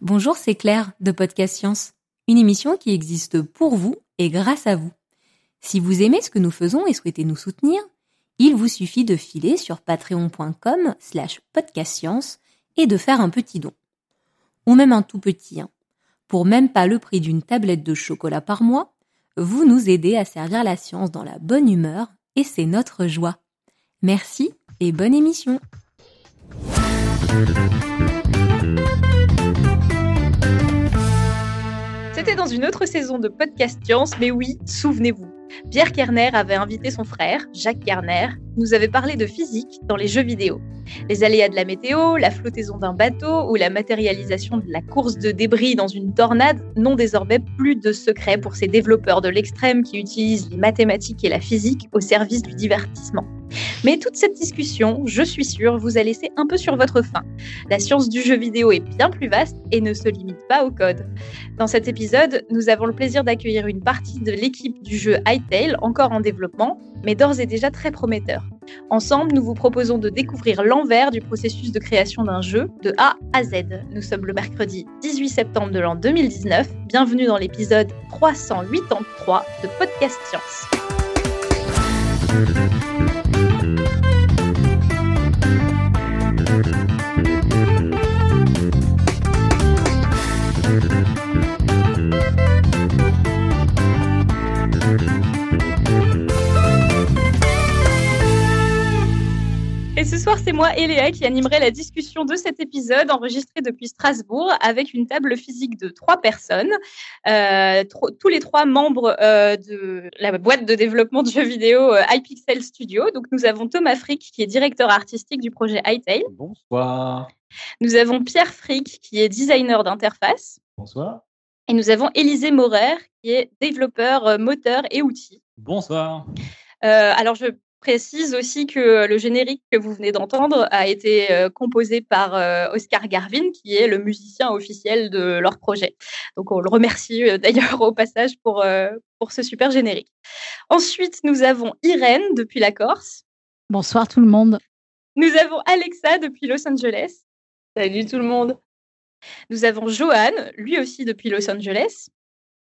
Bonjour, c'est Claire de Podcast Science, une émission qui existe pour vous et grâce à vous. Si vous aimez ce que nous faisons et souhaitez nous soutenir, il vous suffit de filer sur patreon.com slash podcastscience et de faire un petit don. Ou même un tout petit, hein. Pour même pas le prix d'une tablette de chocolat par mois, vous nous aidez à servir la science dans la bonne humeur et c'est notre joie. Merci et bonne émission. Dans une autre saison de Podcast Science, mais oui, souvenez-vous. Pierre Kerner avait invité son frère, Jacques Kerner, nous avait parlé de physique dans les jeux vidéo. Les aléas de la météo, la flottaison d'un bateau ou la matérialisation de la course de débris dans une tornade n'ont désormais plus de secret pour ces développeurs de l'extrême qui utilisent les mathématiques et la physique au service du divertissement. Mais toute cette discussion, je suis sûre, vous a laissé un peu sur votre faim. La science du jeu vidéo est bien plus vaste et ne se limite pas au code. Dans cet épisode, nous avons le plaisir d'accueillir une partie de l'équipe du jeu Hytale, encore en développement, mais d'ores et déjà très prometteur. Ensemble, nous vous proposons de découvrir l'envers du processus de création d'un jeu de A à Z. Nous sommes le mercredi 18 septembre de l'an 2019. Bienvenue dans l'épisode 383 de Podcast Science. Ce soir, c'est moi et Léa qui animerai la discussion de cet épisode enregistré depuis Strasbourg avec une table physique de trois personnes, euh, tous les trois membres euh, de la boîte de développement de jeux vidéo euh, iPixel Studio. Donc nous avons Thomas Frick qui est directeur artistique du projet iTail. Bonsoir. Nous avons Pierre Frick qui est designer d'interface. Bonsoir. Et nous avons Élisée Maurer qui est développeur moteur et outils. Bonsoir. alors je précise aussi que le générique que vous venez d'entendre a été euh, composé par euh, Oscar Garvin, qui est le musicien officiel de leur projet. Donc on le remercie euh, d'ailleurs au passage pour, pour ce super générique. Ensuite, nous avons Irène depuis la Corse. Bonsoir tout le monde. Nous avons Alexa depuis Los Angeles. Salut tout le monde. Nous avons Johan, lui aussi depuis Los Angeles.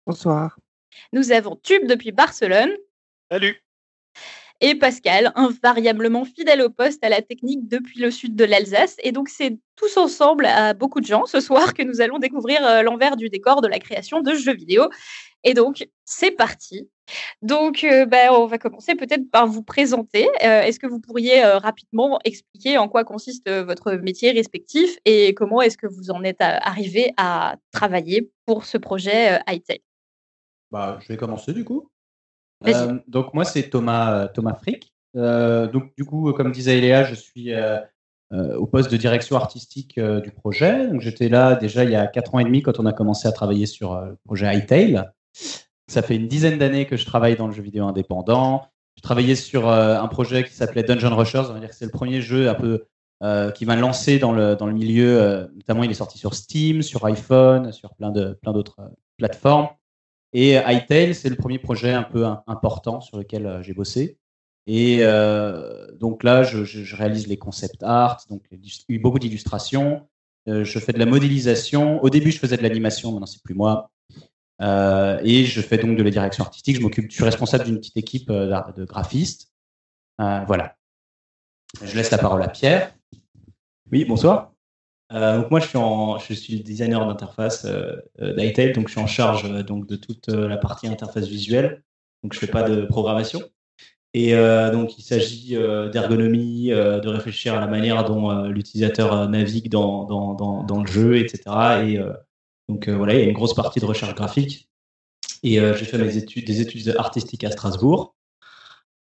Bonsoir. Nous avons Tube depuis Barcelone. Salut et Pascal, invariablement fidèle au poste à la technique depuis le sud de l'Alsace. Et donc, c'est tous ensemble à beaucoup de gens ce soir que nous allons découvrir euh, l'envers du décor de la création de jeux vidéo. Et donc, c'est parti. Donc, euh, bah, on va commencer peut-être par vous présenter. Euh, est-ce que vous pourriez rapidement expliquer en quoi consiste votre métier respectif et comment est-ce que vous en êtes arrivé à travailler pour ce projet iTech bah, Je vais commencer du coup. Euh, donc moi c'est Thomas euh, Thomas Frick. Euh, donc du coup comme disait Eléa, je suis au poste de direction artistique du projet. Donc j'étais là déjà il y a quatre ans et demi quand on a commencé à travailler sur le projet iTail. Ça fait une dizaine d'années que je travaille dans le jeu vidéo indépendant. Je travaillais sur un projet qui s'appelait Dungeon Rushers. Va c'est le premier jeu un peu qui m'a lancé dans le, dans le milieu. notamment, il est sorti sur Steam, sur iPhone, sur plein de plein d'autres plateformes. Et iTail, c'est le premier projet un peu important sur lequel euh, j'ai bossé. Et euh, donc là, je, réalise les concept art, donc eu beaucoup d'illustrations. Euh, je fais de la modélisation. Au début, je faisais de l'animation, maintenant c'est plus moi. et je fais donc de la direction artistique. Je m'occupe, je suis responsable d'une petite équipe de graphistes. voilà. Je laisse la parole à Pierre. Oui, bonsoir. Euh, donc moi, je suis, en, je suis designer d'interface euh, euh donc je suis en charge euh, donc de toute la partie interface visuelle. Donc je fais pas de programmation. Et donc il s'agit d'ergonomie, de réfléchir à la manière dont l'utilisateur navigue dans, dans, dans, dans, le jeu, etc. Et donc voilà, il y a une grosse partie de recherche graphique. Et j'ai fait mes études, des études artistiques à Strasbourg.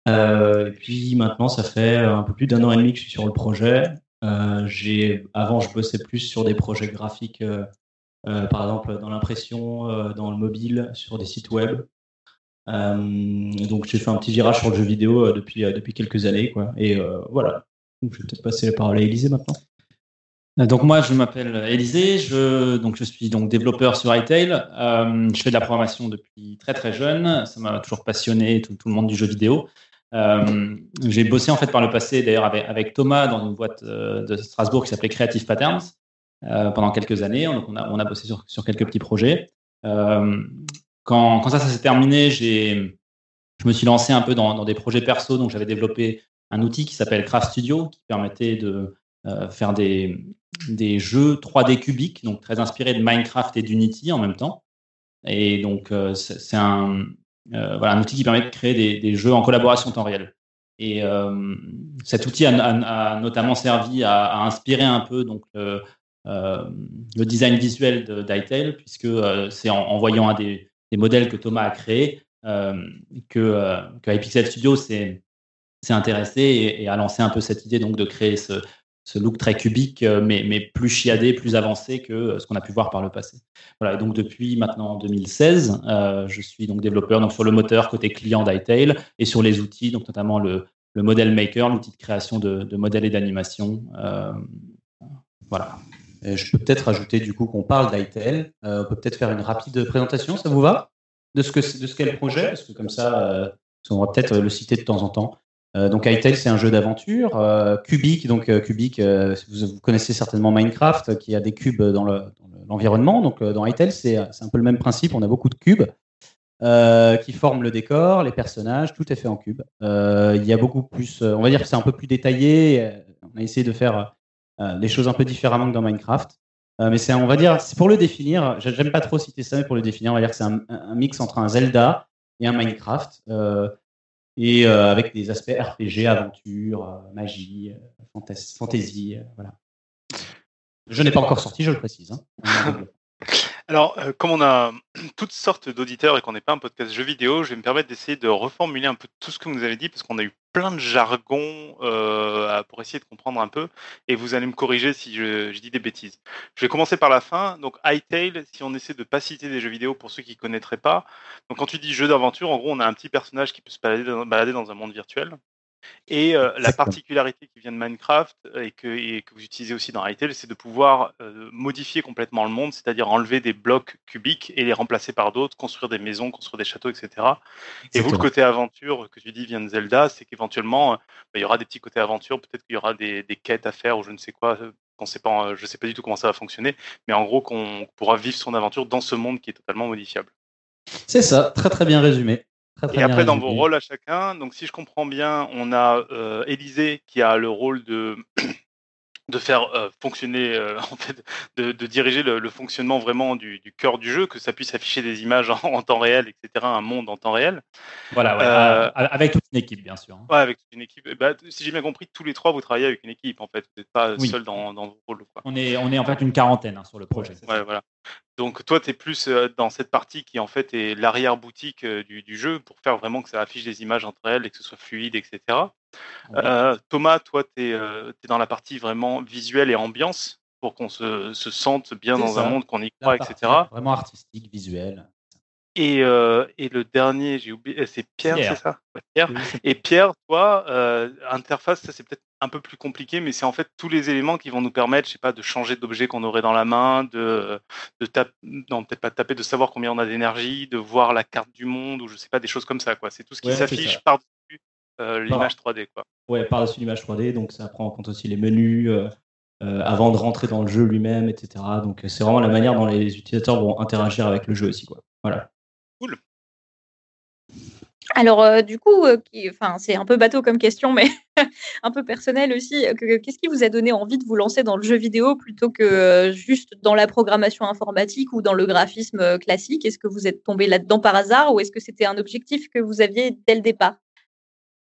et puis maintenant, ça fait un peu plus d'un an et demi que je suis sur le projet. Euh, avant, je bossais plus sur des projets graphiques, euh, euh, par exemple dans l'impression, dans le mobile, sur des sites web. donc j'ai fait un petit virage sur le jeu vidéo depuis, depuis quelques années. Quoi. Et voilà. Je vais peut-être passer la parole à Élisée maintenant. Donc moi, je m'appelle Élisée, je, donc je suis donc développeur sur iTail. je fais de la programmation depuis très très jeune. Ça m'a toujours passionné, tout, le monde du jeu vidéo. Euh, j'ai bossé en fait par le passé d'ailleurs avec, Thomas dans une boîte euh, de Strasbourg qui s'appelait Creative Patterns. pendant quelques années. Donc on a, on a bossé sur, sur quelques petits projets. quand, quand ça, ça s'est terminé, j'ai, je me suis lancé un peu dans, dans des projets perso. Donc j'avais développé un outil qui s'appelle Craft Studio qui permettait de faire des, des jeux 3D cubiques, donc très inspirés de Minecraft et d'Unity en même temps. Et donc, c'est un, voilà, un outil qui permet de créer des, jeux en collaboration temps réel. Et euh, cet outil a, notamment servi à, inspirer un peu euh, le design visuel d'ITEL, puisque euh, c'est en, voyant un des, modèles que Thomas a créé que, que iPixel Studio s'est intéressé et, a lancé un peu cette idée donc, de créer ce, ce look très cubique, mais, mais, plus chiadé, plus avancé que ce qu'on a pu voir par le passé. Voilà, donc depuis maintenant 2016, je suis donc développeur donc sur le moteur côté client d'iTail et sur les outils, donc notamment le, le model maker, l'outil de création de, modèles et d'animation. Euh, voilà. je peux peut-être ajouter du coup qu'on parle. Euh, on peut peut-être faire une rapide présentation, ça vous va? De ce qu'est le projet, parce que comme ça, euh, on va peut-être le citer de temps en temps. Donc ITEL, c'est un jeu d'aventure. Cubic, donc Cubic, vous, connaissez certainement Minecraft, qui a des cubes dans l'environnement. donc dans ITEL, c'est un peu le même principe. On a beaucoup de cubes. Euh, qui forment le décor, les personnages, tout est fait en cube. Euh, il y a beaucoup plus, euh, on va dire que c'est un peu plus détaillé. On a essayé de faire les choses un peu différemment que dans Minecraft. mais c'est, on va dire, c'est pour le définir, j'aime pas trop citer ça, mais pour le définir, on va dire que c'est un, mix entre un Zelda et un Minecraft. Et avec des aspects RPG, aventure, magie, fantasy, voilà. Je n'ai pas encore sorti, je le précise. Hein. Alors, euh, comme on a toutes sortes d'auditeurs et qu'on n'est pas un podcast jeu vidéo, je vais me permettre d'essayer de reformuler un peu tout ce que vous avez dit, parce qu'on a eu plein de jargon euh, pour essayer de comprendre un peu, et vous allez me corriger si je, dis des bêtises. Je vais commencer par la fin. Donc, Hytale, si on essaie de pas citer des jeux vidéo pour ceux qui ne connaîtraient pas. Donc, quand tu dis jeu d'aventure, en gros, on a un petit personnage qui peut se balader dans un monde virtuel. Et euh, la particularité qui vient de Minecraft et que, que vous utilisez aussi dans Hytale, c'est de pouvoir euh, modifier complètement le monde, c'est-à-dire enlever des blocs cubiques et les remplacer par d'autres, construire des maisons, construire des châteaux, etc. Et vous, le côté aventure que tu dis vient de Zelda, c'est qu'éventuellement, euh, bah, il y aura des petits côtés aventure, peut-être qu'il y aura des, quêtes à faire ou je ne sais quoi. sait pas, je ne sais pas du tout comment ça va fonctionner, mais en gros, qu'on pourra vivre son aventure dans ce monde qui est totalement modifiable. C'est ça, très très bien résumé et après, dans vos rôles à chacun, donc si je comprends bien, on a euh, Élisée qui a le rôle de de faire euh, fonctionner, euh, en fait, de, diriger le, fonctionnement vraiment du, cœur du jeu, que ça puisse afficher des images en, temps réel, etc., un monde en temps réel. Voilà, avec toute une équipe, bien sûr. Hein. Ouais, avec toute une équipe. Bah, si j'ai bien compris, tous les trois, vous travaillez avec une équipe, en fait. Vous n'êtes pas seul dans, dans vos rôles. Quoi. On, est, on est en fait une quarantaine hein, sur le projet. Ouais, voilà. Donc toi, tu es plus euh, dans cette partie qui en fait est l'arrière-boutique euh, du, jeu pour faire vraiment que ça affiche des images entre elles et que ce soit fluide, etc. Euh, Thomas, toi, tu es, dans la partie vraiment visuelle et ambiance pour qu'on se, sente bien dans un monde qu'on y croit, etc. Vraiment artistique, visuel. Et, et le dernier, j'ai oublié, c'est Pierre, c'est ça? Pierre. Et Pierre, toi, interface, ça c'est peut-être un peu plus compliqué, mais c'est en fait tous les éléments qui vont nous permettre, je sais pas, de changer d'objet qu'on aurait dans la main, de, de taper, non peut-être pas de taper, de savoir combien on a d'énergie, de voir la carte du monde ou je sais pas des choses comme ça quoi. C'est tout ce qui s'affiche euh, l'image 3D quoi. Ouais, par-dessus l'image 3D, donc ça prend en compte aussi les menus. Euh, euh, avant de rentrer dans le jeu lui-même, etc. Donc c'est vraiment la manière dont les utilisateurs vont interagir avec le jeu aussi. Quoi. Voilà. Cool. Alors, euh, du coup, euh, enfin, c'est un peu bateau comme question, mais un peu personnel aussi. Euh, qu'est-ce qui vous a donné envie de vous lancer dans le jeu vidéo plutôt que juste dans la programmation informatique ou dans le graphisme classique? Est-ce que vous êtes tombé là-dedans par hasard ou est-ce que c'était un objectif que vous aviez dès le départ?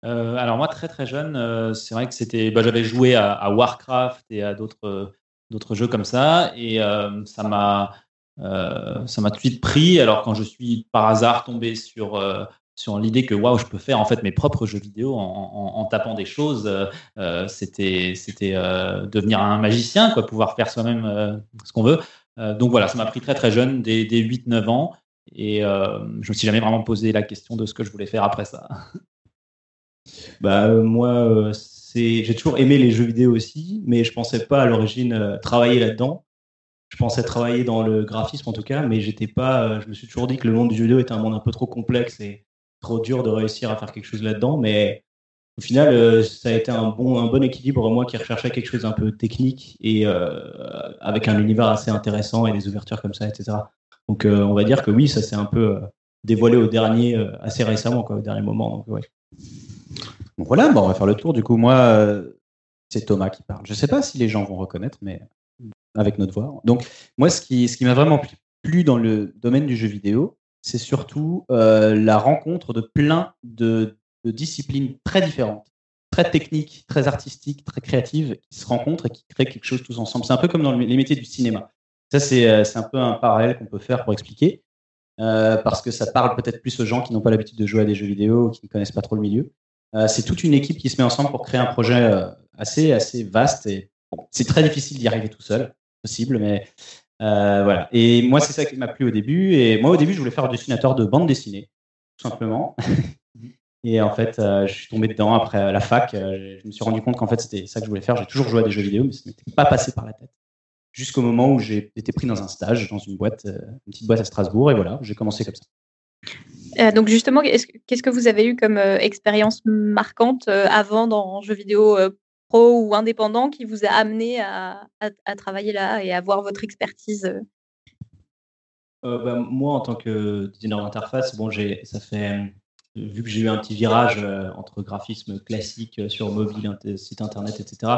Alors moi, très très jeune, c'est vrai que c'était, bah, j'avais joué à, Warcraft et à d'autres d'autres jeux comme ça, et ça m'a ça m'a tout de suite pris. Alors quand je suis par hasard tombé sur sur l'idée que waouh, je peux faire en fait mes propres jeux vidéo en, tapant des choses. Euh, euh, c'était c'était euh, devenir un magicien, quoi, pouvoir faire soi-même ce qu'on veut. donc voilà, ça m'a pris très très jeune, dès, 8-9 ans, et je me suis jamais vraiment posé la question de ce que je voulais faire après ça. Bah moi, c'est j'ai toujours aimé les jeux vidéo aussi, mais je pensais pas à l'origine travailler là-dedans. Je pensais travailler dans le graphisme en tout cas, mais j'étais pas. je me suis toujours dit que le monde du jeu vidéo était un monde un peu trop complexe et trop dur de réussir à faire quelque chose là-dedans. Mais au final, ça a été un bon, un bon équilibre. Moi qui recherchais quelque chose un peu technique et avec un univers assez intéressant et des ouvertures comme ça, etc. Donc, on va dire que oui, ça s'est un peu dévoilé au dernier, assez récemment, au dernier moment. Donc, ouais. Voilà, bon, on va faire le tour. Du coup, moi, c'est Thomas qui parle. Je ne sais pas si les gens vont reconnaître, mais avec notre voix. Donc, moi, ce qui, m'a vraiment plu dans le domaine du jeu vidéo, c'est surtout euh, la rencontre de plein de, disciplines très différentes, très techniques, très artistiques, très créatives, qui se rencontrent et qui créent quelque chose tous ensemble. C'est un peu comme dans les métiers du cinéma. Ça, c'est euh, un peu un parallèle qu'on peut faire pour expliquer, euh, parce que ça parle peut-être plus aux gens qui n'ont pas l'habitude de jouer à des jeux vidéo, qui ne connaissent pas trop le milieu. C'est toute une équipe qui se met ensemble pour créer un projet assez, assez vaste. Et c'est très difficile d'y arriver tout seul, possible, mais euh, voilà. Et moi, c'est ça qui m'a plu au début. Et moi, au début, je voulais faire dessinateur de bande dessinée, tout simplement. et en fait, euh, je suis tombé dedans après la fac. Euh, je me suis rendu compte qu'en fait, c'était ça que je voulais faire. J'ai toujours joué à des jeux vidéo, mais ça ne m'était pas passé par la tête. Jusqu'au moment où j'ai été pris dans un stage, dans une boîte, une petite boîte à Strasbourg. Et voilà, j'ai commencé comme ça. Donc justement, qu'est-ce que vous avez eu comme expérience marquante avant dans jeux vidéo pro ou indépendant qui vous a amené à, travailler là et à voir votre expertise euh? Euh, bah, Moi, en tant que designer d'interface, bon, ça fait, vu que j'ai eu un petit virage euh, entre graphisme classique sur mobile, site internet, etc.,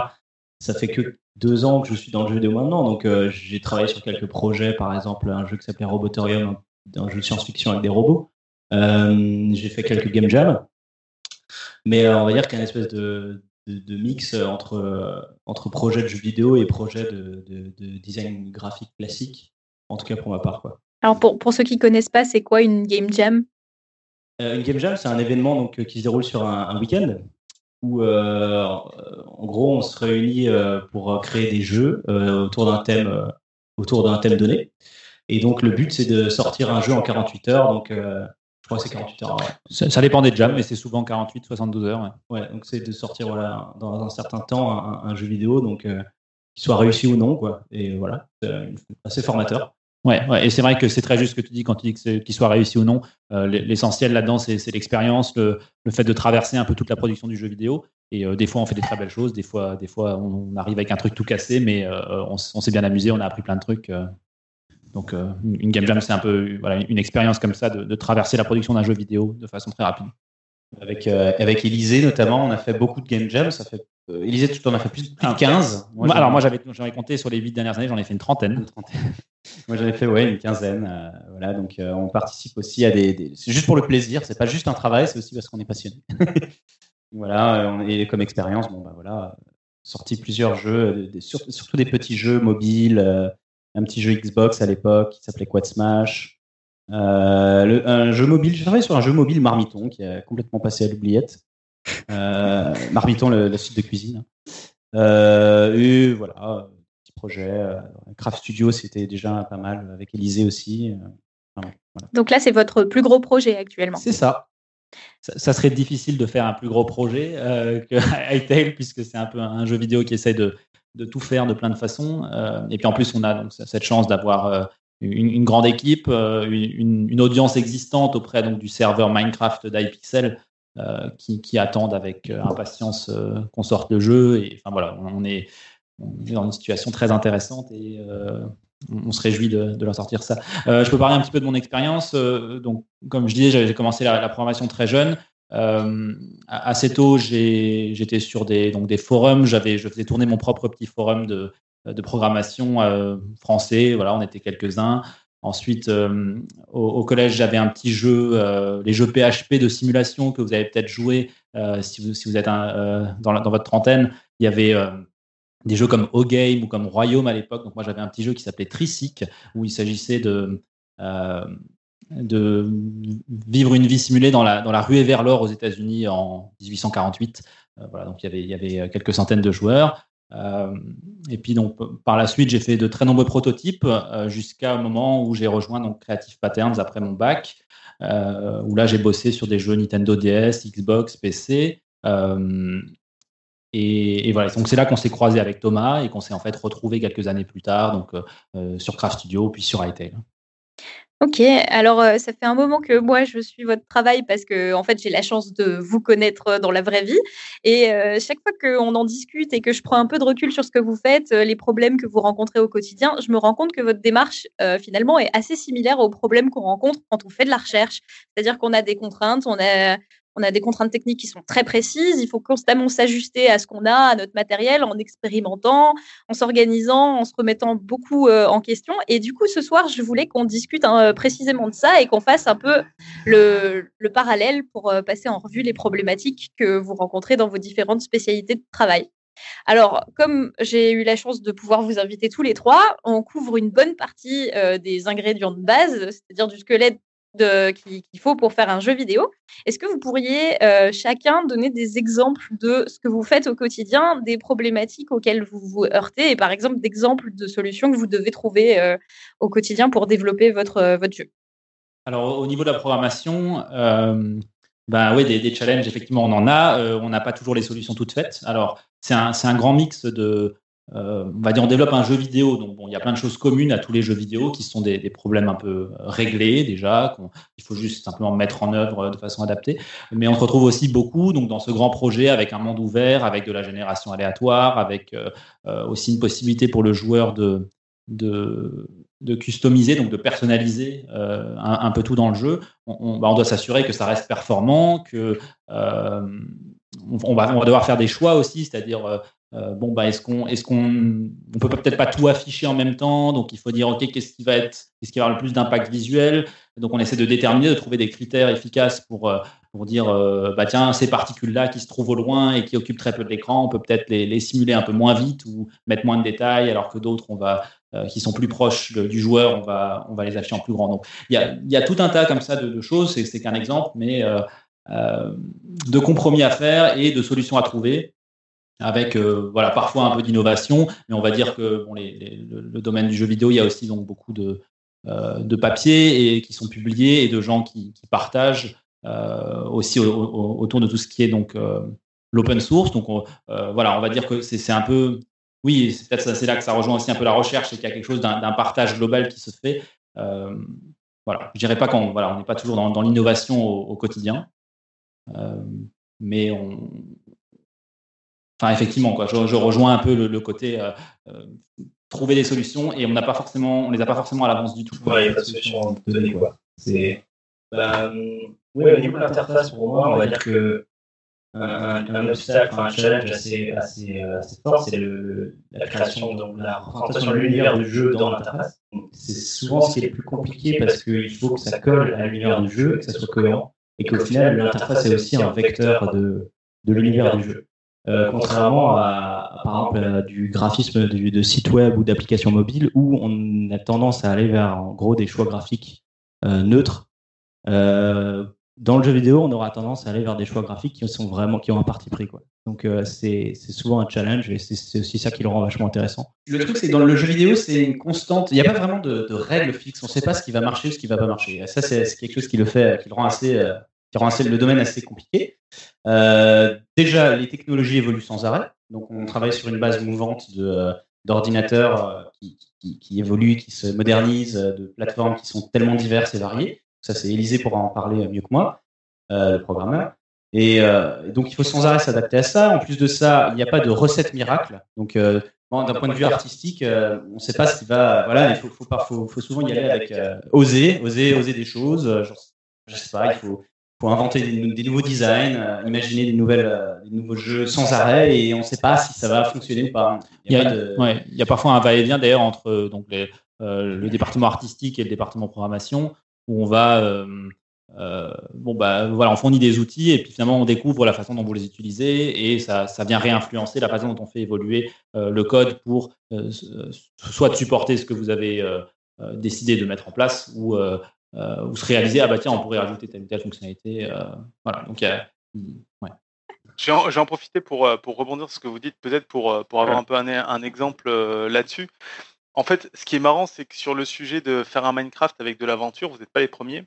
ça fait que deux ans que je suis dans le jeu vidéo maintenant. Donc, j'ai travaillé sur quelques projets, par exemple, un jeu qui s'appelait Robotorium, un jeu de science-fiction avec des robots. J'ai fait quelques game jams. Mais on va dire qu'il y a une espèce de, de, mix entre, entre projet de jeux vidéo et projet de, de, design graphique classique, en tout cas pour ma part. Quoi. Alors pour, pour ceux qui ne connaissent pas, c'est quoi une game jam? Euh, Une game jam, c'est un événement donc, qui se déroule sur un, week-end où euh, en gros on se réunit euh, pour créer des jeux autour d'un thème, autour d'un thème donné. Et donc le but c'est de sortir un jeu en 48 heures. Donc c'est 48 heures. Ça, dépend des jams, mais c'est souvent 48, 72 heures. Ouais, donc c'est de sortir voilà, dans un certain temps un, jeu vidéo, donc euh, qu'il soit réussi ou non, quoi. Et voilà, c'est assez formateur. Ouais, ouais, et c'est vrai que c'est très juste ce que tu dis quand tu dis qu'il soit réussi ou non. Euh, l'essentiel là-dedans, c'est l'expérience, le, fait de traverser un peu toute la production du jeu vidéo. Et euh, des fois, on fait des très belles choses, des fois, des fois on, arrive avec un truc tout cassé, mais on, on s'est bien amusé, on a appris plein de trucs. Donc, euh, une game jam, c'est un peu voilà, une expérience comme ça de, traverser la production d'un jeu vidéo de façon très rapide. Avec, euh, avec Élysée notamment, on a fait beaucoup de game jams. Ça fait, euh, Élysée, tu en as fait plus, de 15. Moi, alors, moi, j'avais, j'en ai compté sur les 8 dernières années, j'en ai fait une trentaine. moi, j'en ai fait ouais, une quinzaine. voilà, donc, on participe aussi à des. C'est juste pour le plaisir, c'est pas juste un travail, c'est aussi parce qu'on est passionné. voilà, et comme expérience, bon, bah voilà, sorti plusieurs jeux, surtout des petits jeux mobiles un petit jeu Xbox à l'époque qui s'appelait Quad Smash. Euh, un jeu mobile, je travaillais sur un jeu mobile Marmiton qui a complètement passé à l'oubliette. Euh, Marmiton, la suite de cuisine. Euh, et voilà, petit projet. Craft Studio, c'était déjà pas mal avec Elysée aussi. Donc là, c'est votre plus gros projet actuellement. C'est ça. ça. serait difficile de faire un plus gros projet que Hytale, puisque c'est un peu un jeu vidéo qui essaie de, de tout faire de plein de façons. Euh, et puis en plus, on a donc cette chance d'avoir euh, une, grande équipe, euh, une, audience existante auprès donc, du serveur Minecraft d'iPixel qui, qui, attendent avec impatience qu'on sorte le jeu. Et enfin voilà, on est, dans une situation très intéressante et on se réjouit de, leur sortir ça. je peux parler un petit peu de mon expérience. donc, comme je disais, j'ai commencé la, programmation très jeune. Euh, assez tôt, j'étais sur des, forums, je faisais tourner mon propre petit forum de, programmation euh, français. Voilà, on était quelques-uns. Ensuite, euh, au, collège, j'avais un petit jeu, les jeux PHP de simulation que vous avez peut-être joué si, vous, êtes dans, votre trentaine. Il y avait des jeux comme O-Game ou comme Royaume à l'époque. Donc moi, j'avais un petit jeu qui s'appelait Tricyc, où il s'agissait de de vivre une vie simulée dans la, dans la ruée vers l'or aux États-Unis en 1848. Euh, voilà, donc il y, avait, il y avait quelques centaines de joueurs. Euh, et puis donc par la suite, j'ai fait de très nombreux prototypes euh, jusqu'à un moment où j'ai rejoint donc Creative Patterns après mon bac, où là j'ai bossé sur des jeux Nintendo DS, Xbox, PC. Et, voilà, donc c'est là qu'on s'est croisé avec Thomas et qu'on s'est en fait retrouvé quelques années plus tard, donc sur Craft Studio puis sur Hytale. Ok, alors euh, ça fait un moment que moi je suis votre travail parce que en fait j'ai la chance de vous connaître euh, dans la vraie vie et euh, chaque fois qu'on en discute et que je prends un peu de recul sur ce que vous faites, les problèmes que vous rencontrez au quotidien, je me rends compte que votre démarche finalement est assez similaire aux problèmes qu'on rencontre quand on fait de la recherche. C'est-à-dire qu'on a des contraintes, on a on a des contraintes techniques qui sont très précises. Il faut constamment s'ajuster à ce qu'on a, à notre matériel, en expérimentant, en s'organisant, en se remettant beaucoup euh, en question. Et du coup, ce soir, je voulais qu'on discute hein, précisément de ça et qu'on fasse un peu le, parallèle pour euh, passer en revue les problématiques que vous rencontrez dans vos différentes spécialités de travail. Alors, comme j'ai eu la chance de pouvoir vous inviter tous les trois, on couvre une bonne partie euh, des ingrédients de base, c'est-à-dire du squelette qu'il faut pour faire un jeu vidéo. Est-ce que vous pourriez euh, chacun donner des exemples de ce que vous faites au quotidien, des problématiques auxquelles vous vous heurtez et par exemple d'exemples de solutions que vous devez trouver euh, au quotidien pour développer votre, euh, votre jeu? Alors au niveau de la programmation, ben oui, des, challenges, effectivement, on en a. on n'a pas toujours les solutions toutes faites. Alors c'est un, un, grand mix de, euh, on va dire, on développe un jeu vidéo. Donc, bon, il y a plein de choses communes à tous les jeux vidéo qui sont des, problèmes un peu réglés déjà. Il faut juste simplement mettre en œuvre de façon adaptée. Mais on se retrouve aussi beaucoup donc, dans ce grand projet avec un monde ouvert, avec de la génération aléatoire, avec euh, euh, aussi une possibilité pour le joueur de, de, customiser, donc de personnaliser un, peu tout dans le jeu. On, bah, doit s'assurer que ça reste performant, que on, va, on, va, devoir faire des choix aussi, c'est-à-dire euh, bon, bah, est-ce qu'on, est-ce on peut peut-être pas tout afficher en même temps, donc il faut dire, ok, qu'est-ce qui va être, qu'est-ce qui va avoir le plus d'impact visuel? Donc on essaie de déterminer, de trouver des critères efficaces pour, euh, pour dire, euh, bah tiens, ces particules-là qui se trouvent au loin et qui occupent très peu de l'écran, on peut peut-être les, simuler un peu moins vite ou mettre moins de détails, alors que d'autres, on va, qui sont plus proches du joueur, on va, on va les afficher en plus grand. Donc il y a, y a tout un tas comme ça de, de choses. C'est qu'un exemple, mais de compromis à faire et de solutions à trouver avec euh, voilà parfois un peu d'innovation, mais on va dire que bon, le, domaine du jeu vidéo, il y a aussi donc beaucoup de, euh, de papiers et qui sont publiés et de gens qui, partagent euh, aussi autour de tout ce qui est donc l'open source. Donc voilà, on va dire que c'est un peu oui, c'est peut-être c'est là que ça rejoint aussi un peu la recherche et qu'il y a quelque chose d'un partage global qui se fait. voilà, je dirais pas qu'on voilà, on n'est pas toujours dans, l'innovation au, quotidien, mais on, Enfin, effectivement, quoi. Je, rejoins un peu le, côté euh, euh, trouver des solutions et on n'a pas forcément, on les a pas forcément à l'avance du tout. Ouais, il n'y a pas de solution quoi. C'est, bah, oui, au niveau de l'interface, pour moi, on va dire que un, obstacle, un challenge assez, euh, assez fort, c'est la création, donc la représentation de l'univers du jeu dans l'interface. C'est souvent ce qui est le plus compliqué parce qu'il faut que ça colle à l'univers du jeu, que ça soit cohérent, et qu'au final, l'interface est aussi un vecteur de, de l'univers du jeu. Euh, contrairement à, par exemple, du graphisme de, de sites web ou d'applications mobiles où on a tendance à aller vers en gros des choix graphiques euh, neutres. Euh, dans le jeu vidéo, on aura tendance à aller vers des choix graphiques qui sont vraiment qui ont un parti pris quoi. Donc c'est souvent un challenge et c'est aussi ça qui le rend vachement intéressant. Le truc c'est que dans le jeu vidéo c'est une constante. Il n'y a pas vraiment de, de, règles fixes. On ne sait pas ce qui va marcher, ce qui va pas marcher. Ça c'est quelque chose qui le fait, qui le rend assez qui rend le domaine assez compliqué. Euh, déjà, les technologies évoluent sans arrêt. Donc, on travaille sur une base mouvante de, euh, d'ordinateurs euh, qui, qui, qui, évoluent, qui se modernisent, de plateformes qui sont tellement diverses et variées. Ça, c'est Élisée pour en parler mieux que moi, le programmeur. Et donc, il faut sans arrêt s'adapter à ça. En plus de ça, il n'y a pas de recette miracle. Donc, d'un point de vue artistique, on ne sait pas ce qui va. Voilà, il faut, faut, faut, faut souvent y aller avec oser, oser, oser des choses. je sais pas, il faut, faut inventer des, nouveaux designs, euh, imaginer des, nouvelles, euh, des nouveaux jeux sans arrêt et on ne sait pas si ça va fonctionner ou pas. Il y a, il y a, parfois un va-et-vient d'ailleurs entre euh, donc les, le département artistique et le département programmation où on va bon bah voilà on fournit des outils et puis finalement on découvre la façon dont vous les utilisez et ça, ça vient réinfluencer la façon dont on fait évoluer le code pour soit supporter ce que vous avez décidé de mettre en place ou euh, ou se réaliser, ah bah tiens, on pourrait rajouter telle ou telle fonctionnalité. Euh, voilà, donc ouais. Je vais, en, profiter pour, euh, pour rebondir sur ce que vous dites, peut-être pour, pour avoir un peu un, un exemple là-dessus. En fait, ce qui est marrant, c'est que sur le sujet de faire un Minecraft avec de l'aventure, vous n'êtes pas les premiers.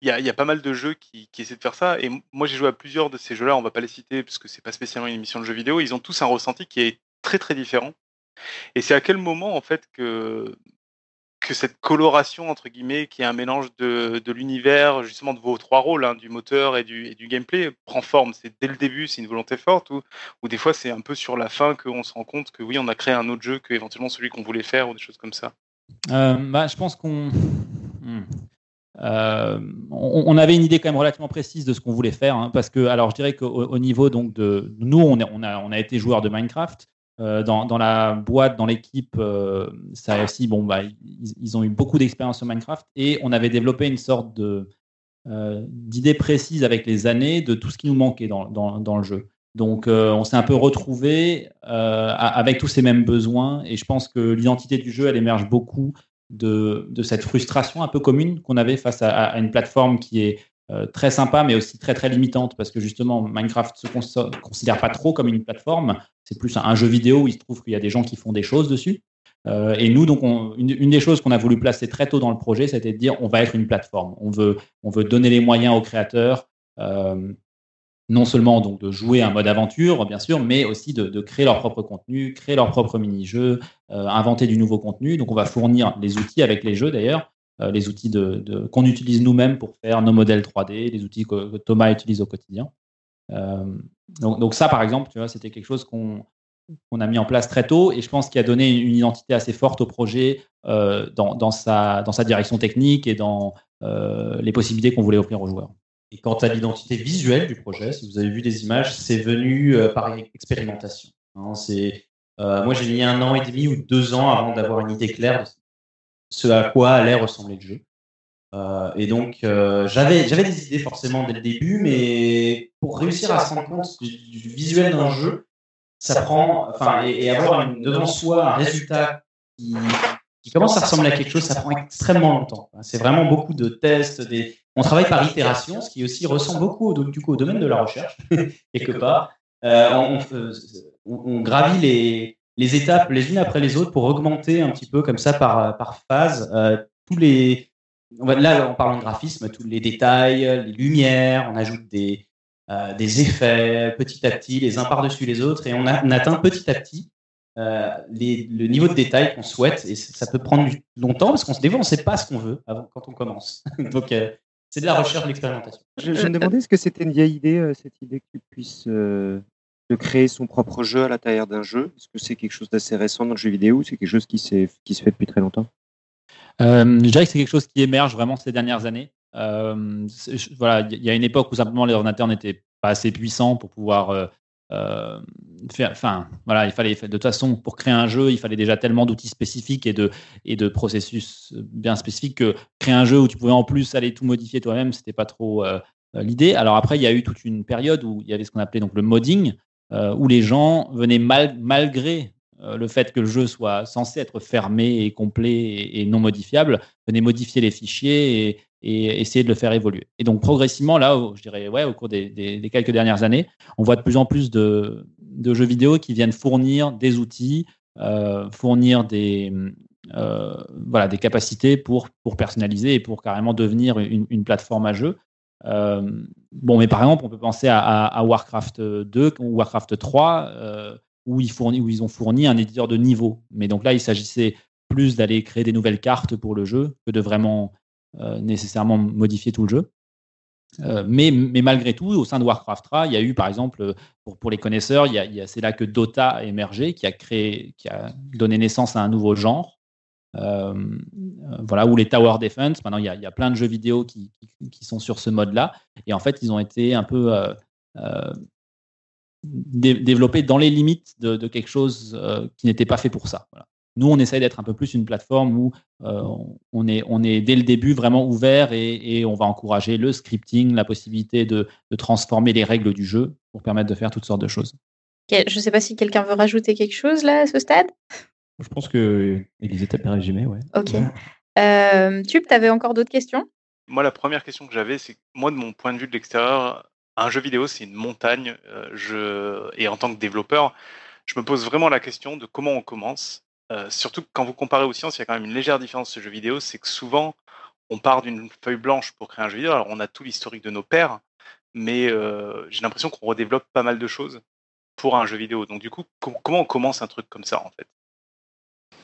Il y, a, il y, a, pas mal de jeux qui, qui, essaient de faire ça. Et moi, j'ai joué à plusieurs de ces jeux-là. On va pas les citer parce que c'est pas spécialement une émission de jeux vidéo. Ils ont tous un ressenti qui est très très différent. Et c'est à quel moment, en fait, que que cette coloration entre guillemets, qui est un mélange de, de l'univers, justement de vos trois rôles, hein, du moteur et du, gameplay, prend forme. C'est dès le début, c'est une volonté forte, ou, ou des fois c'est un peu sur la fin qu'on se rend compte que oui, on a créé un autre jeu que éventuellement celui qu'on voulait faire ou des choses comme ça. Euh, bah, je pense qu'on hmm. euh, on, avait une idée quand même relativement précise de ce qu'on voulait faire, hein, parce que alors je dirais qu'au au niveau donc de nous, on, on, a, on a été joueur de Minecraft. Euh, dans, la boîte, dans l'équipe, euh, ça aussi, bon, bah, ils, ont eu beaucoup d'expérience sur Minecraft et on avait développé une sorte euh, d'idée précise avec les années de tout ce qui nous manquait dans, le jeu. Donc, on s'est un peu retrouvé avec tous ces mêmes besoins et je pense que l'identité du jeu, elle émerge beaucoup de, cette frustration un peu commune qu'on avait face à, une plateforme qui est très sympa, mais aussi très très limitante parce que justement Minecraft se considère pas trop comme une plateforme. C'est plus un, jeu vidéo où il se trouve qu'il y a des gens qui font des choses dessus. Euh, et nous, donc, on, une, des choses qu'on a voulu placer très tôt dans le projet, c'était de dire on va être une plateforme. On veut, on veut donner les moyens aux créateurs, euh, non seulement donc de jouer un mode aventure, bien sûr, mais aussi de, créer leur propre contenu, créer leur propre mini-jeu, euh, inventer du nouveau contenu. Donc, on va fournir les outils avec les jeux d'ailleurs les outils qu'on utilise nous-mêmes pour faire nos modèles 3D, les outils que Thomas utilise au quotidien. Euh, donc, ça, par exemple, c'était quelque chose qu'on a mis en place très tôt et je pense qu'il a donné une identité assez forte au projet euh, dans, sa, direction technique et dans euh, les possibilités qu'on voulait offrir aux joueurs. Et quant à l'identité visuelle du projet, si vous avez vu des images, c'est venu par expérimentation. Hein, moi, j'ai mis un an et demi ou deux ans avant d'avoir une idée claire de ce à quoi allait ressembler le jeu. Euh, et donc, euh, j'avais, j'avais des idées forcément dès le début, mais pour réussir à se rendre compte du, du visuel d'un jeu, ça prend, enfin, et, et avoir une, devant soi un résultat qui, qui, commence à ressembler à quelque chose, ça prend extrêmement longtemps. C'est vraiment beaucoup de tests, des, on travaille par itération, ce qui aussi ressemble beaucoup au, du coup, au domaine de la recherche, quelque part. Euh, on, on, on, gravit les, les étapes les unes après les autres pour augmenter un petit peu comme ça par, par phase tous les là en parlant de graphisme tous les détails les lumières on ajoute des euh, des effets petit à petit les uns par dessus les autres et on, atteint petit à petit euh, le niveau de détail qu'on souhaite et ça peut prendre longtemps parce qu'on se fois on sait pas ce qu'on veut quand on commence. Donc euh, c'est de la recherche de l'expérimentation. Je, je, me demandais est-ce que c'était une vieille idée cette idée que tu puisses de créer son propre jeu à l'intérieur d'un jeu? Est-ce que c'est quelque chose d'assez récent dans le jeu vidéo c'est quelque chose qui, qui se fait depuis très longtemps? Euh, Je dirais que c'est quelque chose qui émerge vraiment ces dernières années. Euh, voilà, il y a une époque où simplement les ordinateurs n'étaient pas assez puissants pour pouvoir euh, euh, faire. Enfin, voilà, il fallait de toute façon pour créer un jeu, il fallait déjà tellement d'outils spécifiques et de et de processus bien spécifiques que créer un jeu où tu pouvais en plus aller tout modifier toi-même, c'était pas trop l'idée. Alors après, il y a eu toute une période où il y avait ce qu'on appelait donc le modding, où les gens venaient mal, malgré le fait que le jeu soit censé être fermé et complet et, non modifiable, venaient modifier les fichiers et, essayer de le faire évoluer. Et donc progressivement, là, je dirais, ouais, au cours des, quelques dernières années, on voit de plus en plus de, jeux vidéo qui viennent fournir des outils, euh, fournir des, euh, voilà, des capacités pour, pour personnaliser et pour carrément devenir une, plateforme à jeu. Euh, bon, mais par exemple, on peut penser à, à, Warcraft 2 ou Warcraft 3, euh, où, ils ont fourni un éditeur de niveau. Mais donc là, il s'agissait plus d'aller créer des nouvelles cartes pour le jeu que de vraiment euh, nécessairement modifier tout le jeu. Euh, mais, malgré tout, au sein de Warcraft 3, il y a eu, par exemple, pour, les connaisseurs, c'est là que Dota a émergé, qui a donné naissance à un nouveau genre. Euh, voilà, ou les Tower Defense. Maintenant, il y, a, plein de jeux vidéo qui, sont sur ce mode-là. Et en fait, ils ont été un peu dé développés dans les limites de, de quelque chose euh, qui n'était pas fait pour ça. Voilà. Nous, on essaye d'être un peu plus une plateforme où euh, on, est, on est dès le début vraiment ouvert et, et, on va encourager le scripting, la possibilité de, de, transformer les règles du jeu pour permettre de faire toutes sortes de choses. Je ne sais pas si quelqu'un veut rajouter quelque chose là à ce stade? Je pense que Elisée a bien résumé, ouais. Ok. Euh, Tube, tu avais encore d'autres questions? Moi, la première question que j'avais, c'est moi, de mon point de vue de l'extérieur, un jeu vidéo, c'est une montagne. Euh. Et en tant que développeur, je me pose vraiment la question de comment on commence. Euh, surtout quand vous comparez aux sciences, il y a quand même une légère différence ce jeu vidéo, c'est que souvent, on part d'une feuille blanche pour créer un jeu vidéo. Alors, on a tout l'historique de nos pères, mais euh, j'ai l'impression qu'on redéveloppe pas mal de choses pour un jeu vidéo. Donc, du coup, com comment on commence un truc comme ça, en fait?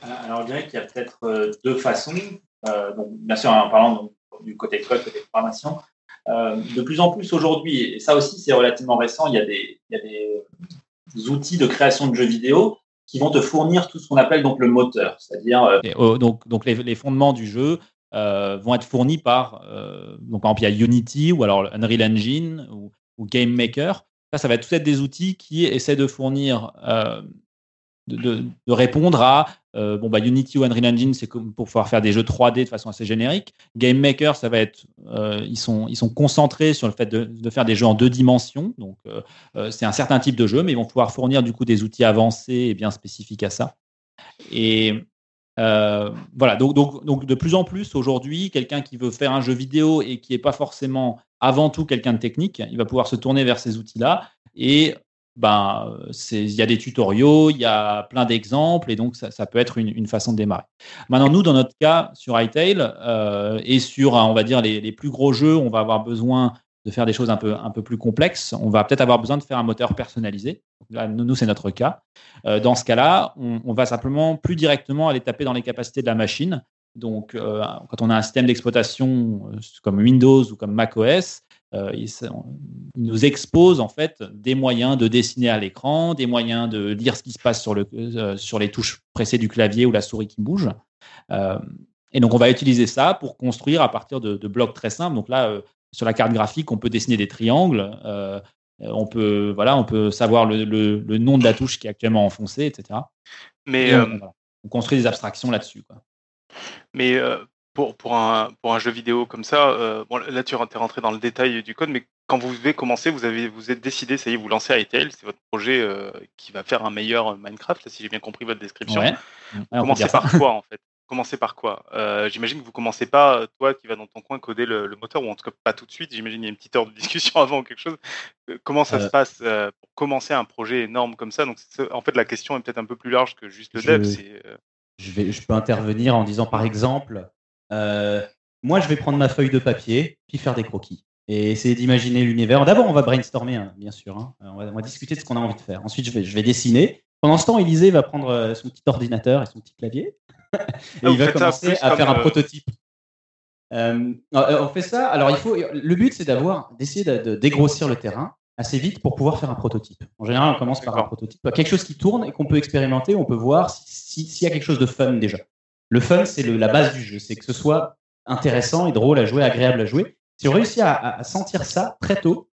Alors, je dirais qu'il y a peut-être deux façons. bien sûr, en parlant du côté code, côté programmation, de plus en plus aujourd'hui, et ça aussi c'est relativement récent, il y, a des, outils de création de jeux vidéo qui vont te fournir tout ce qu'on appelle donc le moteur, c'est-à-dire donc, donc les, fondements du jeu, euh, vont être fournis par, euh, donc exemple, il y a Unity ou alors Unreal Engine ou, Game Maker. Ça, ça va tout être des outils qui essaient de fournir, euh, de, répondre à bon, bah, Unity ou Unreal Engine, c'est pour pouvoir faire des jeux 3D de façon assez générique. Game Maker, ça va être, ils, sont, ils sont concentrés sur le fait de, de faire des jeux en deux dimensions. Donc, c'est un certain type de jeu, mais ils vont pouvoir fournir du coup des outils avancés et bien spécifiques à ça. Et euh, voilà, donc, donc, donc, de plus en plus aujourd'hui, quelqu'un qui veut faire un jeu vidéo et qui n'est pas forcément avant tout quelqu'un de technique, il va pouvoir se tourner vers ces outils-là. Et ben, il y a des tutoriaux, il y a plein d'exemples, et donc ça, peut être une, façon de démarrer. Maintenant, nous, dans notre cas, sur iTail, euh, et sur, on va dire, les, plus gros jeux, on va avoir besoin de faire des choses un peu, un peu plus complexes, on va peut-être avoir besoin de faire un moteur personnalisé. Nous, c'est notre cas. Euh, dans ce cas-là, on, va simplement plus directement aller taper dans les capacités de la machine. Donc, euh, quand on a un système d'exploitation euh, comme Windows ou comme macOS, il, nous expose en fait des moyens de dessiner à l'écran, des moyens de lire ce qui se passe sur, le, sur les touches pressées du clavier ou la souris qui bouge. et donc, on va utiliser ça pour construire à partir de, de blocs très simples. Donc là, sur la carte graphique, on peut dessiner des triangles. Euh, on peut, voilà, on peut savoir le, le, nom de la touche qui est actuellement enfoncée, etc. Mais euh, on, construit des abstractions là-dessus. Mais euh, pour, pour, un, pour un jeu vidéo comme ça, bon, là tu es rentré dans le détail du code, mais quand vous devez commencer, vous avez vous êtes décidé, ça y est, vous lancez Hytale, c'est votre projet qui va faire un meilleur Minecraft, si j'ai bien compris votre description. Vous commencez par quoi en fait? Commencez par quoi? Euh, J'imagine que vous commencez pas, toi qui vas dans ton coin coder le, moteur, ou en tout cas pas tout de suite. J'imagine qu'il y a une petite heure de discussion avant ou quelque chose. Euh, comment ça se euh. passe pour commencer un projet énorme comme ça? Donc en fait la question est peut-être un peu plus large que juste le dev. Je, vais, je peux intervenir en disant par exemple, moi je vais prendre ma feuille de papier puis faire des croquis et essayer d'imaginer l'univers. D'abord on va brainstormer, hein, bien sûr. Hein. On, va, discuter de ce qu'on a envie de faire. Ensuite je vais, je vais dessiner. Pendant ce temps, Élisée va prendre son petit ordinateur et son petit clavier et il va commencer à faire un euh, prototype. Euh, on fait ça. Alors, il faut. Le but, c'est d'avoir, d'essayer de, dégrossir le terrain assez vite pour pouvoir faire un prototype. En général, on commence par un prototype, quelque chose qui tourne et qu'on peut expérimenter. On peut voir s'il y a quelque chose de fun déjà. Le fun, c'est la base du jeu. C'est que ce soit intéressant et drôle à jouer, agréable à jouer. Si on réussit à, sentir ça très tôt,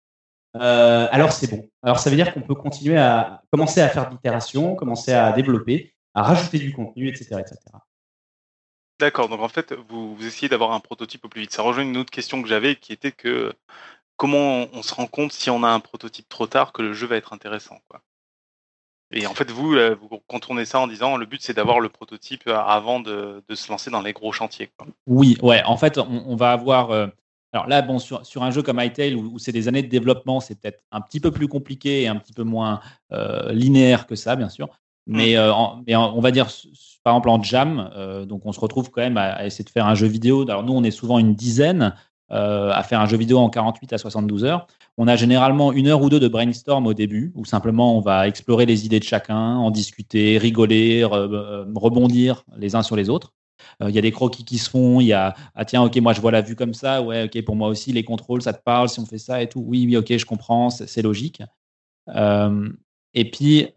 euh, alors c'est bon. Alors ça veut dire qu'on peut continuer à commencer à faire de l'itération, commencer à développer à rajouter du contenu, etc. etc. D'accord, donc en fait, vous, essayez d'avoir un prototype au plus vite. Ça rejoint une autre question que j'avais qui était que comment on, se rend compte si on a un prototype trop tard que le jeu va être intéressant. Et en fait, vous, vous contournez ça en disant le but c'est d'avoir le prototype avant de, se lancer dans les gros chantiers. Oui, ouais, en fait, on, va avoir. Euh, alors là, bon, sur, sur, un jeu comme Hytale, où, c'est des années de développement, c'est peut-être un petit peu plus compliqué et un petit peu moins euh, linéaire que ça, bien sûr. Mmh. Mais, euh, mais on va dire, par exemple, en jam, euh, donc on se retrouve quand même à, essayer de faire un jeu vidéo. Alors nous, on est souvent une dizaine euh, à faire un jeu vidéo en 48 à 72 heures. On a généralement une heure ou deux de brainstorm au début, où simplement on va explorer les idées de chacun, en discuter, rigoler, rebondir les uns sur les autres. Il y a des croquis qui se font, il y a ah tiens ok moi je vois la vue comme ça, ouais ok pour moi aussi les contrôles ça te parle si on fait ça et tout, oui oui ok je comprends c'est logique. et puis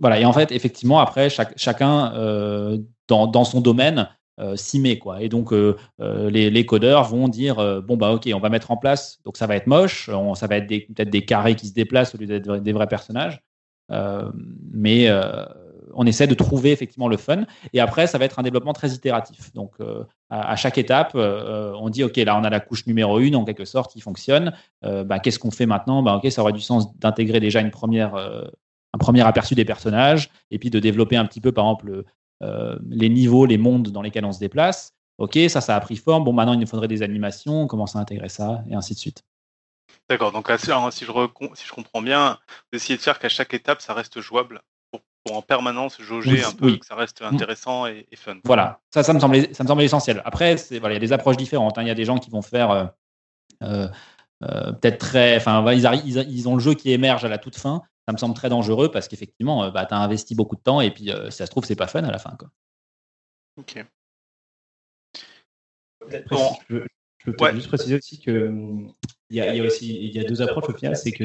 voilà, et en fait, effectivement, après, chacun euh, dans, son domaine euh, s'y met. Quoi. Et donc, euh, les, codeurs vont dire bon, bah, ok, on va mettre en place, donc ça va être moche, ça va être peut-être des carrés qui se déplacent au lieu d'être des vrais personnages. mais on essaie de trouver effectivement le fun. Et après, ça va être un développement très itératif. Donc, à, chaque étape, on dit, OK, là, on a la couche numéro une, en quelque sorte, qui fonctionne. Bah, qu'est-ce qu'on fait maintenant? Bah, OK, ça aurait du sens d'intégrer déjà une première, un premier aperçu des personnages, et puis de développer un petit peu, par exemple, euh, les niveaux, les mondes dans lesquels on se déplace. Ok, ça, ça a pris forme. Bon, maintenant, il nous faudrait des animations, on commence à intégrer ça, et ainsi de suite. D'accord, donc si je, si je comprends bien, vous essayez de faire qu'à chaque étape, ça reste jouable pour, en permanence jauger un peu, que ça reste mm. intéressant et, fun. Voilà, ça, ça me semble, ça me semble essentiel. Après, voilà, il y a des approches différentes. Hein. Il y a des gens qui vont faire euh, euh, peut-être très. Enfin, ils, ils, ils, ont le jeu qui émerge à la toute fin ça me semble très dangereux parce qu'effectivement, bah, tu as investi beaucoup de temps et puis si ça se trouve, c'est pas fun à la fin. Quoi. Ok. Je, peux juste préciser aussi que il y, a, aussi il y a deux approches au final, c'est que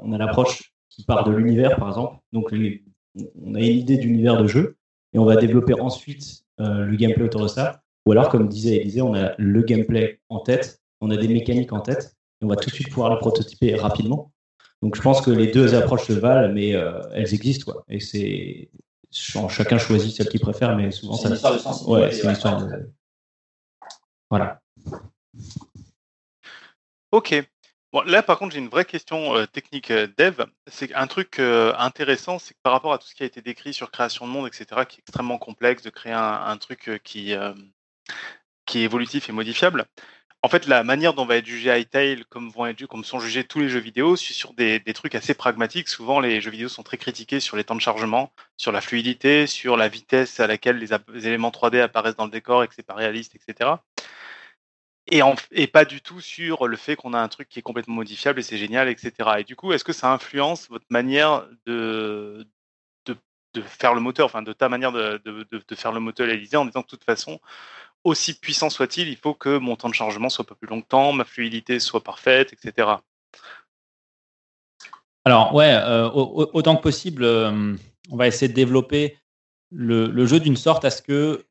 on a l'approche qui part de l'univers par exemple, donc on a une idée d'univers de jeu et on va développer ensuite euh, le gameplay autour de ça. Ou alors, comme disait Élisée, on a le gameplay en tête, on a des mécaniques en tête, et on va tout de suite pouvoir le prototyper rapidement. Donc, je pense que les deux approches se valent, mais euh, elles existent, quoi. Et c'est chacun choisit celle qu'il préfère, mais souvent ça. Une histoire de sens. Ouais, c'est une histoire de. Voilà. Ok. Bon, là, par contre, j'ai une vraie question euh, technique euh, dev. C'est un truc euh, intéressant, c'est que par rapport à tout ce qui a été décrit sur création de monde, etc., qui est extrêmement complexe de créer un, truc qui, qui est évolutif et modifiable. En fait, la manière dont va être jugé Hytale, comme vont être comme sont jugés tous les jeux vidéo, c'est sur des, des, trucs assez pragmatiques. Souvent, les jeux vidéo sont très critiqués sur les temps de chargement, sur la fluidité, sur la vitesse à laquelle les, éléments 3D apparaissent dans le décor et que c'est pas réaliste, etc et, pas du tout sur le fait qu'on a un truc qui est complètement modifiable et c'est génial, etc. Et du coup, est-ce que ça influence votre manière de, de, faire le moteur, enfin de ta manière de, de faire le moteur Élysée en disant que de toute façon, aussi puissant soit-il, il faut que mon temps de chargement soit pas plus longtemps, ma fluidité soit parfaite, etc. Alors ouais, euh, autant que possible, euh, on va essayer de développer le, jeu d'une sorte à ce que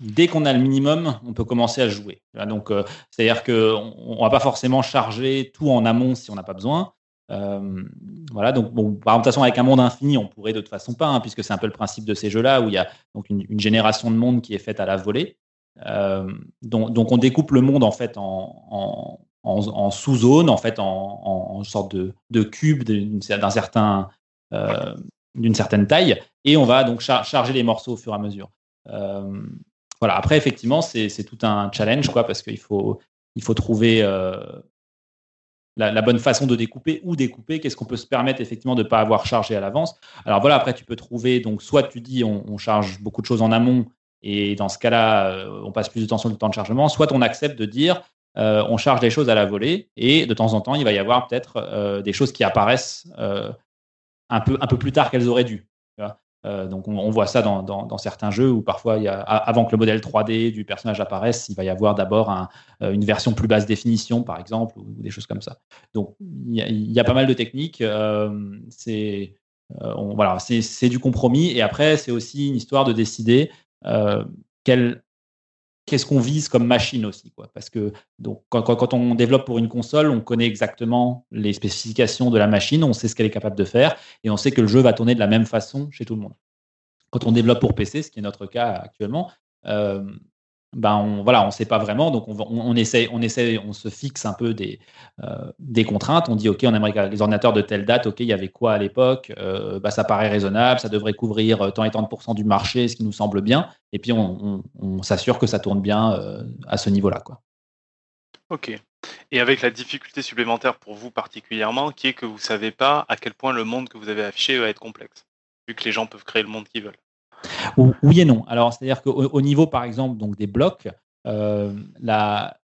dès qu'on a le minimum, on peut commencer à jouer. Donc, euh, c'est-à-dire qu'on ne va pas forcément charger tout en amont si on n'a pas besoin. Voilà, donc par exemple, façon, avec un monde infini, on pourrait de toute façon pas, hein, puisque c'est un peu le principe de ces jeux-là où il y a donc une, génération de monde qui est faite à la volée. Euh, donc, on découpe le monde en fait en, sous-zones, en fait en, sorte de, de cube certain d'une certaine taille, et on va donc charger les morceaux au fur et à mesure. Voilà. Après, effectivement, c'est tout un challenge, quoi, parce qu'il faut, il faut trouver euh, la, bonne façon de découper ou découper. Qu'est-ce qu'on peut se permettre, effectivement, de ne pas avoir chargé à l'avance? Alors voilà, après, tu peux trouver, donc, soit tu dis, on, charge beaucoup de choses en amont, et dans ce cas-là, euh, on passe plus de temps sur le temps de chargement, soit on accepte de dire, euh, on charge des choses à la volée, et de temps en temps, il va y avoir peut-être des choses qui apparaissent un, peu, un peu plus tard qu'elles auraient dû. Euh, donc on, voit ça dans, certains jeux où parfois, avant que le modèle 3D du personnage apparaisse, il va y avoir d'abord euh, une version plus basse définition, par exemple, ou, des choses comme ça. Donc il y a, pas mal de techniques. Euh, c'est voilà, du compromis. Et après, c'est aussi une histoire de décider quel qu'est-ce qu'on vise comme machine aussi. Quoi. Parce que donc, quand, on développe pour une console, on connaît exactement les spécifications de la machine, on sait ce qu'elle est capable de faire, et on sait que le jeu va tourner de la même façon chez tout le monde. Quand on développe pour PC, ce qui est notre cas actuellement, euh, ben on voilà, on sait pas vraiment, donc on, on, essaie, on essaie, on se fixe un peu des, euh, des contraintes. On dit ok, on aimerait les ordinateurs de telle date, ok, il y avait quoi à l'époque, euh, bah, ça paraît raisonnable, ça devrait couvrir euh, tant et tant de du marché, ce qui nous semble bien, et puis on, s'assure que ça tourne bien à ce niveau-là, quoi. Ok. Et avec la difficulté supplémentaire pour vous particulièrement, qui est que vous savez pas à quel point le monde que vous avez affiché va être complexe, vu que les gens peuvent créer le monde qu'ils veulent. Oui et non. Alors, c'est-à-dire qu'au niveau, par exemple, donc des blocs, euh, la...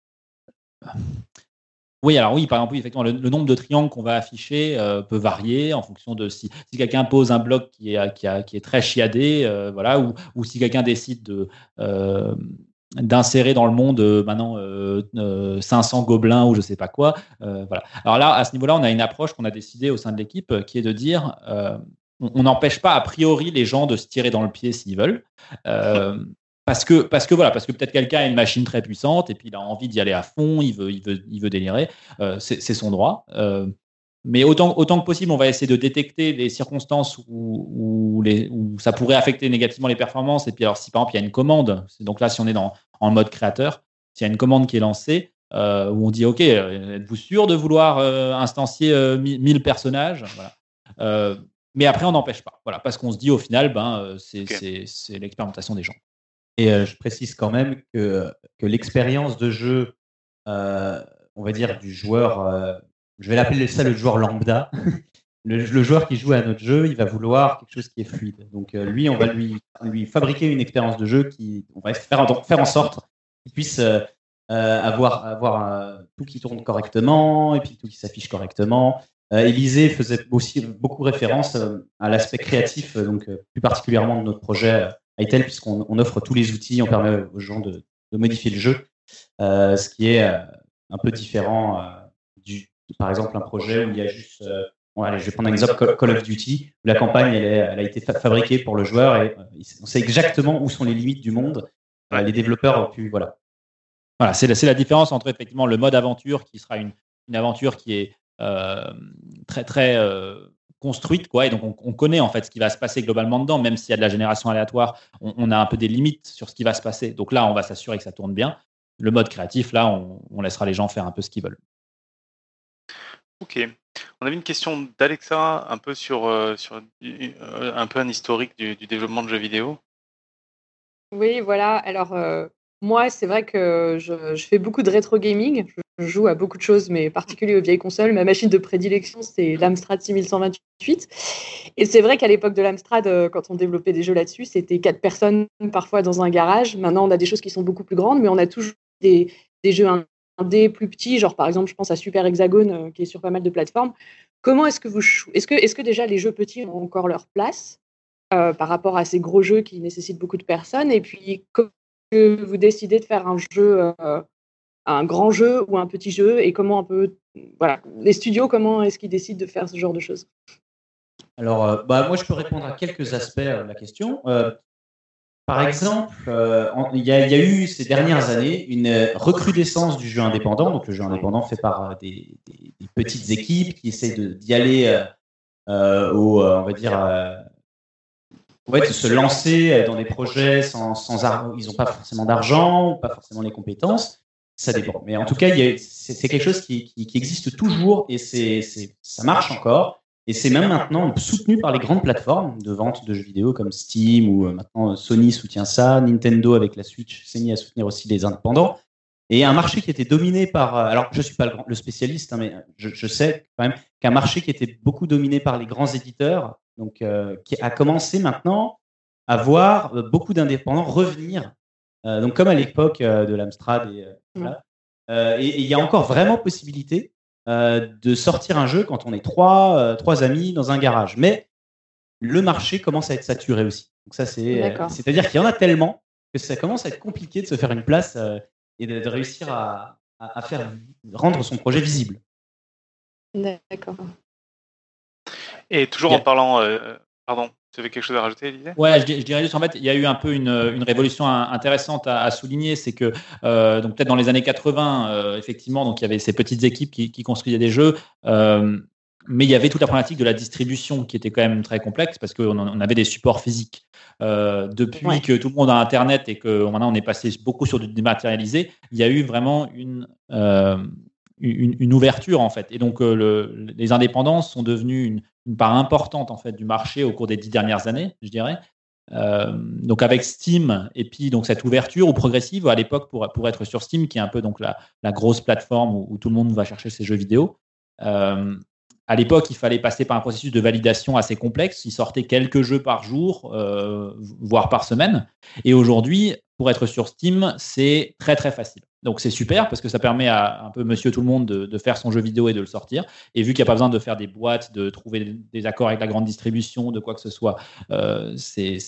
Oui, alors oui, par exemple, effectivement, le, nombre de triangles qu'on va afficher euh, peut varier en fonction de si, quelqu'un pose un bloc qui est, très chiadé, euh, voilà, ou, si quelqu'un décide de d'insérer dans le monde maintenant 500 gobelins ou je sais pas quoi. voilà. Alors là, à ce niveau-là, on a une approche qu'on a décidé au sein de l'équipe qui est de dire on n'empêche pas a priori les gens de se tirer dans le pied s'ils veulent. Euh, parce que, parce que voilà, parce que peut-être quelqu'un a une machine très puissante et puis il a envie d'y aller à fond, il veut, il veut, il veut délirer, euh, c'est son droit. Euh, mais autant, autant que possible, on va essayer de détecter les circonstances où, les, où ça pourrait affecter négativement les performances. Et puis alors, si par exemple il y a une commande, donc là si on est dans, en mode créateur, s'il y a une commande qui est lancée, où on dit OK, êtes-vous sûr de vouloir instancier 1000 personnages? Mais après, on n'empêche pas. Voilà, parce qu'on se dit au final, ben, euh, c'est l'expérimentation des gens. Et euh, je précise quand même que, que l'expérience de jeu, euh, on va dire, du joueur, je vais l'appeler ça le joueur lambda. le, joueur qui joue à notre jeu, il va vouloir quelque chose qui est fluide. Donc lui, on va lui, lui fabriquer une expérience de jeu qui, on va faire, faire en sorte qu'il puisse avoir, avoir tout qui tourne correctement et puis tout qui s'affiche correctement Élisée faisait aussi beaucoup référence à l'aspect créatif, donc plus particulièrement de notre projet ITEL, puisqu'on offre tous les outils, on permet aux gens de, modifier le jeu, ce qui est un peu différent du, par exemple, un projet où il y a juste allez, je vais prendre un exemple Call of Duty, où la campagne elle, a été fabriquée pour le joueur et on sait exactement où sont les limites du monde. les développeurs ont pu, voilà. Voilà, c'est la, différence entre effectivement le mode aventure qui sera une aventure qui est très très construite quoi. Et donc on, connaît en fait ce qui va se passer globalement dedans. Même s'il y a de la génération aléatoire on, a un peu des limites sur ce qui va se passer. Donc là on va s'assurer que ça tourne bien. Le mode créatif là on, laissera les gens faire un peu ce qu'ils veulent. Ok. On avait une question d'Alexa un peu sur, sur un peu un historique du, développement de jeux vidéo. Oui voilà. Alors moi, c'est vrai que je, fais beaucoup de rétro gaming. Je joue à beaucoup de choses, mais particulièrement aux vieilles consoles. Ma machine de prédilection, c'est l'Amstrad 6128. Et c'est vrai qu'à l'époque de l'Amstrad, euh, quand on développait des jeux là-dessus, c'était quatre personnes parfois dans un garage. Maintenant, on a des choses qui sont beaucoup plus grandes, mais on a toujours des, jeux indés plus petits, genre par exemple, je pense à Super Hexagone, euh, qui est sur pas mal de plateformes. Comment est-ce que vous, est-ce que, déjà les jeux petits ont encore leur place euh, par rapport à ces gros jeux qui nécessitent beaucoup de personnes? Et puis, vous décidez de faire un jeu, un grand jeu ou un petit jeu et comment un peu, voilà, les studios, comment est-ce qu'ils décident de faire ce genre de choses? Alors, euh, bah, moi, je peux répondre à quelques aspects de la question. Euh, par exemple, il y, a eu ces dernières années une recrudescence du jeu indépendant. Donc, le jeu indépendant fait par des, petites équipes qui essayent d'y aller au, on va dire, ouais, de se lancer dans des projets sans, sans ils n'ont pas forcément d'argent, pas forcément les compétences. Ça dépend. Mais en tout cas, c'est quelque chose qui, qui, qui, existe toujours et c'est, ça marche encore. Et c'est même maintenant soutenu par les grandes plateformes de vente de jeux vidéo comme Steam ou euh, maintenant Sony soutient ça, Nintendo avec la Switch s'est mis à soutenir aussi les indépendants. Et un marché qui était dominé par, euh, alors je suis pas le, spécialiste, hein, mais je, je, sais quand même qu'un marché qui était beaucoup dominé par les grands éditeurs donc euh, qui a commencé maintenant à voir euh, beaucoup d'indépendants revenir, euh, donc comme à l'époque de l'Amstrad. Et, et, il y a encore vraiment possibilité de sortir un jeu quand on est trois, trois amis dans un garage. Mais le marché commence à être saturé aussi. Donc ça, c'est, c'est-à-dire qu'il y en a tellement que ça commence à être compliqué de se faire une place et de, réussir à, à, faire rendre son projet visible. D'accord. Et toujours en parlant. Euh, pardon, tu avais quelque chose à rajouter, Elisée Ouais, je, dirais juste en fait, il y a eu un peu une, une révolution intéressante à, souligner, c'est que euh, donc peut-être dans les années 80, euh, effectivement, donc il y avait ces petites équipes qui, qui construisaient des jeux. mais il y avait toute la problématique de la distribution qui était quand même très complexe parce qu'on on avait des supports physiques. depuis que tout le monde a Internet et que maintenant on est passé beaucoup sur du dématérialisé, il y a eu vraiment une, une, ouverture en fait. Et donc le, les indépendants sont devenus une, part importante en fait du marché au cours des dix dernières années, je dirais. Euh, donc avec Steam et puis donc cette ouverture ou progressive à l'époque pour, pour être sur Steam qui est un peu donc la, grosse plateforme où, tout le monde va chercher ses jeux vidéo. Euh, à l'époque, il fallait passer par un processus de validation assez complexe. Il sortait quelques jeux par jour, euh, voire par semaine. Et aujourd'hui, pour être sur Steam, c'est très très facile. Donc c'est super parce que ça permet à un peu monsieur tout le monde de, faire son jeu vidéo et de le sortir. Et vu qu'il n'y a pas besoin de faire des boîtes, de trouver des accords avec la grande distribution, de quoi que ce soit, euh, c'est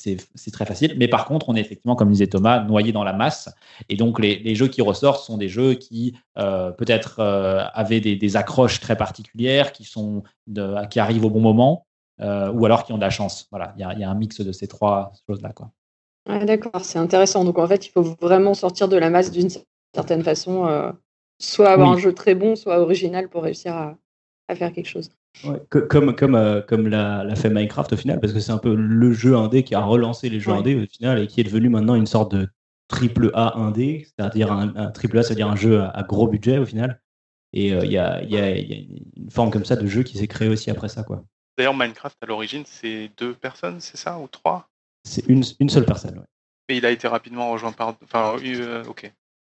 très facile. Mais par contre, on est effectivement, comme disait Thomas, noyé dans la masse. Et donc les, jeux qui ressortent sont des jeux qui euh, peut-être euh, avaient des, accroches très particulières, qui, sont qui arrivent au bon moment, ou alors qui ont de la chance. Voilà, il y, y, a un mix de ces trois choses-là. D'accord, c'est intéressant. Donc en fait, il faut vraiment sortir de la masse d'une certaine façon, euh, soit avoir un jeu très bon, soit original pour réussir à, faire quelque chose. comme comme, euh, comme l'a, fait Minecraft au final, parce que c'est un peu le jeu indé qui a relancé les jeux indés au final et qui est devenu maintenant une sorte de triple A indé, c'est-à-dire un, triple A, c'est-à-dire un jeu à, gros budget au final. Et euh, il y, a, y, a, une forme comme ça de jeu qui s'est créé aussi après ça. quoi. D'ailleurs, Minecraft, à l'origine, c'est deux personnes, c'est ça Ou trois? C'est une, une seule personne, oui. Et il a été rapidement rejoint par. Enfin, ok.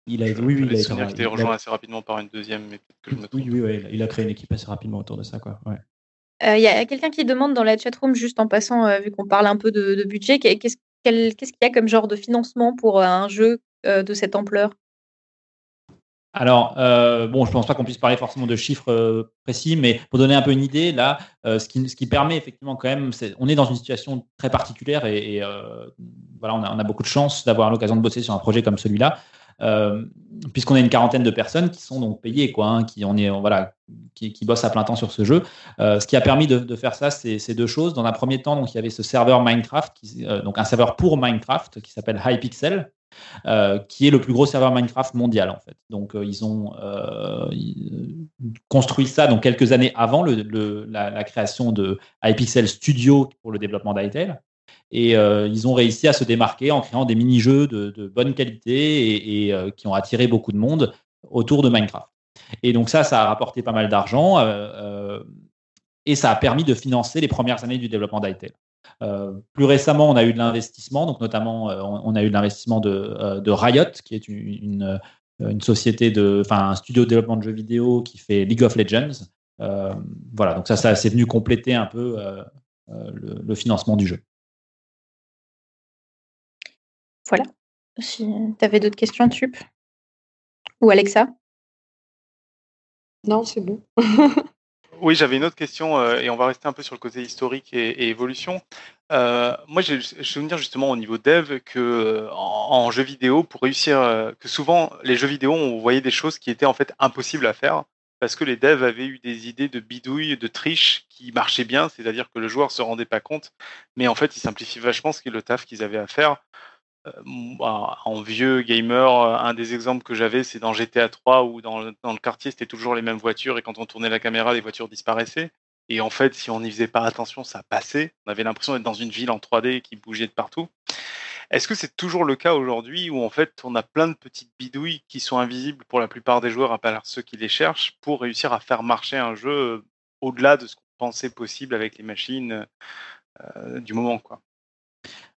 Il a, oui, oui, il a été rejoint assez rapidement par une deuxième, mais peut-être que je me trompe. Oui, oui, oui, il a créé une équipe assez rapidement autour de ça, quoi. Ouais. Euh, il y a quelqu'un qui demande dans la chatroom, juste en passant, euh, vu qu'on parle un peu de, budget, qu'est-ce qu'il y a comme genre de financement pour euh, un jeu de cette ampleur? Alors, euh, bon, je ne pense pas qu'on puisse parler forcément de chiffres euh, précis, mais pour donner un peu une idée, là, euh, ce, qui, ce, qui, permet effectivement quand même, on est dans une situation très particulière et, voilà, on a, on a, beaucoup de chance d'avoir l'occasion de bosser sur un projet comme celui-là, puisqu'on a une quarantaine de personnes qui sont donc payées, quoi, hein, qui, est, voilà, qui, qui, bossent à plein temps sur ce jeu. ce qui a permis de, faire ça, c'est deux choses. Dans un premier temps, donc, il y avait ce serveur Minecraft, qui, donc un serveur pour Minecraft qui s'appelle Hypixel, euh, qui est le plus gros serveur Minecraft mondial en fait. Donc euh, ils ont euh, construit ça donc quelques années avant le, la, création de Hypixel Studio pour le développement d'Itel. Et ils ont réussi à se démarquer en créant des mini-jeux de, bonne qualité et, qui ont attiré beaucoup de monde autour de Minecraft. Et donc ça, ça a rapporté pas mal d'argent et ça a permis de financer les premières années du développement d'Itel. Euh, plus récemment, on a eu de l'investissement, donc notamment, euh, on, a eu de l'investissement de, euh, Riot, qui est une, société de, enfin, un studio de développement de jeux vidéo qui fait League of Legends. voilà, donc ça, ça c'est venu compléter un peu le, financement du jeu. Voilà. Si tu avais d'autres questions, Tup? Ou Alexa? Non, c'est bon. Oui, j'avais une autre question euh, et on va rester un peu sur le côté historique et, évolution. Euh, moi, je, je veux dire justement au niveau dev que euh, en, jeu vidéo, pour réussir, que souvent les jeux vidéo, on voyait des choses qui étaient en fait impossibles à faire parce que les devs avaient eu des idées de bidouille, de triche qui marchaient bien, c'est-à-dire que le joueur se rendait pas compte, mais en fait, ils simplifient vachement ce qui est le taf qu'ils avaient à faire. Euh, en vieux gamer, euh, un des exemples que j'avais, c'est dans GTA 3 où dans le, dans le quartier, c'était toujours les mêmes voitures et quand on tournait la caméra, les voitures disparaissaient. Et en fait, si on n'y faisait pas attention, ça passait. On avait l'impression d'être dans une ville en 3D qui bougeait de partout. Est-ce que c'est toujours le cas aujourd'hui où en fait on a plein de petites bidouilles qui sont invisibles pour la plupart des joueurs, à part ceux qui les cherchent, pour réussir à faire marcher un jeu euh, au-delà de ce qu'on pensait possible avec les machines du moment quoi?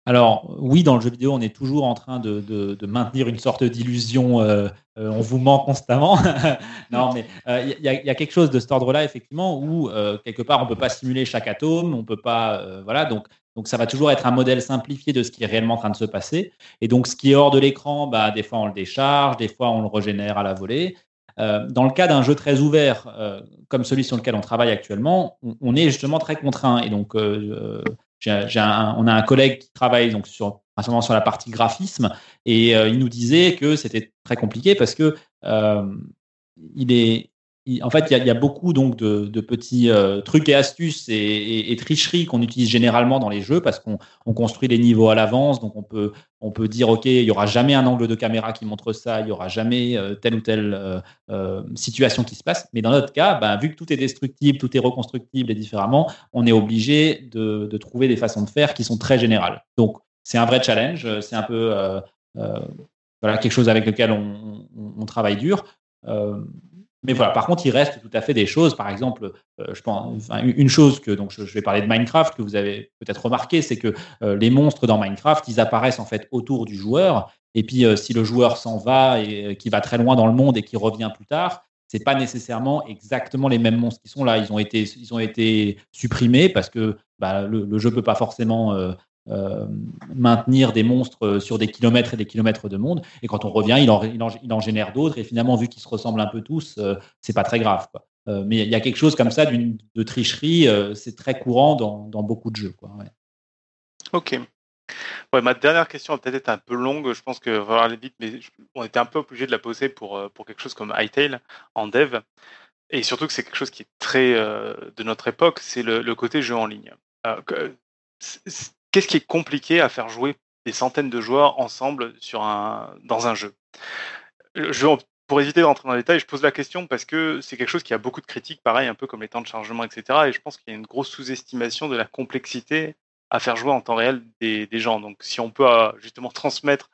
Alors oui, dans le jeu vidéo, on est toujours en train de, maintenir une sorte d'illusion. Euh, euh, on vous ment constamment. non, mais euh, il y, a quelque chose de cet ordre-là, effectivement, où quelque part, on peut pas simuler chaque atome, on peut pas, voilà. Donc, donc ça va toujours être un modèle simplifié de ce qui est réellement en train de se passer. Et donc, ce qui est hors de l'écran, bah, des fois on le décharge, des fois on le régénère à la volée. dans le cas d'un jeu très ouvert, comme celui sur lequel on travaille actuellement, on, on est justement très contraint. Et donc, on a un collègue qui travaille sur, principalement sur la partie graphisme et euh, il nous disait que c'était très compliqué parce que euh, il est, en fait, il y, a, beaucoup donc de, petits euh, trucs et astuces et, tricheries qu'on utilise généralement dans les jeux parce qu'on construit les niveaux à l'avance. Donc, on peut, on peut dire, OK, il y aura jamais un angle de caméra qui montre ça, il y aura jamais euh, telle ou telle euh, situation qui se passe. Mais dans notre cas, ben, vu que tout est destructible, tout est reconstructible et différemment, on est obligé de, trouver des façons de faire qui sont très générales. Donc, c'est un vrai challenge. C'est un peu voilà, quelque chose avec lequel on travaille dur. Mais voilà, par contre, il reste tout à fait des choses. Par exemple, euh, je pense, une chose que donc je, vais parler de Minecraft que vous avez peut-être remarqué, c'est que euh, les monstres dans Minecraft, ils apparaissent en fait autour du joueur. Et puis, euh, si le joueur s'en va et qui va très loin dans le monde et qui revient plus tard, c'est pas nécessairement exactement les mêmes monstres qui sont là. Ils ont été, ils ont été supprimés parce que bah, le, le, jeu peut pas forcément euh, maintenir des monstres euh, sur des kilomètres et des kilomètres de monde. Et quand on revient, il en, génère d'autres. Et finalement, vu qu'ils se ressemblent un peu tous, euh, c'est pas très grave. Quoi. mais il y a quelque chose comme ça de tricherie. c'est très courant dans, beaucoup de jeux. Ok. Ma dernière question va peut-être être un peu longue. Je pense que va aller vite, mais on était un peu obligé de la poser pour, quelque chose comme Hytale en dev. Et surtout que c'est quelque chose qui est très de notre époque, c'est le, côté jeu en ligne qu'est-ce qui est compliqué à faire jouer des centaines de joueurs ensemble sur un, dans un jeu? Je, Pour éviter d'entrer dans les détails, je pose la question parce que c'est quelque chose qui a beaucoup de critiques, pareil, un peu comme les temps de chargement, etc. Et je pense qu'il y a une grosse sous-estimation de la complexité à faire jouer en temps réel des, gens. Donc si on peut euh, justement transmettre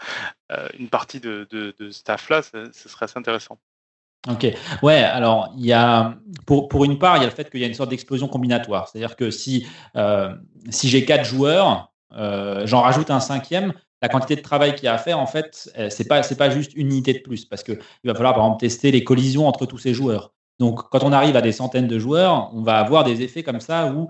euh, une partie de, de, de ce staff-là, ce serait assez intéressant. Ok, ouais, alors il y a, pour, pour une part, il y a le fait qu'il y a une sorte d'explosion combinatoire. C'est-à-dire que si, euh, si j'ai quatre joueurs, euh, j'en rajoute un cinquième, la quantité de travail qu'il y a à faire, en fait, euh, c'est pas pas juste une unité de plus, parce que il va falloir par exemple tester les collisions entre tous ces joueurs. Donc, quand on arrive à des centaines de joueurs, on va avoir des effets comme ça où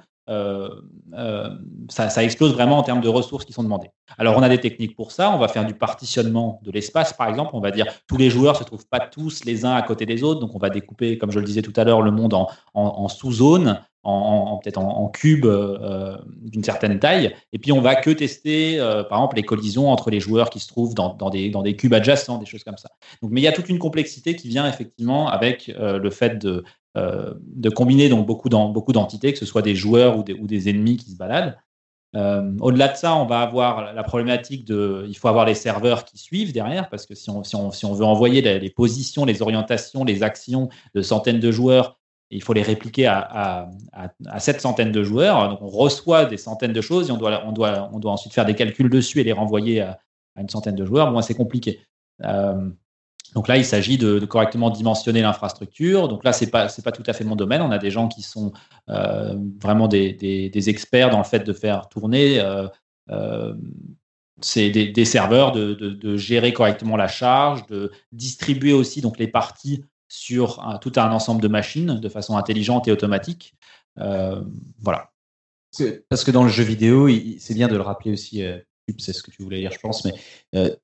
ça, ça, explose vraiment en termes de ressources qui sont demandées. Alors, on a des techniques pour ça. On va faire du partitionnement de l'espace, par exemple. On va dire tous les joueurs se trouvent pas tous les uns à côté des autres. Donc, on va découper, comme je le disais tout à l'heure, le monde en, en, sous-zones, en, peut-être en, cubes d'une certaine taille. Et puis, on va que tester, par exemple, les collisions entre les joueurs qui se trouvent dans, dans, des, dans des cubes adjacents, des choses comme ça. Donc, mais il y a toute une complexité qui vient effectivement avec le fait de euh, de combiner donc beaucoup d'entités, que ce soit des joueurs ou des, ou des ennemis qui se baladent. Euh, au-delà de ça, on va avoir la problématique de, il faut avoir les serveurs qui suivent derrière, parce que si on, si on, si on veut envoyer les, positions, les orientations, les actions de centaines de joueurs, il faut les répliquer à, à, à, cette centaine de joueurs. On reçoit des centaines de choses et on doit, ensuite faire des calculs dessus et les renvoyer à, une centaine de joueurs. Bon, c'est compliqué. Euh, donc là, il s'agit de, correctement dimensionner l'infrastructure. Donc là, ce n'est pas, pas tout à fait mon domaine. On a des gens qui sont euh, vraiment des, experts dans le fait de faire tourner euh, des, serveurs, de, gérer correctement la charge, de distribuer aussi les parties sur tout un ensemble de machines de façon intelligente et automatique. Euh, voilà. Parce que dans le jeu vidéo, c'est bien de le rappeler aussi, c'est ce que tu voulais dire, je pense, mais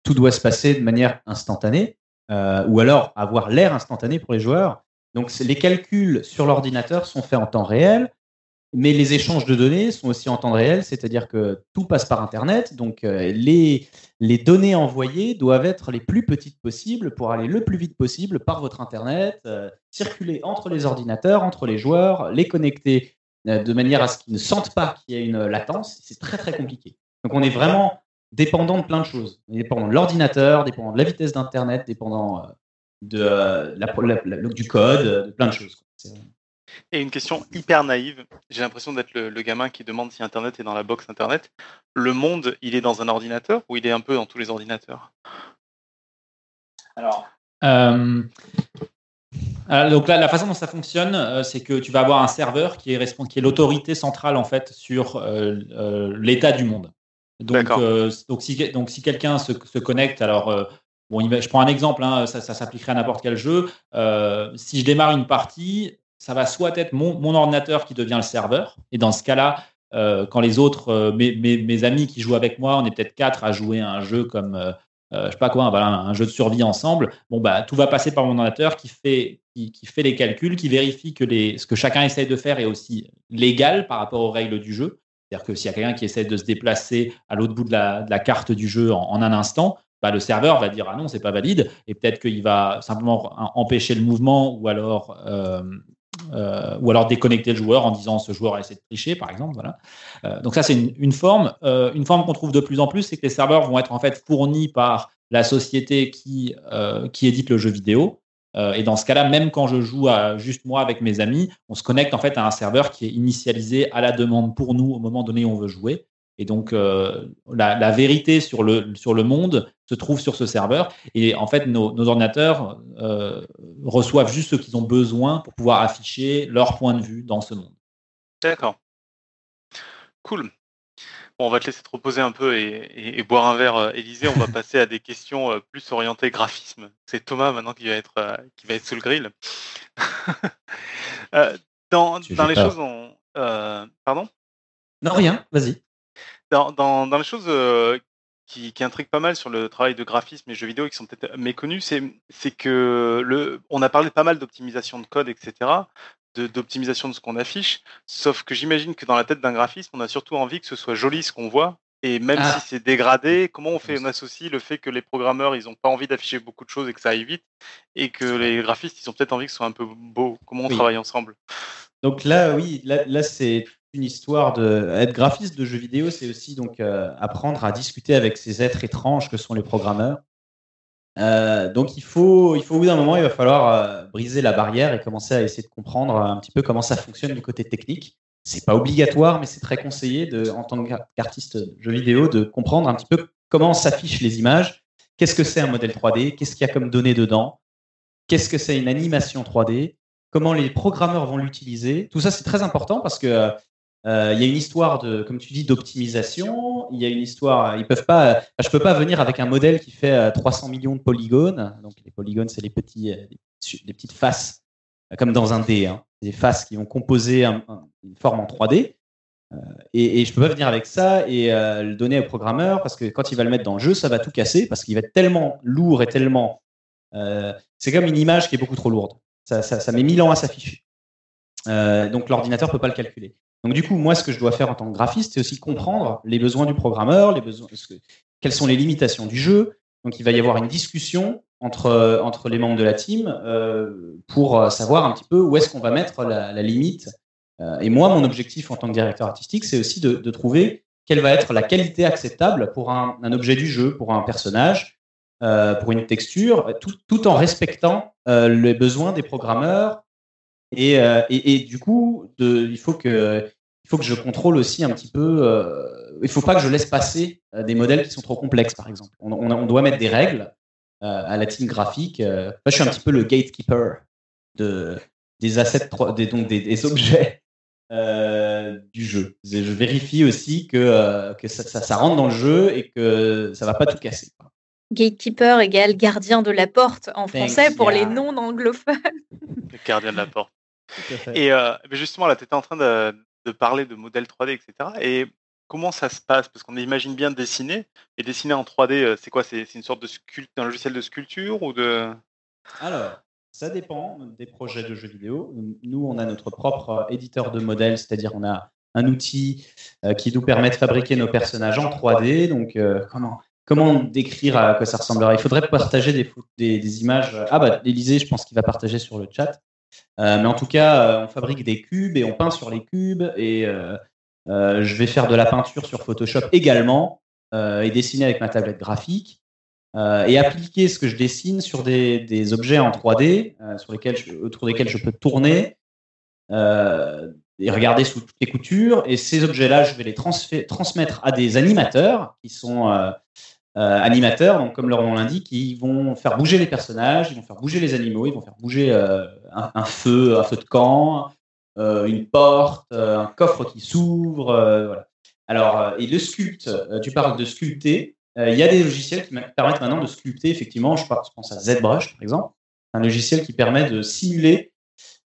tout doit se passer de manière instantanée. Euh, ou alors avoir l'air instantané pour les joueurs. Donc les calculs sur l'ordinateur sont faits en temps réel, mais les échanges de données sont aussi en temps réel, c'est-à-dire que tout passe par Internet, donc euh, les, données envoyées doivent être les plus petites possibles pour aller le plus vite possible par votre Internet, euh, circuler entre les ordinateurs, entre les joueurs, les connecter de manière à ce qu'ils ne sentent pas qu'il y a une latence. C'est très très compliqué. Donc on est vraiment dépendant de plein de choses. Dépendant de l'ordinateur, dépendant de la vitesse d'Internet, dépendant euh, de, euh, la, du code, de plein de choses. Et une question hyper naïve, j'ai l'impression d'être le, gamin qui demande si Internet est dans la box Internet. Le monde, il est dans un ordinateur ou il est un peu dans tous les ordinateurs? Alors, euh, donc la façon dont ça fonctionne, c'est que tu vas avoir un serveur qui est, qui est l'autorité centrale en fait sur l'état du monde. Donc, euh, donc, si, donc si quelqu'un se, se, connecte, alors euh, bon, je prends un exemple, hein, ça, ça s'appliquerait à n'importe quel jeu. Euh, si je démarre une partie, ça va soit être mon, ordinateur qui devient le serveur, et dans ce cas-là, quand les autres, mes, mes, amis qui jouent avec moi, on est peut-être quatre à jouer un jeu comme je sais pas quoi, un jeu de survie ensemble. Bon bah tout va passer par mon ordinateur qui fait les calculs, qui vérifie que ce que chacun essaye de faire est aussi légal par rapport aux règles du jeu. C'est-à-dire que s'il y a quelqu'un qui essaie de se déplacer à l'autre bout de la, carte du jeu en, un instant, bah, le serveur va dire ah non, c'est pas valide, et peut-être qu'il va simplement empêcher le mouvement ou alors, euh, euh, ou alors déconnecter le joueur en disant ce joueur a essayé de tricher, par exemple. Voilà. Euh, donc ça, c'est une, forme. une forme qu'on trouve de plus en plus, c'est que les serveurs vont être en fait fournis par la société qui, qui édite le jeu vidéo. Euh, et dans ce cas-là, même quand je joue à, juste moi avec mes amis, on se connecte en fait à un serveur qui est initialisé à la demande pour nous au moment donné où on veut jouer. Et donc, euh, la, vérité sur le, sur le monde se trouve sur ce serveur. Et en fait, nos, ordinateurs euh, reçoivent juste ce qu'ils ont besoin pour pouvoir afficher leur point de vue dans ce monde. D'accord. Cool on va te laisser te reposer un peu et, boire un verre, euh, Élisée. On va passer à des questions plus orientées graphisme. C'est Thomas maintenant qui va être, qui va être sous le grill. dans, les choses, pardon? Non, rien, vas-y. Dans, les choses qui, qui, intriguent pas mal sur le travail de graphisme et jeux vidéo qui sont peut-être méconnus, c'est que le, on a parlé pas mal d'optimisation de code, etc d'optimisation de, ce qu'on affiche. Sauf que j'imagine que dans la tête d'un graphiste, on a surtout envie que ce soit joli ce qu'on voit. Et même ah. si c'est dégradé, comment on fait, on associe le fait que les programmeurs, ils n'ont pas envie d'afficher beaucoup de choses et que ça aille vite, et que les graphistes, ils ont peut-être envie que ce soit un peu beau. Comment on travaille ensemble? Donc là, oui, là, c'est une histoire de être graphiste de jeux vidéo, c'est aussi donc euh, apprendre à discuter avec ces êtres étranges que sont les programmeurs. Euh, donc il faut, il faut au bout d'un moment, il va falloir euh, briser la barrière et commencer à essayer de comprendre un petit peu comment ça fonctionne du côté technique. C'est pas obligatoire, mais c'est très conseillé de, en tant qu'artiste jeu vidéo de comprendre un petit peu comment s'affichent les images, qu'est-ce que c'est un modèle 3D, qu'est-ce qu'il y a comme données dedans, qu'est-ce que c'est une animation 3D, comment les programmeurs vont l'utiliser? Tout ça, c'est très important parce que euh, il y a une histoire de, comme tu dis, d'optimisation. Il y a une histoire. Ils peuvent pas. Je peux pas venir avec un modèle qui fait 300 euh, millions de polygones. Donc les polygones, c'est les euh, petites faces, comme dans un dé. Hein. Des faces qui vont composer une forme en 3D. et, je je peux pas venir avec ça et le donner au programmeur parce que quand il va le mettre dans le jeu, ça va tout casser parce qu'il va être tellement lourd et tellement. c'est comme une image qui est beaucoup trop lourde. Ça, met mille ans à s'afficher. donc l'ordinateur peut pas le calculer. Donc du coup, moi, ce que je dois faire en tant que graphiste, c'est aussi comprendre les besoins du programmeur, les besoins, quelles sont les limitations du jeu. Donc il va y avoir une discussion entre, entre les membres de la team euh, pour savoir un petit peu où est-ce qu'on va mettre la, limite. Euh, et moi, mon objectif en tant que directeur artistique, c'est aussi de, trouver quelle va être la qualité acceptable pour un, objet du jeu, pour un personnage, euh, pour une texture, tout, en respectant les besoins des programmeurs. Et, et, du coup, de, il faut que il faut que je contrôle aussi un petit peu. il ne faut pas que je laisse passer des modèles qui sont trop complexes, par exemple. On, on doit mettre des règles euh, à la team graphique. Euh, moi, je suis un petit peu le gatekeeper de, des assets, des, donc des, objets euh, du jeu. Je vérifie aussi que, que ça, ça, rentre dans le jeu et que ça va pas tout casser. Gatekeeper égale gardien de la porte en français pour les non-anglophones. Gardien de la porte. Et justement, là, tu étais en train de, de, parler de modèles 3D, etc. Et comment ça se passe? Parce qu'on imagine bien dessiner, et dessiner en 3D, euh, c'est quoi? C'est une sorte de sculpte, un logiciel de sculpture ou de? Alors, ça dépend des projets de jeux vidéo. Nous, on a notre propre euh, éditeur de modèles, c'est-à-dire on a un outil euh, qui nous permet de fabriquer nos personnages en 3D. Donc, comment comment décrire à quoi ça ressemblerait? Il faudrait partager des, des, images. Ah bah, Élisée, je pense qu'il va partager sur le chat. Mais en tout cas, on fabrique des cubes et on peint sur les cubes et euh, je vais faire de la peinture sur Photoshop également euh, et dessiner avec ma tablette graphique euh, et appliquer ce que je dessine sur des, objets en 3D sur lesquels autour desquels je peux tourner et regarder sous toutes les coutures. Et ces objets-là, je vais les transmettre à des animateurs qui sont animateurs, donc comme leur nom l'indique, ils vont faire bouger les personnages, ils vont faire bouger les animaux, ils vont faire bouger un, feu, un feu de camp, euh, une porte, euh, un coffre qui s'ouvre. Euh, voilà. Alors, et le sculpte, tu parles de sculpter. Il y a des logiciels qui permettent maintenant de sculpter, effectivement. Je pense à ZBrush, par exemple. Un logiciel qui permet de simuler,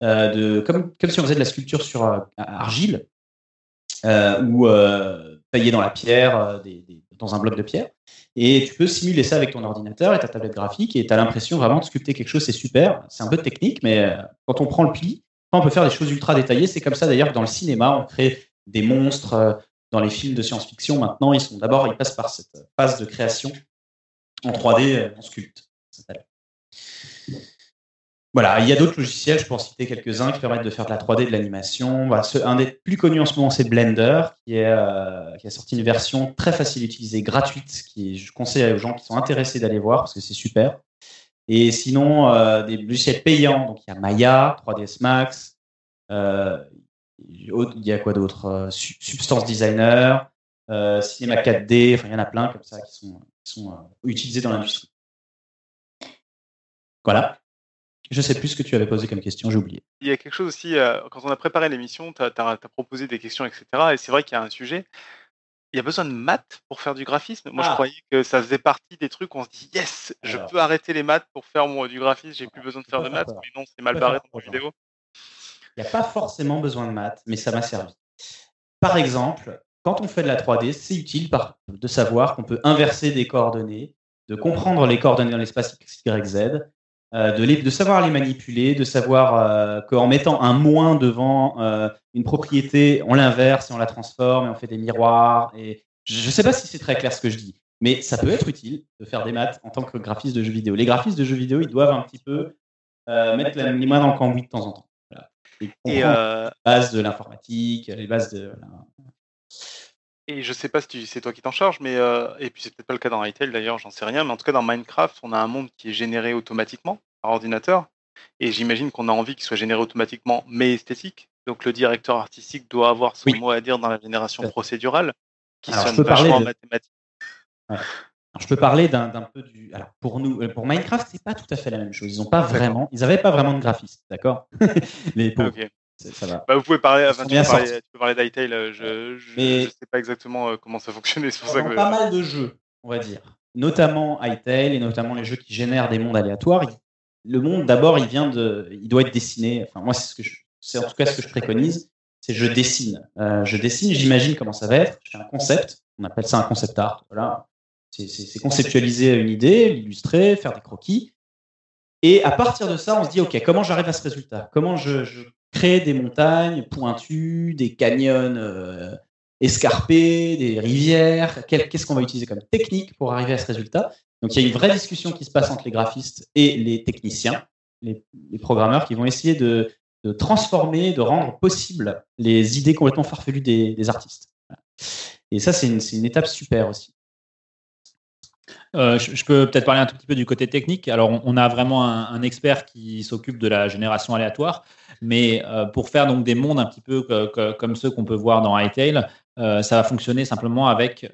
de, comme, comme si on faisait de la sculpture sur argile, ou tailler dans la pierre, dans un bloc de pierre. Et tu peux simuler ça avec ton ordinateur et ta tablette graphique et tu as l'impression vraiment de sculpter quelque chose, c'est super. C'est un peu technique, mais quand on prend le pli, on peut faire des choses ultra détaillées. C'est comme ça d'ailleurs que dans le cinéma, on crée des monstres. Euh, dans les films de science-fiction, maintenant, ils sont d'abord, ils passent par cette phase de création en 3D, euh, en sculpte. Voilà, il y a d'autres logiciels, je peux en citer quelques-uns qui permettent de faire de la 3D, de l'animation. un des plus connus en ce moment, c'est Blender, qui, euh, a sorti une version très facile à utiliser, gratuite, qui je conseille aux gens qui sont intéressés d'aller voir parce que c'est super. Et sinon, euh, des logiciels payants, donc il y a Maya, 3ds Max, euh, il y a quoi d'autre Substance Designer, Cinema 4D, enfin il y en a plein comme ça qui sont utilisés dans l'industrie. Voilà. Je sais plus ce que tu avais posé comme question, j'ai oublié. Il y a quelque chose aussi, quand on a préparé l'émission, tu as, proposé des questions, etc. Et c'est vrai qu'il y a un sujet il y a besoin de maths pour faire du graphisme. Moi, je ah. croyais que ça faisait partie des trucs où on se dit yes, je peux arrêter les maths pour faire moi, du graphisme, j'ai plus besoin de faire de maths. Mais non, c'est mal barré dans la vidéo. Il n'y a pas forcément besoin de maths, mais ça m'a servi. Par exemple, quand on fait de la 3D, c'est utile de savoir qu'on peut inverser des coordonnées, de comprendre les coordonnées dans l'espace XYZ euh, de, savoir les manipuler, de savoir euh, qu'en mettant un moins devant euh, une propriété, on l'inverse et on la transforme et on fait des miroirs. Et je ne sais pas si c'est très clair ce que je dis, mais ça peut être utile de faire des maths en tant que graphiste de jeux vidéo. Les graphistes de jeux vidéo, ils doivent un petit peu mettre les mains dans le cambouis de temps en temps. Et, les bases de l'informatique, les bases de. Et je sais pas si c'est toi qui t'en charges, mais euh, et puis c'est peut-être pas le cas dans Retail d'ailleurs, j'en sais rien, mais en tout cas dans Minecraft, on a un monde qui est généré automatiquement par ordinateur, et j'imagine qu'on a envie qu'il soit généré automatiquement, mais esthétique. Donc le directeur artistique doit avoir son mot à dire dans la génération procédurale, qui sonne vachement mathématique. je peux parler d'un peu du. Alors pour nous, euh, pour Minecraft, c'est pas tout à fait la même chose. Ils ont pas vraiment, ils n'avaient pas vraiment de graphiste, d'accord? Les bah, vous pouvez parler, tu, peux parler, d'Hytale, euh, je ne sais pas exactement euh, comment ça fonctionne. C'est pour pas mal de jeux, on va dire. Notamment Hytale et notamment les jeux qui génèrent des mondes aléatoires. Le monde, d'abord, il vient de, il doit être dessiné. Enfin, moi, c'est ce que c'est en tout cas ce que je préconise. c'est je dessine. je dessine, j'imagine comment ça va être, je fais un concept, on appelle ça un concept art. Voilà. C'est conceptualiser une idée, l'illustrer, faire des croquis. Et à partir de ça, on se dit, OK, comment j'arrive à ce résultat? Comment je, des montagnes pointues, des canyons euh, escarpés, des rivières Qu'est-ce qu'on va utiliser comme technique pour arriver à ce résultat? Donc il y a une vraie discussion qui se passe entre les graphistes et les techniciens, les, programmeurs qui vont essayer de, transformer, de rendre possible les idées complètement farfelues des, artistes. Et ça, c'est une étape super aussi. Euh, je, peux peut-être parler un tout petit peu du côté technique. Alors, on, a vraiment un, expert qui s'occupe de la génération aléatoire, mais euh, pour faire donc des mondes un petit peu comme ceux qu'on peut voir dans Hightail, euh, ça va fonctionner simplement avec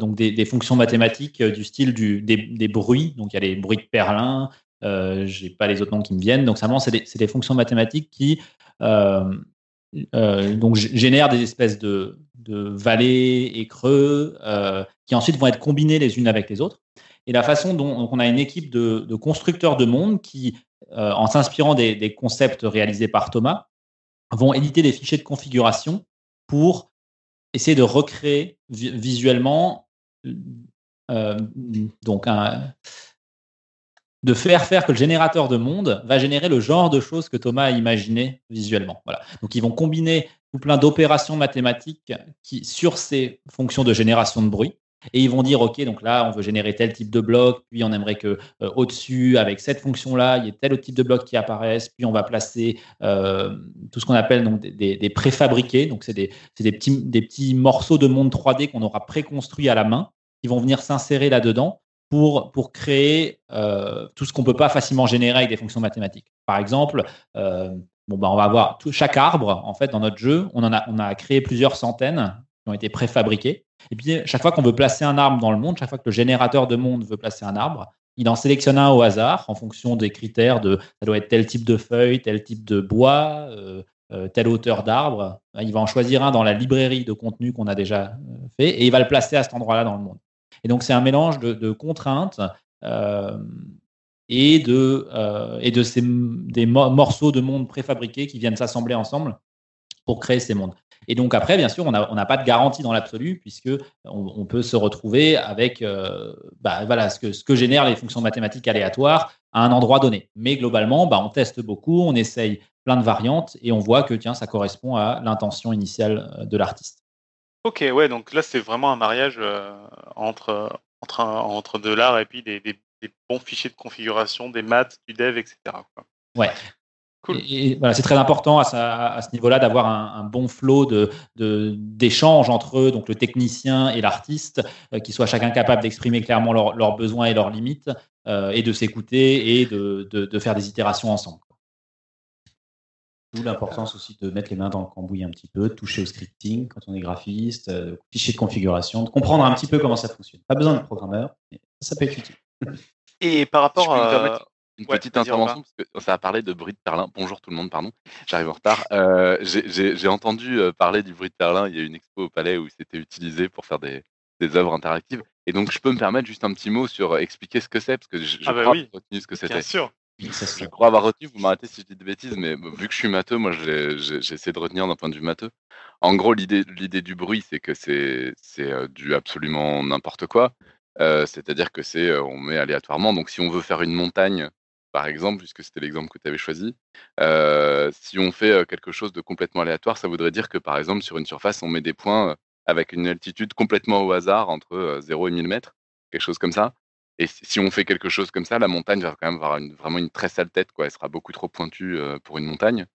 donc des, fonctions mathématiques du style des, bruits. Donc, il y a les bruits de Perlin. Euh, j'ai pas les autres noms qui me viennent. Donc, simplement, c'est des, des, fonctions mathématiques qui donc génèrent des espèces de, de vallées et creux qui ensuite vont être combinés les unes avec les autres et la façon dont on a une équipe de, constructeurs de monde qui, euh, en s'inspirant des, concepts réalisés par Thomas, vont éditer des fichiers de configuration pour essayer de recréer visuellement, euh, donc de faire faire que le générateur de monde va générer le genre de choses que Thomas a imaginé visuellement. Voilà. Donc ils vont combiner plein d'opérations mathématiques qui, sur ces fonctions de génération de bruit et ils vont dire, OK, donc là, on veut générer tel type de bloc, puis on aimerait que euh, au-dessus, avec cette fonction-là, il y ait tel autre type de bloc qui apparaisse, puis on va placer euh, tout ce qu'on appelle des, préfabriqués. Donc, c'est des, des, petits, des petits morceaux de monde 3D qu'on aura préconstruits à la main, qui vont venir s'insérer là-dedans pour, pour créer euh, tout ce qu'on ne peut pas facilement générer avec des fonctions mathématiques. Par exemple, bon, bah, on va avoir tout, chaque arbre, en fait, dans notre jeu, on, en a, on a créé plusieurs centaines qui ont été préfabriqués. Et puis, chaque fois qu'on veut placer un arbre dans le monde, chaque fois que le générateur de monde veut placer un arbre, il en sélectionne un au hasard en fonction des critères de ça doit être tel type de feuille, tel type de bois, euh, euh, telle hauteur d'arbre. Il va en choisir un dans la librairie de contenu qu'on a déjà euh, fait et il va le placer à cet endroit-là dans le monde. Et donc, c'est un mélange de, contraintes et de, et de ces, des morceaux de monde préfabriqués qui viennent s'assembler ensemble pour créer ces mondes. Et donc après, bien sûr, on n'a pas de garantie dans l'absolu puisque on, peut se retrouver avec euh, bah, voilà, ce, que, ce que génèrent les fonctions mathématiques aléatoires à un endroit donné. Mais globalement, bah, on teste beaucoup, on essaye plein de variantes et on voit que tiens, ça correspond à l'intention initiale euh, de l'artiste. Ok, ouais, donc là c'est vraiment un mariage euh, entre, entre, entre de l'art et puis des, bons fichiers de configuration, des maths, du dev, etc. Quoi. Ouais, et, voilà, c'est très important à, ce niveau-là d'avoir un, bon flot de, d'échanges entre eux, donc le technicien et l'artiste, euh, qui soient chacun capable d'exprimer clairement leurs besoins et leurs limites, euh, et de s'écouter et de, faire des itérations ensemble. D'où l'importance aussi de mettre les mains dans le cambouis un petit peu, de toucher au scripting quand on est graphiste, euh, fichier de configuration, de comprendre un petit peu comment ça fonctionne. Pas besoin de programmeur, mais ça peut être utile. Et par rapport à une petite intervention, parce que ça a parlé de bruit de perlin. Bonjour tout le monde, pardon, j'arrive en retard. Euh, j'ai entendu euh, parler du bruit de perlin. Il y a une expo au palais où c'était utilisé pour faire des, des, œuvres interactives. Et donc, je peux me permettre juste un petit mot sur expliquer ce que c'est, parce que je, ah bah crois avoir retenu ce que c'était. Bien sûr. Je crois avoir retenu, vous m'arrêtez si je dis des bêtises, mais vu que je suis matheux, moi j'ai essayé de retenir d'un point de vue matheux. En gros, l'idée du bruit, c'est que c'est euh, du absolument n'importe quoi. C'est-à-dire que c'est, on met aléatoirement. Donc, si on veut faire une montagne par exemple, puisque c'était l'exemple que tu avais choisi, euh, si on fait euh, quelque chose de complètement aléatoire, ça voudrait dire que, par exemple, sur une surface, on met des points euh, avec une altitude complètement au hasard, entre 0 et 1000 mètres, quelque chose comme ça. Et si on fait quelque chose comme ça, la montagne va quand même avoir vraiment une très sale tête, quoi. Elle sera beaucoup trop pointue pour une montagne.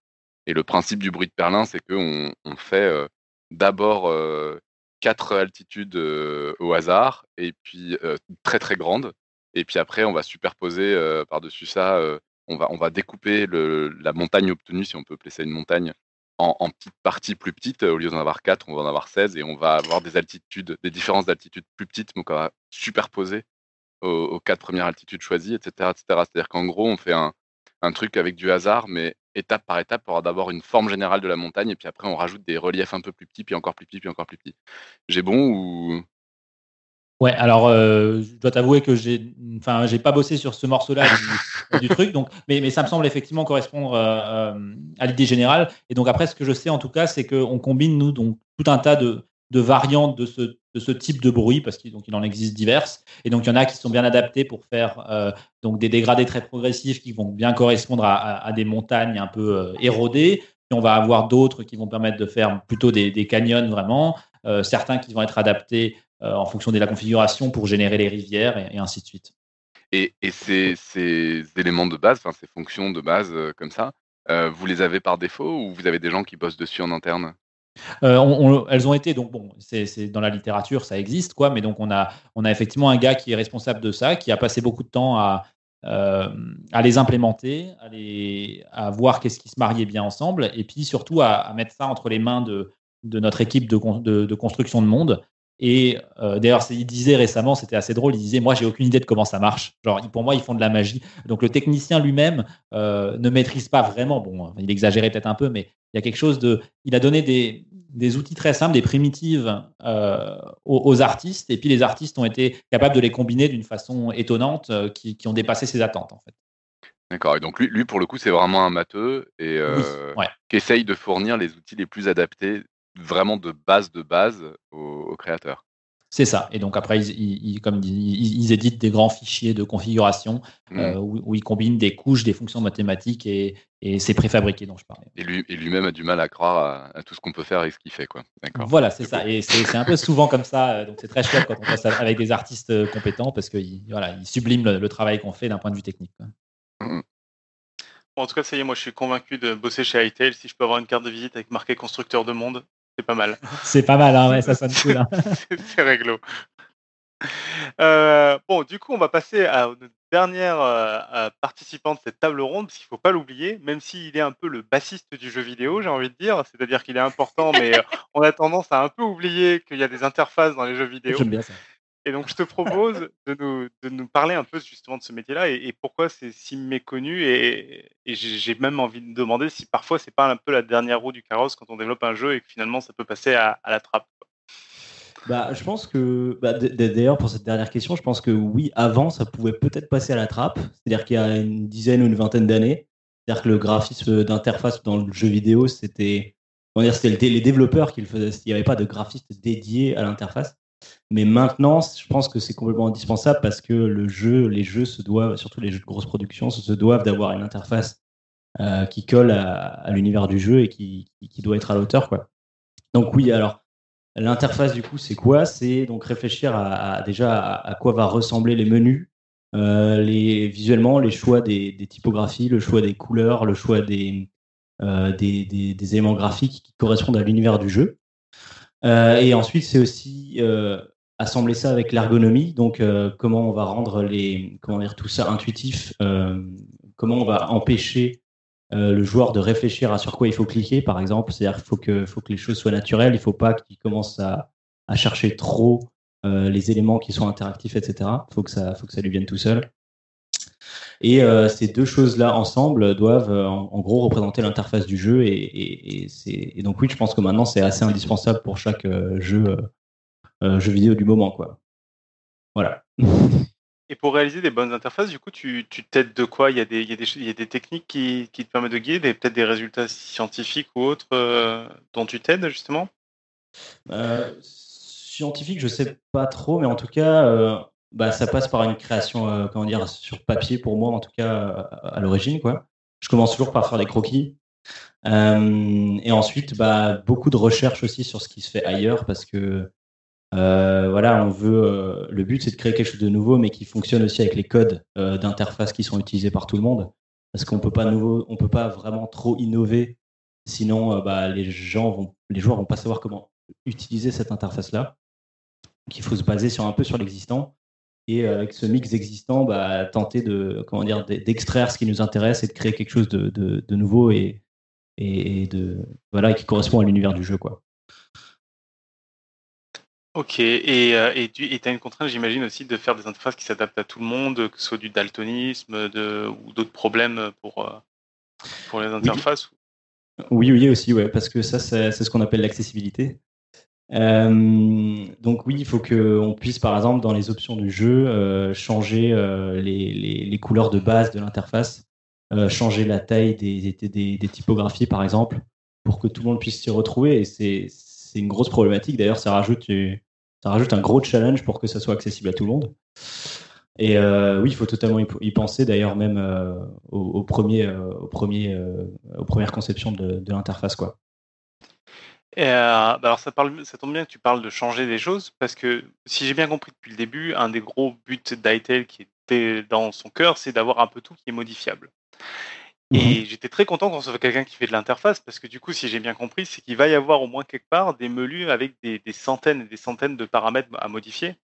Et le principe du bruit de Perlin, c'est qu'on on fait d'abord quatre altitudes au hasard, et puis très très grandes, et puis après, on va superposer par-dessus ça, on, va, on va découper la montagne obtenue, si on peut appeler ça une montagne, en, petites parties plus petites. Au lieu d'en avoir 4, on va en avoir 16 et on va avoir des altitudes, des différences d'altitude plus petites, donc on va superposer aux, quatre premières altitudes choisies, etc. etc. C'est-à-dire qu'en gros, on fait un, truc avec du hasard, mais étape par étape pour avoir d'abord une forme générale de la montagne et puis après on rajoute des reliefs un peu plus petits, puis encore plus petits, puis encore plus petits. J'ai bon ou Ouais, alors euh, je dois t'avouer que j'ai, enfin, j'ai pas bossé sur ce morceau-là du, truc, donc, mais, mais ça me semble effectivement correspondre euh, euh, à l'idée générale. Et donc après, ce que je sais en tout cas, c'est qu'on combine nous donc tout un tas de, de variantes de ce, de ce type de bruit parce qu'il en existe diverses. Et donc il y en a qui sont bien adaptés pour faire donc des dégradés très progressifs qui vont bien correspondre à, des montagnes un peu érodées. Puis on va avoir d'autres qui vont permettre de faire plutôt des, canyons vraiment. certains qui vont être adaptés euh, en fonction de la configuration pour générer les rivières et, ainsi de suite. Et, ces, éléments de base, ces fonctions de base euh, comme ça, euh, vous les avez par défaut ou vous avez des gens qui bossent dessus en interne? Elles ont été donc bon, c'est dans la littérature, ça existe quoi, mais donc on a on a effectivement un gars qui est responsable de ça, qui a passé beaucoup de temps à à les implémenter, à, voir qu'est-ce qui se mariait bien ensemble, et puis surtout à, mettre ça entre les mains de, notre équipe de, construction de monde et euh, d'ailleurs, il disait récemment, c'était assez drôle, il disait Moi, j'ai aucune idée de comment ça marche. Genre, pour moi, ils font de la magie. Donc, le technicien lui-même euh, ne maîtrise pas vraiment. Bon, il exagérait peut-être un peu, mais il y a quelque chose de. Il a donné des, des outils très simples, des primitives euh, aux, artistes, et puis les artistes ont été capables de les combiner d'une façon étonnante qui, qui, ont dépassé ses attentes, en fait. D'accord. Et donc, lui, lui pour le coup, c'est vraiment un matheux et qui essaye de fournir les outils les plus adaptés vraiment de base de base aux, créateurs. C'est ça. Et donc après, ils, comme ils, éditent des grands fichiers de configuration mmh. euh, où, ils combinent des couches, des fonctions mathématiques et, c'est préfabriqué dont je parlais. Et, lui, et lui-même a du mal à croire à, tout ce qu'on peut faire et ce qu'il fait. Quoi. Voilà, c'est ça. Et c'est, un peu souvent comme ça. Euh, donc c'est très chouette quand on passe avec des artistes euh, compétents parce qu'ils voilà, ils subliment le, travail qu'on fait d'un point de vue technique. Mmh. en tout cas, ça y est, moi je suis convaincu de bosser chez Itel. Si je peux avoir une carte de visite avec marqué constructeur de monde, c'est pas mal. C'est pas mal, hein, ouais, ça sonne cool. Hein. c'est réglo. Euh, bon, du coup, on va passer à notre dernière euh, participant de cette table ronde, parce qu'il ne faut pas l'oublier, même s'il est un peu le bassiste du jeu vidéo, j'ai envie de dire, c'est-à-dire qu'il est important, mais euh, on a tendance à un peu oublier qu'il y a des interfaces dans les jeux vidéo. J'aime bien ça. Et donc, je te propose de nous, de nous parler un peu justement de ce métier-là et, pourquoi c'est si méconnu. Et, j'ai même envie de demander si parfois c'est pas un peu la dernière roue du carrosse quand on développe un jeu et que finalement ça peut passer à, la trappe. Bah, je pense que, bah, d'ailleurs, pour cette dernière question, je pense que oui, avant, ça pouvait peut-être passer à la trappe. C'est-à-dire qu'il y a une dizaine ou une vingtaine d'années, c'est-à-dire que le graphisme d'interface dans le jeu vidéo, c'était, c'était les développeurs qui le faisaient. Il n'y avait pas de graphiste dédié à l'interface. Mais maintenant, je pense que c'est complètement indispensable parce que le jeu, les jeux se doivent, surtout les jeux de grosse production, se doivent d'avoir une interface euh, qui colle à, l'univers du jeu et qui, doit être à l'auteur. Donc oui, alors l'interface du coup, c'est quoi? C'est donc réfléchir à, déjà à, quoi va ressembler les menus, euh, les, visuellement, les choix des, typographies, le choix des couleurs, le choix des, euh, des éléments graphiques qui correspondent à l'univers du jeu. Euh, et ensuite, c'est aussi euh, assembler ça avec l'ergonomie. Donc, euh, comment on va rendre les, comment dire, tout ça intuitif Comment on va empêcher le joueur de réfléchir à sur quoi il faut cliquer, par exemple. C'est-à-dire qu'il faut que, faut que les choses soient naturelles. Il ne faut pas qu'il commence à, à, chercher trop les éléments qui sont interactifs, etc. Il faut faut que ça lui vienne tout seul. Et euh, ces deux choses-là ensemble doivent euh, en, gros représenter l'interface du jeu. Et, et, donc oui, je pense que maintenant c'est assez indispensable pour chaque euh, jeu, jeu vidéo du moment. Quoi. Voilà. Et pour réaliser des bonnes interfaces, du coup, tu t'aides de quoi? Il y, a des, il, y a des, il y a des techniques qui, qui, te permettent de guider, peut-être des résultats scientifiques ou autres dont tu t'aides justement? Scientifique, je sais pas trop, mais en tout cas, bah, ça passe par une création, euh, comment dire, sur papier pour moi, en tout cas à l'origine. quoi. Je commence toujours par faire des croquis. Euh, et ensuite, bah, beaucoup de recherches aussi sur ce qui se fait ailleurs parce que euh, voilà, on veut. le but, c'est de créer quelque chose de nouveau, mais qui fonctionne aussi avec les codes d'interface qui sont utilisés par tout le monde. Parce qu'on peut pas nouveau, on peut pas vraiment trop innover, sinon bah, les gens vont, les joueurs vont pas savoir comment utiliser cette interface-là. Donc, il faut se baser sur un peu sur l'existant et euh, avec ce mix existant, bah, tenter de comment dire d'extraire ce qui nous intéresse et de créer quelque chose de, de, nouveau et, et, de voilà qui correspond à l'univers du jeu quoi. Ok, et euh, tu as une contrainte, j'imagine aussi, de faire des interfaces qui s'adaptent à tout le monde, que ce soit du daltonisme de, ou d'autres problèmes pour, euh, pour les interfaces oui. oui, oui, aussi, ouais, parce que ça, c'est ce qu'on appelle l'accessibilité. Donc oui, il faut qu'on puisse, par exemple, dans les options du jeu, changer les, les, couleurs de base de l'interface, changer la taille des, typographies, par exemple, pour que tout le monde puisse s'y retrouver. Et c'est une grosse problématique. D'ailleurs, ça rajoute, ça rajoute un gros challenge pour que ça soit accessible à tout le monde. Et euh, oui, il faut totalement y penser, d'ailleurs, même euh, au, euh, au aux premières conceptions de, l'interface. quoi. Bah alors ça, parle, ça tombe bien que tu parles de changer des choses, parce que si j'ai bien compris depuis le début, un des gros buts d'ITEL qui était dans son cœur, c'est d'avoir un peu tout qui est modifiable. Et mmh j'étais très content qu'on soit quelqu'un qui fait de l'interface, parce que du coup, si j'ai bien compris, c'est qu'il va y avoir au moins quelque part des menus avec des, centaines et des centaines de paramètres à modifier.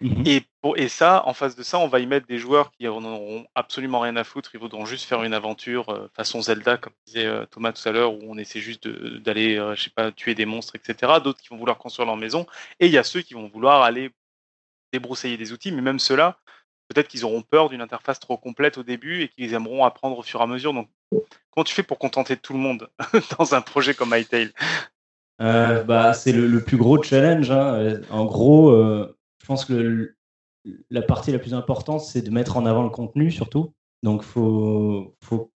Mmh et, pour, et ça, en face de ça, on va y mettre des joueurs qui n'en auront absolument rien à foutre. Ils voudront juste faire une aventure euh, façon Zelda, comme disait euh, Thomas tout à l'heure, où on essaie juste d'aller, euh, je sais pas, tuer des monstres, etc. D'autres qui vont vouloir construire leur maison. Et il y a ceux qui vont vouloir aller débroussailler des outils, mais même ceux-là, peut-être qu'ils auront peur d'une interface trop complète au début et qu'ils aimeront apprendre au fur et à mesure. Donc, comment tu fais pour contenter tout le monde dans un projet comme Hytale bah, C'est le, plus gros challenge. Hein. En gros, je pense que la partie la plus importante, c'est de mettre en avant le contenu surtout. Donc, il faut, faut,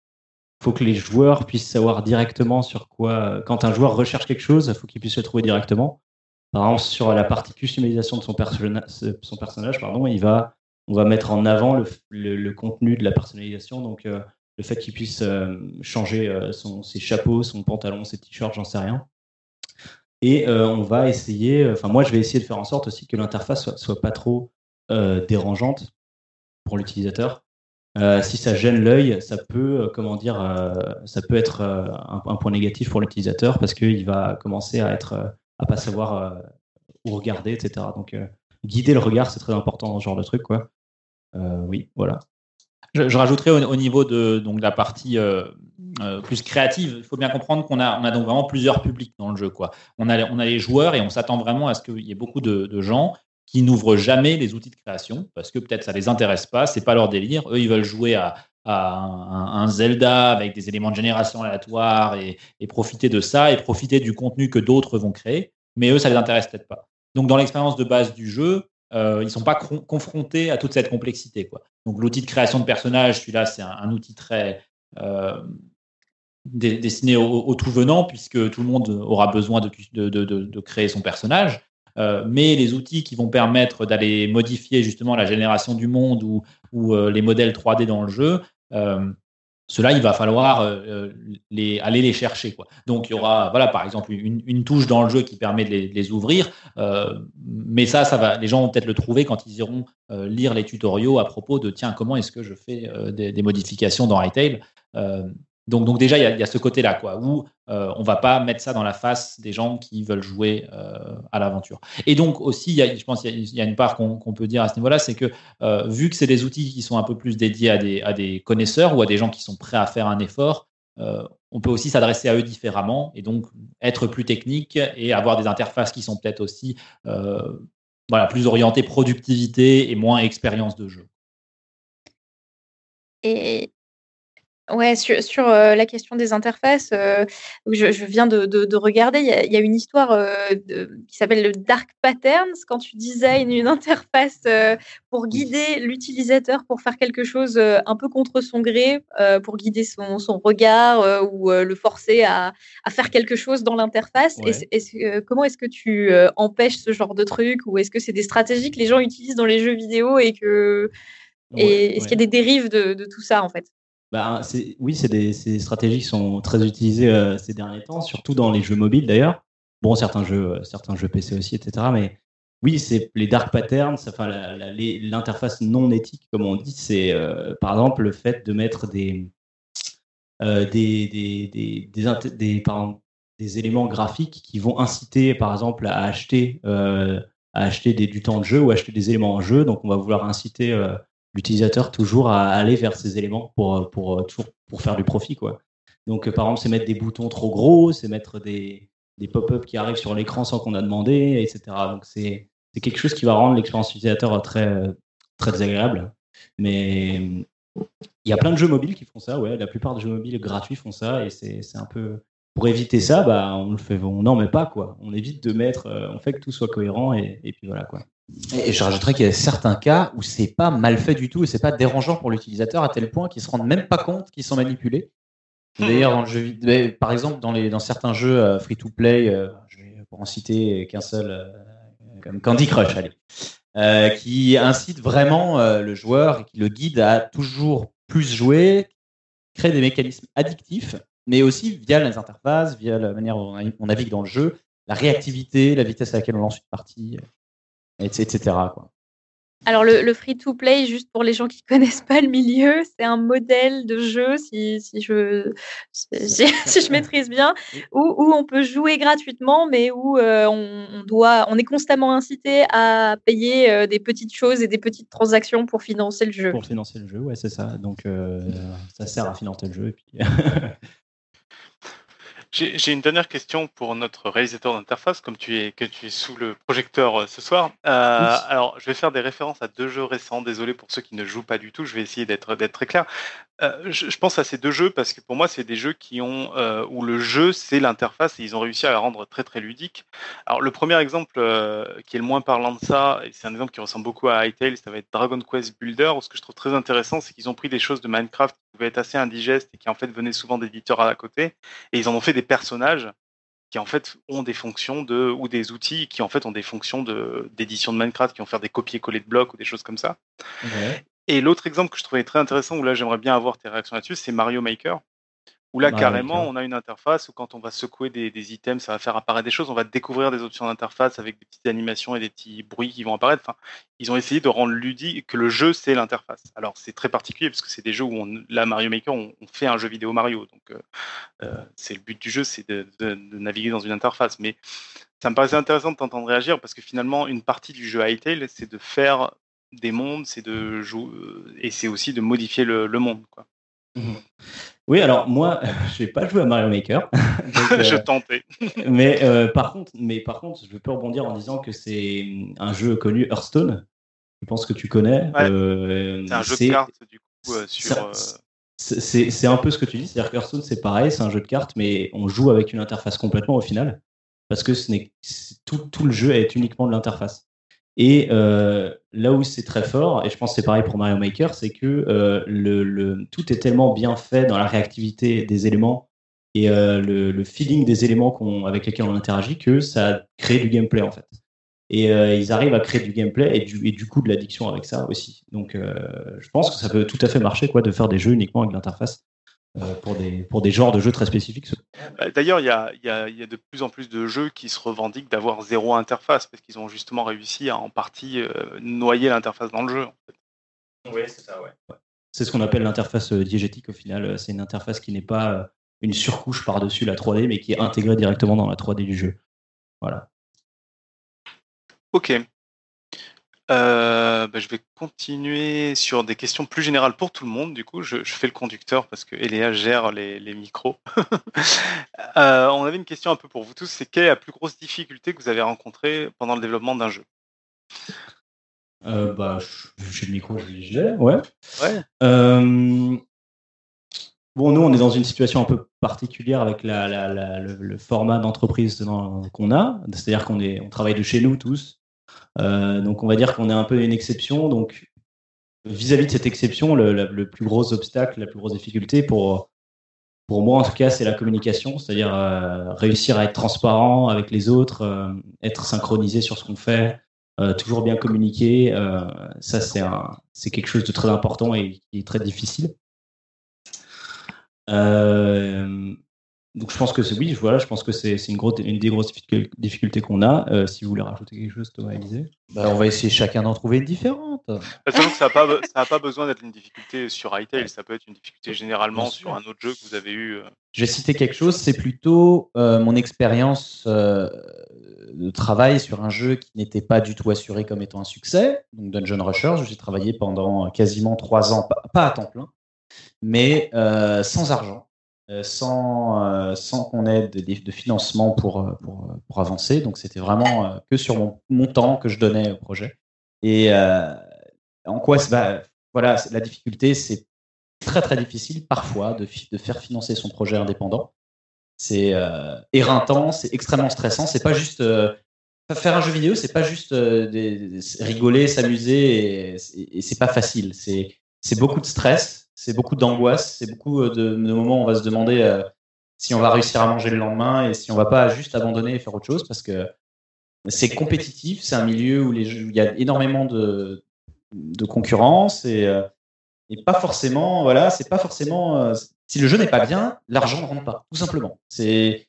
faut, que les joueurs puissent savoir directement sur quoi. Quand un joueur recherche quelque chose, il faut qu'il puisse le trouver directement. Par exemple, sur la partie customisation de son, son personnage, pardon, il va, on va mettre en avant le, le, contenu de la personnalisation. Donc, euh, le fait qu'il puisse euh, changer euh, son, ses chapeaux, son pantalon, ses t-shirts, j'en sais rien. Et euh, on va essayer, enfin moi je vais essayer de faire en sorte aussi que l'interface soit, soit pas trop euh, dérangeante pour l'utilisateur. Euh, si ça gêne l'œil, ça peut, comment dire, ça peut être un, point négatif pour l'utilisateur parce qu'il va commencer à être, à pas savoir où regarder, etc. Donc guider le regard, c'est très important dans ce genre de truc, quoi. oui, voilà. Je, rajouterais au, niveau de donc, la partie euh, plus créative, il faut bien comprendre qu'on a, on a donc vraiment plusieurs publics dans le jeu. Quoi. On, a, on a les joueurs et on s'attend vraiment à ce qu'il y ait beaucoup de, gens qui n'ouvrent jamais les outils de création parce que peut-être ça les intéresse pas, c'est pas leur délire. Eux, ils veulent jouer à, un, Zelda avec des éléments de génération aléatoires et, et, profiter de ça et profiter du contenu que d'autres vont créer. Mais eux, ça les intéresse peut-être pas. Donc, dans l'expérience de base du jeu, euh, ils ne sont pas confrontés à toute cette complexité. Quoi. Donc l'outil de création de personnages, celui-là, c'est un, outil très euh, destiné au, tout venant, puisque tout le monde aura besoin de, de, créer son personnage. Euh, mais les outils qui vont permettre d'aller modifier justement la génération du monde ou, ou les modèles 3D dans le jeu, cela, il va falloir euh, euh, les, aller les chercher. Quoi. Donc, il y aura, voilà, par exemple, une, touche dans le jeu qui permet de les, ouvrir. Euh, mais ça, ça va, les gens vont peut-être le trouver quand ils iront lire les tutoriaux à propos de tiens, comment est-ce que je fais des, modifications dans Retail donc, déjà, il y, a ce côté-là, où euh, on va pas mettre ça dans la face des gens qui veulent jouer euh, à l'aventure. Et donc aussi, je pense qu'il y, a une part qu'on peut dire à ce niveau-là, c'est que euh, vu que c'est des outils qui sont un peu plus dédiés à des, connaisseurs ou à des gens qui sont prêts à faire un effort, on peut aussi s'adresser à eux différemment et donc être plus technique et avoir des interfaces qui sont peut-être aussi voilà, plus orientées productivité et moins expérience de jeu. Ouais, sur, sur euh, la question des interfaces, euh, je, je, viens de, de, de regarder, il y, a, il y, a, une histoire euh, qui s'appelle le Dark Patterns, quand tu designs une interface pour guider l'utilisateur pour faire quelque chose un peu contre son gré, pour guider son, son regard ou le forcer à, à, faire quelque chose dans l'interface. Ouais. comment est-ce que tu empêches ce genre de truc ou est-ce que c'est des stratégies que les gens utilisent dans les jeux vidéo et que... Et est-ce qu'il y a des dérives de, de tout ça en fait? Bah, oui, c'est des, stratégies qui sont très utilisées euh, ces derniers temps, surtout dans les jeux mobiles d'ailleurs. Bon, certains jeux, euh, certains jeux PC aussi, etc. Mais oui, c'est les dark patterns, enfin l'interface non éthique, comme on dit, c'est euh, par exemple le fait de mettre des éléments graphiques qui vont inciter, par exemple, à acheter à acheter du temps de jeu ou acheter des éléments en jeu. Donc, on va vouloir inciter l'utilisateur toujours à aller vers ces éléments pour, pour, pour faire du profit. Quoi. Donc, par exemple, c'est mettre des boutons trop gros, c'est mettre des, des pop-up qui arrivent sur l'écran sans qu'on a demandé, etc. Donc, c'est quelque chose qui va rendre l'expérience utilisateur très, très désagréable. Mais il y a plein de jeux mobiles qui font ça, ouais. La plupart des jeux mobiles gratuits font ça et c'est un peu, pour éviter ça, bah, on le fait, on n'en met pas quoi. On évite de mettre, on fait que tout soit cohérent et, et puis voilà quoi. Et je rajouterais qu'il y a certains cas où c'est pas mal fait du tout et c'est pas dérangeant pour l'utilisateur à tel point qu'ils se rendent même pas compte qu'ils sont manipulés. D'ailleurs, dans le jeu, par exemple, dans, les, dans certains jeux euh, free-to-play, euh, je vais pour en citer qu'un seul, euh, comme Candy Crush, allez, qui incite vraiment le joueur et qui le guide à toujours plus jouer, créer des mécanismes addictifs, mais aussi via les interfaces, via la manière dont on navigue dans le jeu, la réactivité, la vitesse à laquelle on lance une partie etc. Quoi. Alors le, free-to-play, juste pour les gens qui connaissent pas le milieu, c'est un modèle de jeu, si, si je, si, je maîtrise bien, où, où, on peut jouer gratuitement, mais où euh, on, doit, on est constamment incité à payer euh, des petites choses et des petites transactions pour financer le jeu. Pour financer le jeu, ouais, c'est ça. Donc euh, ça sert à financer le jeu. Et puis... J'ai une dernière question pour notre réalisateur d'interface, comme tu es, que tu es sous le projecteur euh, ce soir. Euh, alors, je vais faire des références à deux jeux récents. Désolé pour ceux qui ne jouent pas du tout. Je vais essayer d'être très clair. Euh, je, pense à ces deux jeux parce que pour moi, c'est des jeux qui ont où le jeu c'est l'interface et ils ont réussi à la rendre très très ludique. Alors le premier exemple qui est le moins parlant de ça, et c'est un exemple qui ressemble beaucoup à Hytale, ça va être Dragon Quest Builder. Ce que je trouve très intéressant, c'est qu'ils ont pris des choses de Minecraft qui pouvaient être assez indigestes et qui en fait venaient souvent d'éditeurs à côté, et ils en ont fait des personnages qui en fait ont des fonctions de ou des outils qui en fait ont des fonctions de d'édition de Minecraft qui vont faire des copier-coller de blocs ou des choses comme ça. Et l'autre exemple que je trouvais très intéressant, où là j'aimerais bien avoir tes réactions là-dessus, c'est Mario Maker. Où là, carrément, on a une interface où quand on va secouer des, items, ça va faire apparaître des choses. On va découvrir des options d'interface avec des petites animations et des petits bruits qui vont apparaître. Enfin, ils ont essayé de rendre ludique que le jeu, c'est l'interface. Alors, c'est très particulier parce que c'est des jeux où, on, là, Mario Maker, on, fait un jeu vidéo Mario. Donc, euh, euh, c'est le but du jeu, c'est de, naviguer dans une interface. Mais ça me paraissait intéressant de t'entendre réagir parce que finalement, une partie du jeu Hytale, c'est de faire des mondes, c'est de jouer et c'est aussi de modifier le, monde, quoi. Oui, alors moi, je n'ai pas joué à Mario Maker. je euh, tentais. mais euh, par contre, mais par contre, je peux rebondir en disant que c'est un jeu connu, Hearthstone. Je pense que tu connais. Euh, c'est un jeu de cartes du coup sur. C'est un peu ce que tu dis, c'est-à-dire que Hearthstone c'est pareil, c'est un jeu de cartes, mais on joue avec une interface complètement au final, parce que ce tout, tout le jeu est uniquement de l'interface. Et euh, là où c'est très fort, et je pense que c'est pareil pour Mario Maker, c'est que euh, le, tout est tellement bien fait dans la réactivité des éléments et euh, le, feeling des éléments avec lesquels on interagit que ça crée du gameplay en fait. Et ils arrivent à créer du gameplay et du, et du coup de l'addiction avec ça aussi. Donc je pense que ça peut tout à fait marcher quoi de faire des jeux uniquement avec l'interface. Euh, pour, des, pour des genres de jeux très spécifiques. Bah, d'ailleurs, il y a, y, a, y a, de plus en plus de jeux qui se revendiquent d'avoir zéro interface, parce qu'ils ont justement réussi à en partie euh, noyer l'interface dans le jeu. Oui, c'est ça, ouais. C'est ce qu'on appelle l'interface euh, diégétique au final. C'est une interface qui n'est pas une surcouche par-dessus la 3D, mais qui est intégrée directement dans la 3D du jeu. Voilà. Ok. Euh, bah, je vais continuer sur des questions plus générales pour tout le monde. Du coup, je, fais le conducteur parce que Eléa gère les, micros. Euh, on avait une question un peu pour vous tous. C'est quelle est la plus grosse difficulté que vous avez rencontrée pendant le développement d'un jeu? Euh, bah, j'ai le micro, je l'ai, ouais. ouais. bon, nous, on est dans une situation un peu particulière avec le, format d'entreprise qu'on a. C'est-à-dire qu'on on travaille de chez nous tous. Euh, donc on va dire qu'on est un peu une exception. Donc vis-à-vis de cette exception, le, plus gros obstacle, la plus grosse difficulté pour pour moi en tout cas, c'est la communication, c'est-à-dire euh, réussir à être transparent avec les autres, euh, être synchronisé sur ce qu'on fait, toujours bien communiquer. ça c'est quelque chose de très important et très difficile. Donc je pense que c'est oui, voilà, je pense que c'est une, grosse, une des grosses difficultés qu'on a. Euh, si vous voulez rajouter quelque chose, Thomas Élisée bah, On va essayer chacun d'en trouver une différente. Bah, ça n'a pas, besoin d'être une difficulté sur Hytale, ça peut être une difficulté généralement sur un autre jeu que vous avez eu. Euh. Je vais citer quelque chose, c'est plutôt euh, mon expérience de travail sur un jeu qui n'était pas du tout assuré comme étant un succès, donc Dungeon Rusher. J'ai travaillé pendant quasiment trois ans, pas à temps plein, mais sans argent sans, euh, sans qu'on ait de, financement pour, euh, pour, pour avancer. Donc c'était vraiment que sur mon, mon, temps que je donnais au projet. Et en quoi bah, voilà, la difficulté, c'est très très difficile parfois de, de, faire financer son projet indépendant. c'est éreintant, c'est extrêmement stressant. C'est pas juste faire un jeu vidéo, c'est pas juste rigoler, s'amuser, et, et c'est pas facile. C'est beaucoup de stress, c'est beaucoup d'angoisse, c'est beaucoup de, de, moments où on va se demander si on va réussir à manger le lendemain et si on va pas juste abandonner et faire autre chose parce que c'est compétitif, c'est un milieu où, il y a énormément de, de concurrence et, euh, et, pas forcément, voilà, c'est pas forcément. Euh, si le jeu n'est pas bien, l'argent ne rentre pas, tout simplement. C'est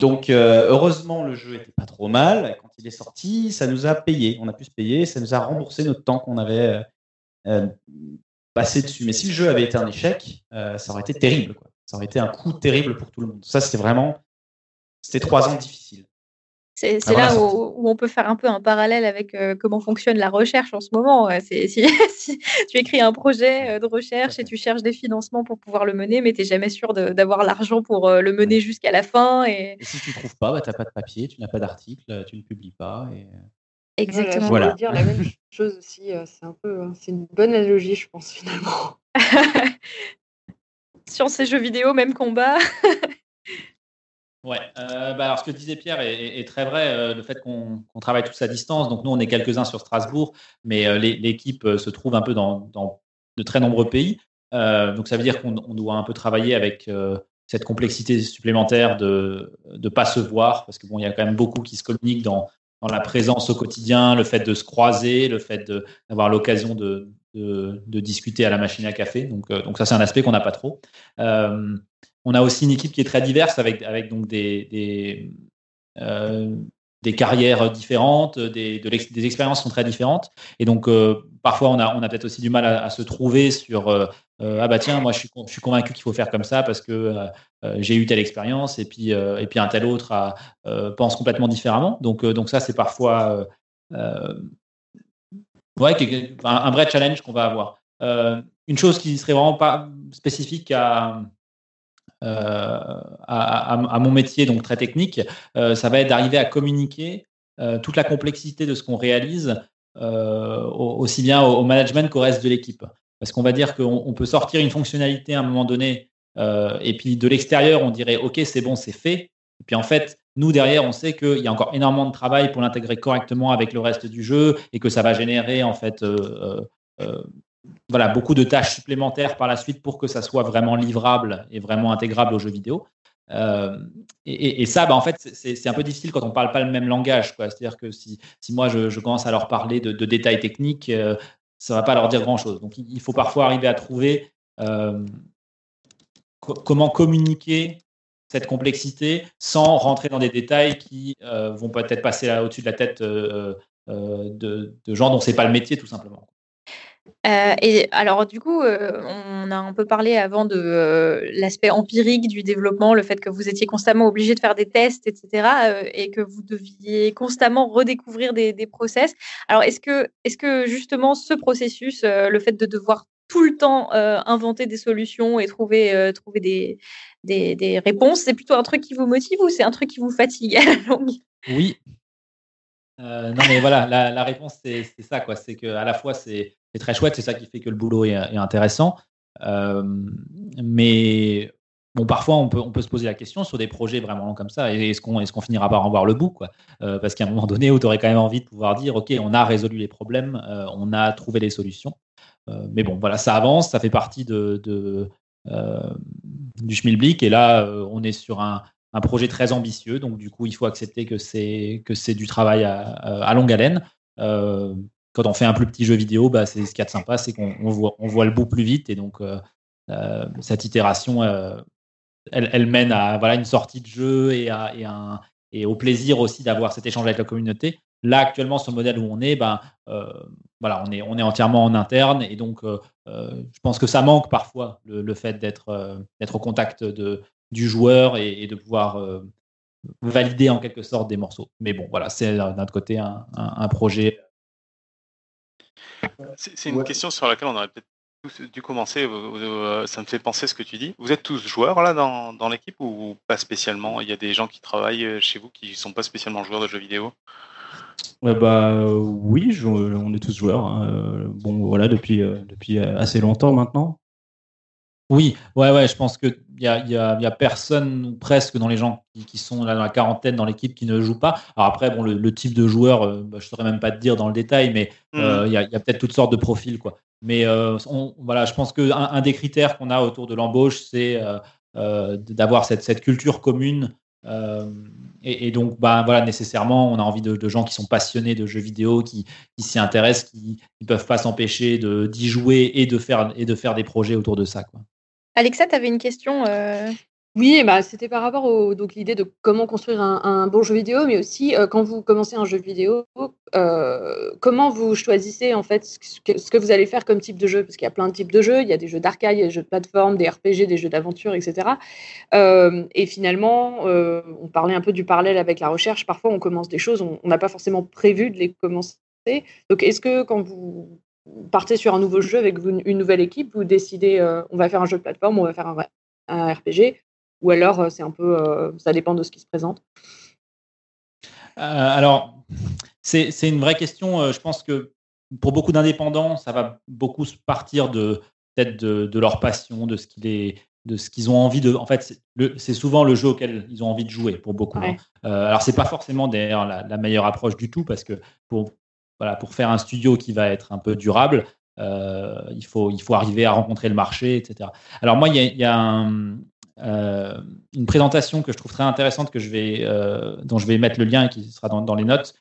donc euh, heureusement le jeu était pas trop mal quand il est sorti, ça nous a payé, on a pu se payer, ça nous a remboursé notre temps qu'on avait passé dessus. Mais si le jeu avait été un échec, ça aurait été terrible, quoi. Ça aurait été un coup terrible pour tout le monde. Ça, c'était vraiment, c'était trois ans difficiles. C'est là où, on peut faire un peu un parallèle avec euh, comment fonctionne la recherche en ce moment. Si, si, tu écris un projet euh, de recherche et tu cherches des financements pour pouvoir le mener, mais tu n'es jamais sûr d'avoir l'argent pour euh, le mener jusqu'à la fin. Et... si tu ne trouves pas, bah, tu n'as pas de papier, tu n'as pas d'article, tu ne publies pas. Et... Exactement. Voilà, je dire la même chose aussi. C'est un peu, c'est une bonne analogie, je pense finalement. Science et jeux vidéo, même combat. Ouais, euh, bah alors ce que disait Pierre est, très vrai, euh, le fait qu'on travaille tous à distance. Donc nous, on est quelques-uns sur Strasbourg, mais euh, l'équipe se trouve un peu dans, de très nombreux pays. donc ça veut dire qu'on doit un peu travailler avec cette complexité supplémentaire de ne pas se voir, parce que bon, il y a quand même beaucoup qui se communiquent dans, la présence au quotidien, le fait de se croiser, le fait d'avoir l'occasion de, discuter à la machine à café. Donc, donc ça, c'est un aspect qu'on n'a pas trop. On a aussi une équipe qui est très diverse avec, donc euh, des carrières différentes, des, expériences sont très différentes. Et donc, euh, parfois, on a peut-être aussi du mal à, se trouver sur euh, Ah bah tiens, moi, je suis, convaincu qu'il faut faire comme ça parce que j'ai eu telle expérience et puis, et puis un tel autre pense complètement différemment. Donc, donc ça, c'est parfois ouais, un, vrai challenge qu'on va avoir. une chose qui serait vraiment pas spécifique à, euh, à, mon métier, donc très technique, euh, ça va être d'arriver à communiquer euh, toute la complexité de ce qu'on réalise aussi bien au, management qu'au reste de l'équipe. Parce qu'on va dire qu'on peut sortir une fonctionnalité à un moment donné, et puis de l'extérieur, on dirait OK, c'est bon, c'est fait. Et puis en fait, nous derrière, on sait qu'il y a encore énormément de travail pour l'intégrer correctement avec le reste du jeu et que ça va générer en fait voilà, beaucoup de tâches supplémentaires par la suite pour que ça soit vraiment livrable et vraiment intégrable aux jeux vidéo. Euh, et, ça, bah, en fait, c'est un peu difficile quand on ne parle pas le même langage. C'est-à-dire que si, moi, je, commence à leur parler de, détails techniques, euh, ça ne va pas leur dire grand-chose. Donc, il faut parfois arriver à trouver euh, comment communiquer cette complexité sans rentrer dans des détails qui vont peut-être passer au-dessus de la tête de, de gens dont ce n'est pas le métier, tout simplement. Euh, et alors du coup, euh, on a un peu parlé avant de euh, l'aspect empirique du développement, le fait que vous étiez constamment obligé de faire des tests, etc., et que vous deviez constamment redécouvrir des, process. Alors est-ce que, est-ce que justement ce processus, le fait de devoir tout le temps inventer des solutions et trouver, trouver des, des, des réponses, c'est plutôt un truc qui vous motive ou c'est un truc qui vous fatigue à la longue? Oui, non mais voilà, la, réponse c'est ça quoi, c'est que à la fois c'est très chouette, c'est ça qui fait que le boulot est, intéressant. Euh, mais bon, parfois, on peut, on peut se poser la question sur des projets vraiment longs comme ça, est-ce qu'on est qu'on finira par en voir le bout quoi? Euh, Parce qu'à un moment donné, où tu aurais quand même envie de pouvoir dire, OK, on a résolu les problèmes, euh, on a trouvé les solutions. mais bon, voilà, ça avance, ça fait partie de, de du schmilblick, et là, on est sur un, un, projet très ambitieux, donc du coup, il faut accepter que c'est du travail à, longue haleine quand on fait un plus petit jeu vidéo, bah, c'est ce qu'il y a de sympa, c'est qu'on voit, on voit le bout plus vite. Et donc, euh, euh, cette itération, euh, elle, mène à voilà, une sortie de jeu et, à, et, au plaisir aussi d'avoir cet échange avec la communauté. Là, actuellement, le modèle où on est, ben, voilà, on, est, on est entièrement en interne. Et donc, je pense que ça manque parfois, le, fait d'être d'être au contact de, du joueur et, de pouvoir valider en quelque sorte des morceaux. Mais bon, voilà, c'est d'un autre côté un, un projet c'est une question sur laquelle on aurait peut-être dû commencer. Euh, ça me fait penser ce que tu dis. Vous êtes tous joueurs là dans, dans l'équipe ou pas spécialement? Il y a des gens qui travaillent euh, chez vous qui ne sont pas spécialement joueurs de jeux vidéo? Bah oui, on est tous joueurs. Hein. Bon voilà depuis depuis assez longtemps maintenant. Oui, ouais, ouais, je pense qu'il y a, y, a, y a personne ou presque dans les gens qui, sont là dans la quarantaine dans l'équipe qui ne joue pas. Alors après, bon, le, type de joueur, euh, bah, je ne saurais même pas te dire dans le détail, mais mmh. euh, il y a, y a peut-être toutes sortes de profils. Quoi. Mais euh, voilà, je pense qu'un un des critères qu'on a autour de l'embauche, c'est d'avoir cette, cette, culture commune. Et, donc, bah, voilà, nécessairement, on a envie de, gens qui sont passionnés de jeux vidéo, qui, qui s'y intéressent, qui ne peuvent pas s'empêcher d'y jouer et de, faire, et de faire des projets autour de ça. Quoi. Alexa, tu avais une question euh? Oui, bah, c'était par rapport au donc l'idée de comment construire un, bon jeu vidéo, mais aussi euh, quand vous commencez un jeu vidéo, euh, comment vous choisissez en fait ce que, vous allez faire comme type de jeu, parce qu'il y a plein de types de jeux, il y a des jeux d'arcade, des jeux de plateforme, des RPG, des jeux d'aventure, etc. et finalement, on parlait un peu du parallèle avec la recherche. Parfois, on commence des choses, on n'a pas forcément prévu de les commencer. Donc, est-ce que quand vous partez sur un nouveau jeu avec une nouvelle équipe, vous décidez euh, on va faire un jeu de plateforme, on va faire un, RPG, ou alors euh, c'est un peu euh, ça dépend de ce qui se présente. alors c'est une vraie question. Je pense que pour beaucoup d'indépendants, ça va beaucoup partir de peut-être de, leur passion, de ce de ce qu'ils ont envie de. En fait, c'est souvent le jeu auquel ils ont envie de jouer pour beaucoup. Hein. alors, c'est pas forcément d'ailleurs la, la, meilleure approche du tout parce que pour, voilà, pour faire un studio qui va être un peu durable, euh, il, faut, il faut arriver à rencontrer le marché, etc. Alors moi, il y a, euh, une présentation que je trouve très intéressante que je vais, euh, dont je vais mettre le lien qui sera dans, les notes,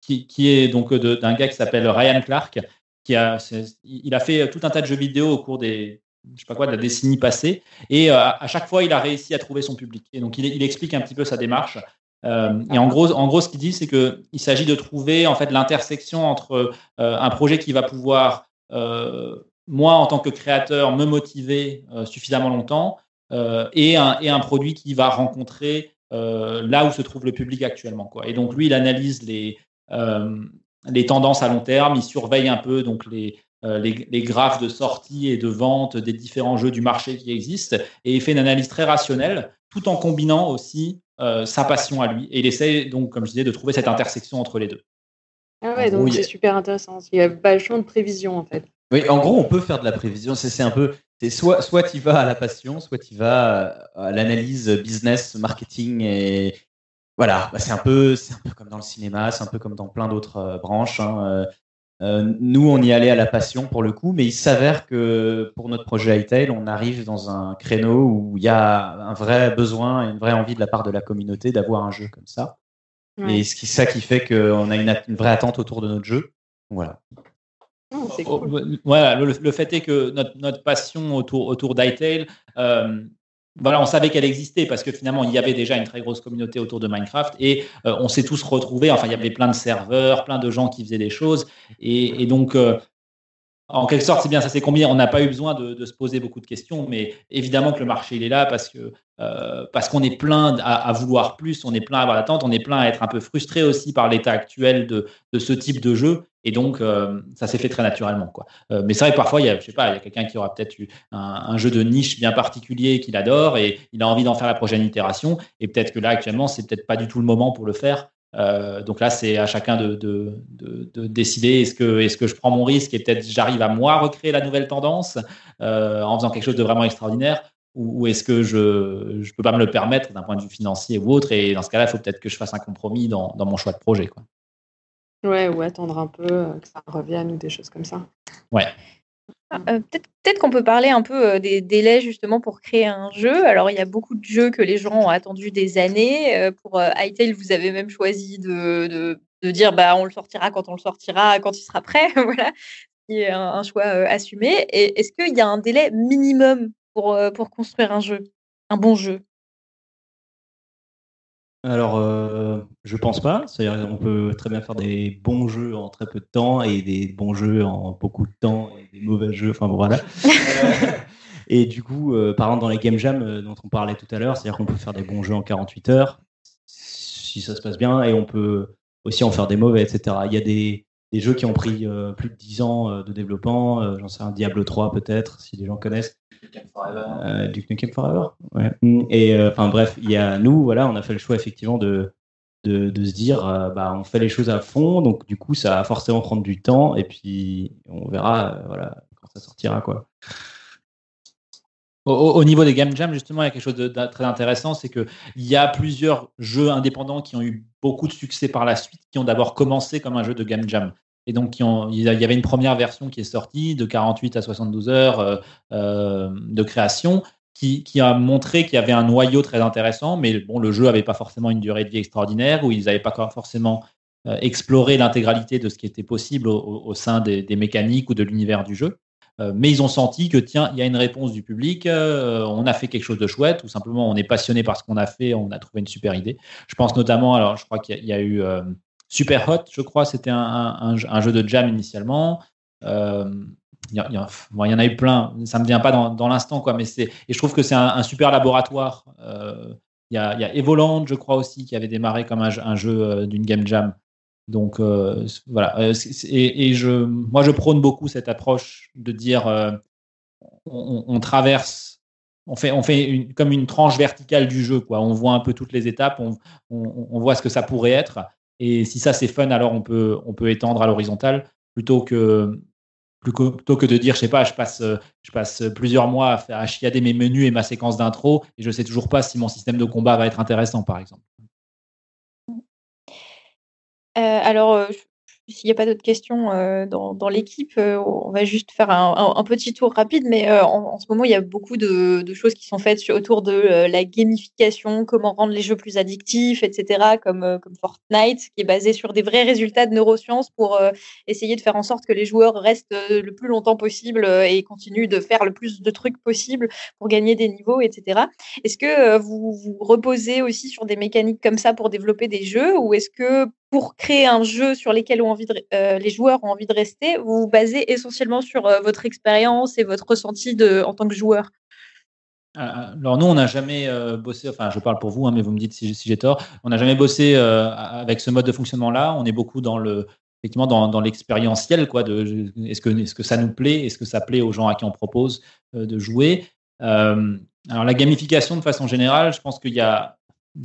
qui, est donc d'un gars qui s'appelle Ryan Clark, qui a, il a fait tout un tas de jeux vidéo au cours des je sais pas quoi de la décennie passée et à chaque fois il a réussi à trouver son public. Et donc il, il explique un petit peu sa démarche euh, et en gros, en gros, ce qu'il dit, c'est qu'il s'agit de trouver en fait l'intersection entre euh, un projet qui va pouvoir, euh, moi en tant que créateur, me motiver suffisamment longtemps, et un, et, un, produit qui va rencontrer là où se trouve le public actuellement. Et donc lui, il analyse les, les tendances à long terme, il surveille un peu donc les, les, les, graphes de sortie et de vente des différents jeux du marché qui existent, et il fait une analyse très rationnelle, tout en combinant aussi euh, sa passion à lui. Et il essaie donc, comme je disais, de trouver cette intersection entre les deux. Ah ouais, donc c'est super intéressant. Il y a vachement de prévision en fait. Oui, en gros, on peut faire de la prévision. C'est un peu, soit soit tu vas à la passion, soit tu vas à l'analyse business, marketing et voilà. Bah, c'est un peu, c'est un peu comme dans le cinéma, c'est un peu comme dans plein d'autres euh, branches. Hein. Euh, nous, on y allait à la passion pour le coup, mais il s'avère que pour notre projet Hightail, on arrive dans un créneau où il y a un vrai besoin et une vraie envie de la part de la communauté d'avoir un jeu comme ça. Et c'est ça qui fait qu'on a une, vraie attente autour de notre jeu. Voilà. Oh, cool. Voilà, le, fait est que notre, passion autour, autour euh, voilà, on savait qu'elle existait parce que finalement, il y avait déjà une très grosse communauté autour de Minecraft et euh, on s'est tous retrouvés. Enfin, il y avait plein de serveurs, plein de gens qui faisaient des choses. Et, donc, euh, en quelque sorte, c'est bien, ça s'est combiné. On n'a pas eu besoin de, se poser beaucoup de questions, mais évidemment que le marché, il est là parce que euh, parce qu'on est plein à, vouloir plus, on est plein à avoir l'attente, on est plein à être un peu frustré aussi par l'état actuel de, de, ce type de jeu. Et donc, euh, ça s'est fait très naturellement. Quoi. Euh, mais c'est vrai que parfois, il y a, je sais pas, il y a quelqu'un qui aura peut-être eu un, jeu de niche bien particulier qu'il adore et il a envie d'en faire la prochaine itération. Et peut-être que là, actuellement, c'est peut-être pas du tout le moment pour le faire. donc là, c'est à chacun de, de, de, décider est-ce que, est -ce que je prends mon risque et peut-être j'arrive à moi recréer la nouvelle tendance en faisant quelque chose de vraiment extraordinaire ou, est-ce que je ne peux pas me le permettre d'un point de vue financier ou autre Et dans ce cas-là, il faut peut-être que je fasse un compromis dans, dans mon choix de projet. Quoi. Ouais, ou attendre un peu euh, que ça revienne ou des choses comme ça. Ouais. Ah, euh, peut-être qu'on peut parler un peu euh, des délais justement pour créer un jeu. Alors, il y a beaucoup de jeux que les gens ont attendu des années. pour Hytale, vous avez même choisi de, de, de, dire bah, on le sortira quand on le sortira, quand il sera prêt. voilà, qui est un, un choix assumé. Et est-ce qu'il y a un délai minimum pour, euh, pour construire un jeu, un bon jeu? Alors, euh, je pense pas. C'est-à-dire, on peut très bien faire des bons jeux en très peu de temps et des bons jeux en beaucoup de temps et des mauvais jeux. Enfin, voilà. et du coup, euh, par exemple, dans les game jams dont on parlait tout à l'heure, c'est-à-dire qu'on peut faire des bons jeux en 48 heures si ça se passe bien et on peut aussi en faire des mauvais, etc. Il y a des, des jeux qui ont pris plus de 10 ans de développement. J'en sais un Diablo 3 peut-être, si les gens connaissent. Euh, Duke Nukem Forever. Ouais. Et euh, enfin bref, il y a nous, voilà, on a fait le choix effectivement de de, de se dire, euh, bah on fait les choses à fond, donc du coup ça va forcément prendre du temps, et puis on verra, voilà, quand ça sortira quoi. Au, niveau des game jams, justement, il y a quelque chose de, très intéressant, c'est qu'il y a plusieurs jeux indépendants qui ont eu beaucoup de succès par la suite, qui ont d'abord commencé comme un jeu de game jam. Et donc, il y avait une première version qui est sortie de 48 à 72 heures euh, euh, de création, qui, a montré qu'il y avait un noyau très intéressant, mais bon, le jeu n'avait pas forcément une durée de vie extraordinaire, où ils n'avaient pas forcément euh, exploré l'intégralité de ce qui était possible au, sein des, mécaniques ou de l'univers du jeu. Euh, mais ils ont senti que, tiens, il y a une réponse du public, euh, on a fait quelque chose de chouette, ou simplement on est passionné par ce qu'on a fait, on a trouvé une super idée. Je pense notamment, alors je crois qu'il y, a eu euh, Super Hot, je crois, c'était un, jeu de jam initialement. il y, en a eu plein, ça ne me vient pas dans, l'instant, quoi, mais c'est, et je trouve que c'est un, super laboratoire. Il y, a, y a Evoland, je crois aussi, qui avait démarré comme un jeu d'une game jam. Donc euh, voilà. Euh, et, je, moi, je prône beaucoup cette approche de dire euh, on, traverse, on fait, comme une tranche verticale du jeu. Quoi. On voit un peu toutes les étapes, on, voit ce que ça pourrait être. Et si ça c'est fun, alors on peut, on peut étendre à l'horizontale plutôt que plutôt que de dire, je sais pas, je passe, je passe plusieurs mois à, faire, à chiader mes menus et ma séquence d'intro et je sais toujours pas si mon système de combat va être intéressant, par exemple. Euh, alors, euh, s'il n'y a pas d'autres questions euh, dans, l'équipe, on va juste faire un, petit tour rapide. Mais en, ce moment, il y a beaucoup de, choses qui sont faites autour de la gamification, comment rendre les jeux plus addictifs, etc., comme, comme Fortnite, qui est basé sur des vrais résultats de neurosciences pour essayer de faire en sorte que les joueurs restent le plus longtemps possible et continuent de faire le plus de trucs possible pour gagner des niveaux, etc. Est-ce que vous vous reposez aussi sur des mécaniques comme ça pour développer des jeux ou est-ce que pour créer un jeu sur lequel euh, les joueurs ont envie de rester, vous vous basez essentiellement sur euh, votre expérience et votre ressenti de, en tant que joueur ah, alors nous, on n'a jamais euh, bossé, enfin je parle pour vous, hein, mais vous me dites si, j'ai tort, on n'a jamais bossé avec ce mode de fonctionnement-là. On est beaucoup dans le, effectivement dans, l'expérientiel, quoi. Est-ce que, est-ce que ça nous plaît, est-ce que ça plaît aux gens à qui on propose de jouer. alors la gamification de façon générale, je pense qu'il y a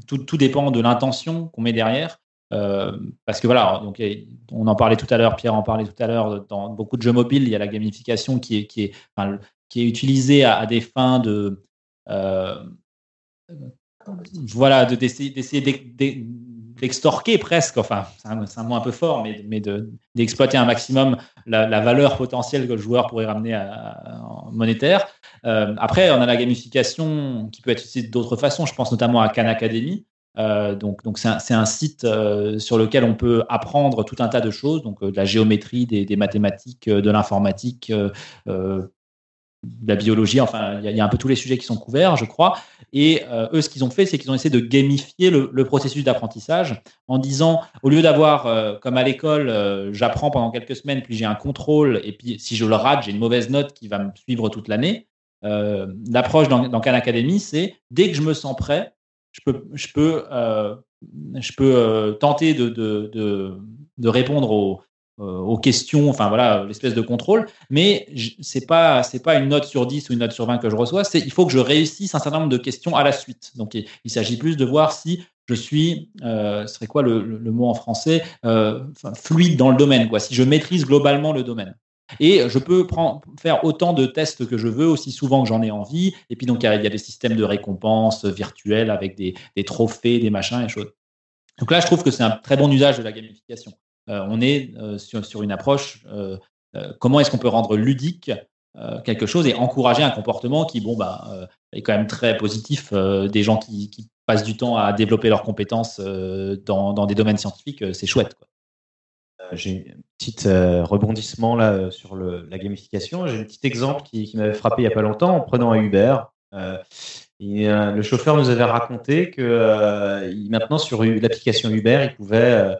tout, tout dépend de l'intention qu'on met derrière. Euh, parce que voilà, donc, on en parlait tout à l'heure, Pierre en parlait tout à l'heure, dans beaucoup de jeux mobiles, il y a la gamification qui est, qui est, qui est utilisée à, des fins de. Euh, voilà, d'essayer d'extorquer presque, enfin, c'est un, mot un peu fort, mais, mais d'exploiter un maximum la, valeur potentielle que le joueur pourrait ramener à, monétaire. Euh, après, on a la gamification qui peut être utilisée d'autres façons. Je pense notamment à Khan Academy, euh, donc, c'est un, site euh, sur lequel on peut apprendre tout un tas de choses, donc euh, de la géométrie, des, mathématiques, de l'informatique, de la biologie. Enfin, il y, a un peu tous les sujets qui sont couverts, je crois. Et eux, ce qu'ils ont fait, c'est qu'ils ont essayé de gamifier le, processus d'apprentissage en disant, au lieu d'avoir, comme à l'école, j'apprends pendant quelques semaines, puis j'ai un contrôle, et puis si je le rate, j'ai une mauvaise note qui va me suivre toute l'année. L'approche dans, dans Khan Academy, c'est dès que je me sens prêt, je peux, je peux, euh, je peux euh, tenter de, répondre aux, euh, aux, questions, enfin voilà, l'espèce de contrôle, mais c'est pas pas une note sur 10 ou une note sur 20 que je reçois, il faut que je réussisse un certain nombre de questions à la suite. Donc il, s'agit plus de voir si je suis, ce serait quoi le, mot en français, fluide dans le domaine, quoi, si je maîtrise globalement le domaine. Et je peux faire autant de tests que je veux, aussi souvent que j'en ai envie. Et puis, donc, il y, a, des systèmes de récompenses virtuels avec des, trophées, des machins et choses. Donc là, je trouve que c'est un très bon usage de la gamification. Euh, on est euh, sur, une approche, euh, comment est-ce qu'on peut rendre ludique quelque chose et encourager un comportement qui, bon, bah, est quand même très positif. des gens qui, passent du temps à développer leurs compétences dans, des domaines scientifiques, c'est chouette. J'ai un petit euh, rebondissement là euh, sur la gamification. J'ai un petit exemple qui, m'avait frappé il n'y a pas longtemps en prenant un Uber. Euh, le chauffeur nous avait raconté que maintenant sur l'application Uber, il pouvait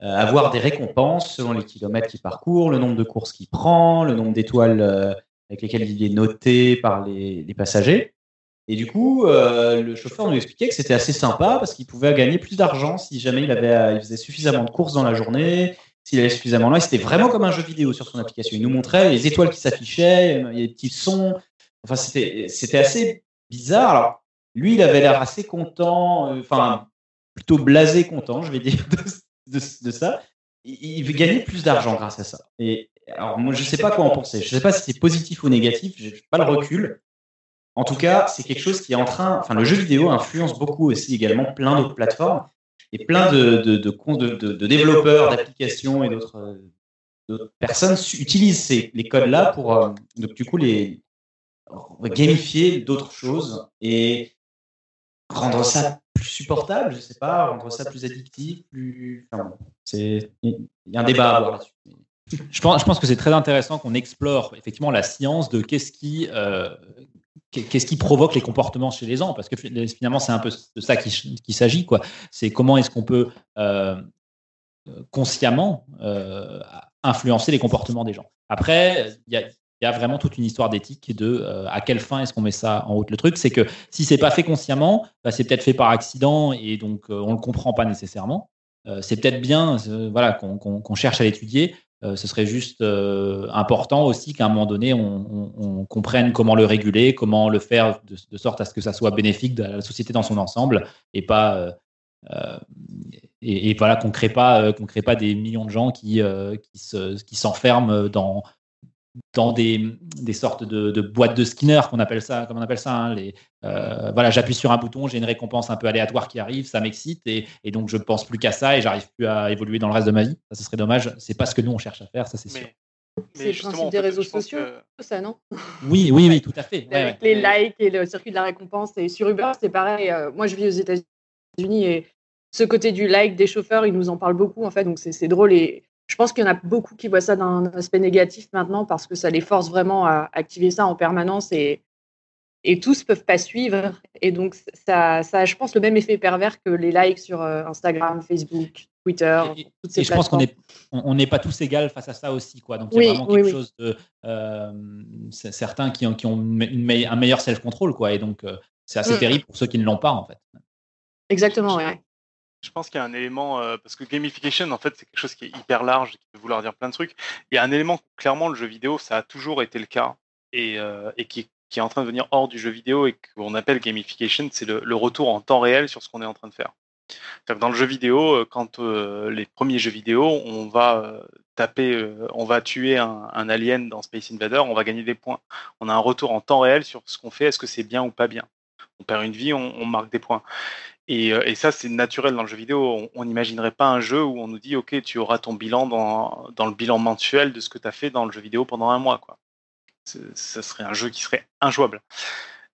avoir des récompenses selon les kilomètres qu'il parcourt, le nombre de courses qu'il prend, le nombre d'étoiles avec lesquelles il est noté par les, passagers. Et du coup, le chauffeur nous expliquait que c'était assez sympa parce qu'il pouvait gagner plus d'argent si jamais il, avait, il faisait suffisamment de courses dans la journée, s'il avait suffisamment loin. C'était vraiment comme un jeu vidéo sur son application. Il nous montrait les étoiles qui s'affichaient, a des petits sons. Enfin, c'était assez bizarre. Alors, lui, il avait l'air assez content, euh, enfin, plutôt blasé content, je vais dire, de, ça. Il, veut gagner plus d'argent grâce à ça. Et alors, moi, je ne sais pas quoi en penser. Je ne sais pas si c'est positif ou négatif. Je n'ai pas le recul. en tout cas, c'est quelque chose qui est en train. Enfin, le jeu vidéo influence beaucoup aussi également plein d'autres plateformes et plein de, de, de, développeurs d'applications et d'autres personnes utilisent ces, les codes-là pour, euh, donc, du coup, les gamifier d'autres choses et rendre ça plus supportable, je sais pas, rendre ça plus addictif, plus. Il y a un débat à avoir là-dessus. Je pense, je pense que c'est très intéressant qu'on explore effectivement la science de qu'est-ce qui, euh, qu'est-ce qui provoque les comportements chez les gens, parce que finalement c'est un peu de ça qu'il s'agit, quoi. C'est comment est-ce qu'on peut euh, consciemment euh, influencer les comportements des gens. Après, il y a, vraiment toute une histoire d'éthique de euh, à quelle fin est-ce qu'on met ça en route. Le truc, c'est que si c'est pas fait consciemment, bah, c'est peut-être fait par accident et donc on le comprend pas nécessairement. C'est peut-être bien, voilà, qu'on cherche à l'étudier. Ce serait juste important aussi qu'à un moment donné, on, comprenne comment le réguler, comment le faire de, sorte à ce que ça soit bénéfique de la société dans son ensemble et pas et, voilà qu'on crée crée pas des millions de gens qui qui s'enferment dans dans des, des sortes de, de, boîtes de Skinner qu'on appelle ça, comme on appelle ça. Hein, les, euh, voilà, j'appuie sur un bouton, j'ai une récompense un peu aléatoire qui arrive, ça m'excite et, et, donc je pense plus qu'à ça et j'arrive plus à évoluer dans le reste de ma vie. Ça, ce serait dommage. C'est pas ce que nous on cherche à faire, ça c'est sûr. C'est le principe des réseaux sociaux, ça, non? Oui, oui, oui, tout à fait. Avec les likes et le circuit de la récompense. Et sur Uber, c'est pareil. Euh, moi, je vis aux États-Unis et ce côté du like des chauffeurs, ils nous en parlent beaucoup, en fait. Donc, c'est drôle. Et je pense qu'il y en a beaucoup qui voient ça d'un aspect négatif maintenant parce que ça les force vraiment à activer ça en permanence et, et tous ne peuvent pas suivre. Et donc, ça, ça a, je pense, le même effet pervers que les likes sur euh, Instagram, Facebook, Twitter, et, toutes ces et je pense qu'on n'est on, n'est pas tous égaux face à ça aussi. Quoi. Donc, il y a vraiment quelque chose de. Euh, certains qui ont, qui ont un meilleur self-control. Quoi. Et donc, euh, c'est assez mm. terrible pour ceux qui ne l'ont pas, en fait. Exactement, oui je pense qu'il y a un élément, euh, parce que gamification, en fait, c'est quelque chose qui est hyper large, qui peut vouloir dire plein de trucs. Il y a un élément, clairement, le jeu vidéo, ça a toujours été le cas, et, euh, qui, est en train de venir hors du jeu vidéo, et qu'on appelle gamification, c'est le, retour en temps réel sur ce qu'on est en train de faire. dans le jeu vidéo, euh, quand les premiers jeux vidéo, on va taper, on va tuer un, alien dans Space Invader, on va gagner des points. On a un retour en temps réel sur ce qu'on fait, est-ce que c'est bien ou pas bien. On perd une vie, on marque des points. Euh, et, ça, c'est naturel dans le jeu vidéo. On n'imaginerait pas un jeu où on nous dit, OK, tu auras ton bilan dans, dans le bilan mensuel de ce que tu as fait dans le jeu vidéo pendant un mois. Quoi. Ça serait un jeu qui serait injouable.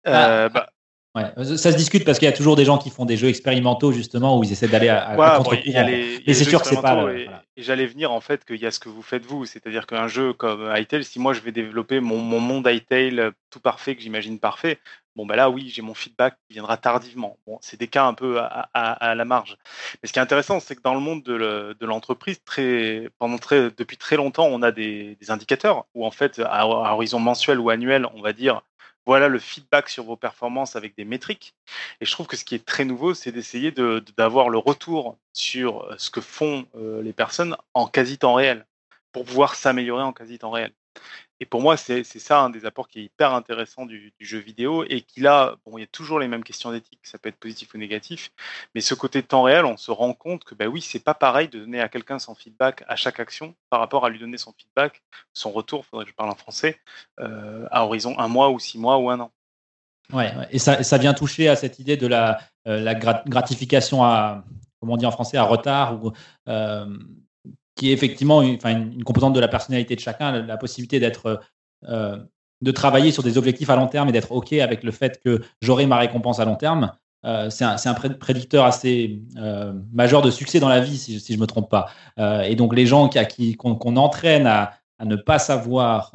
Euh, ah, bah, Ouais. Ça se discute parce qu'il y a toujours des gens qui font des jeux expérimentaux justement où ils essaient d'aller à, à contre-courant. Mais c'est sûr que c'est pas. Et, j'allais venir en fait qu'il y a ce que vous faites vous, c'est-à-dire qu'un jeu comme Hytale, si moi je vais développer mon, mon monde Hytale tout parfait que j'imagine parfait, bon ben là oui j'ai mon feedback qui viendra tardivement. Bon, c'est des cas un peu à, à, la marge. Mais ce qui est intéressant, c'est que dans le monde de l'entreprise, très pendant très depuis très longtemps, on a des, des indicateurs où en fait à horizon mensuel ou annuel, on va dire voilà le feedback sur vos performances avec des métriques. Et je trouve que ce qui est très nouveau, c'est d'essayer d'avoir le retour sur euh, ce que font euh, les personnes en quasi temps réel, pour pouvoir s'améliorer en quasi temps réel. Et pour moi, c'est ça un des apports qui est hyper intéressant du, jeu vidéo et qui là, bon, il y a toujours les mêmes questions d'éthique, ça peut être positif ou négatif, mais ce côté temps réel, on se rend compte que bah oui, c'est pas pareil de donner à quelqu'un son feedback à chaque action par rapport à lui donner son feedback, son retour, faudrait que je parle en français, euh, à horizon un mois ou six mois ou un an. Ouais, et ça, ça vient toucher à cette idée de la, euh, gratification à, comment on dit en français, à retard ou euh, qui est effectivement une, composante de la personnalité de chacun, la, possibilité d'être euh, de travailler sur des objectifs à long terme et d'être OK avec le fait que j'aurai ma récompense à long terme. Euh, c'est un, prédicteur assez euh, majeur de succès dans la vie, si, je ne me trompe pas. et donc, les gens qui, qu'on, entraîne à, à, ne pas savoir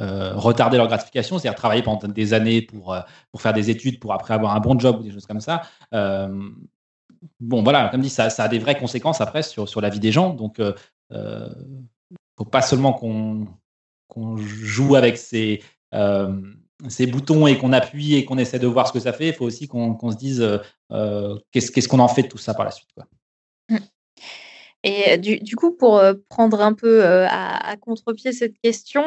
retarder leur gratification, c'est-à-dire travailler pendant des années pour, pour faire des études, pour après avoir un bon job ou des choses comme ça, bon, voilà, comme dit, ça, a des vraies conséquences après sur, sur la vie des gens. Donc, euh, euh faut pas seulement qu'on joue avec ces, euh, ces boutons et qu'on appuie et qu'on essaie de voir ce que ça fait. Il faut aussi qu'on se dise euh, qu'est-ce qu'on en fait de tout ça par la suite. Mmh. Et du, du, coup, pour prendre un peu à contre-pied cette question,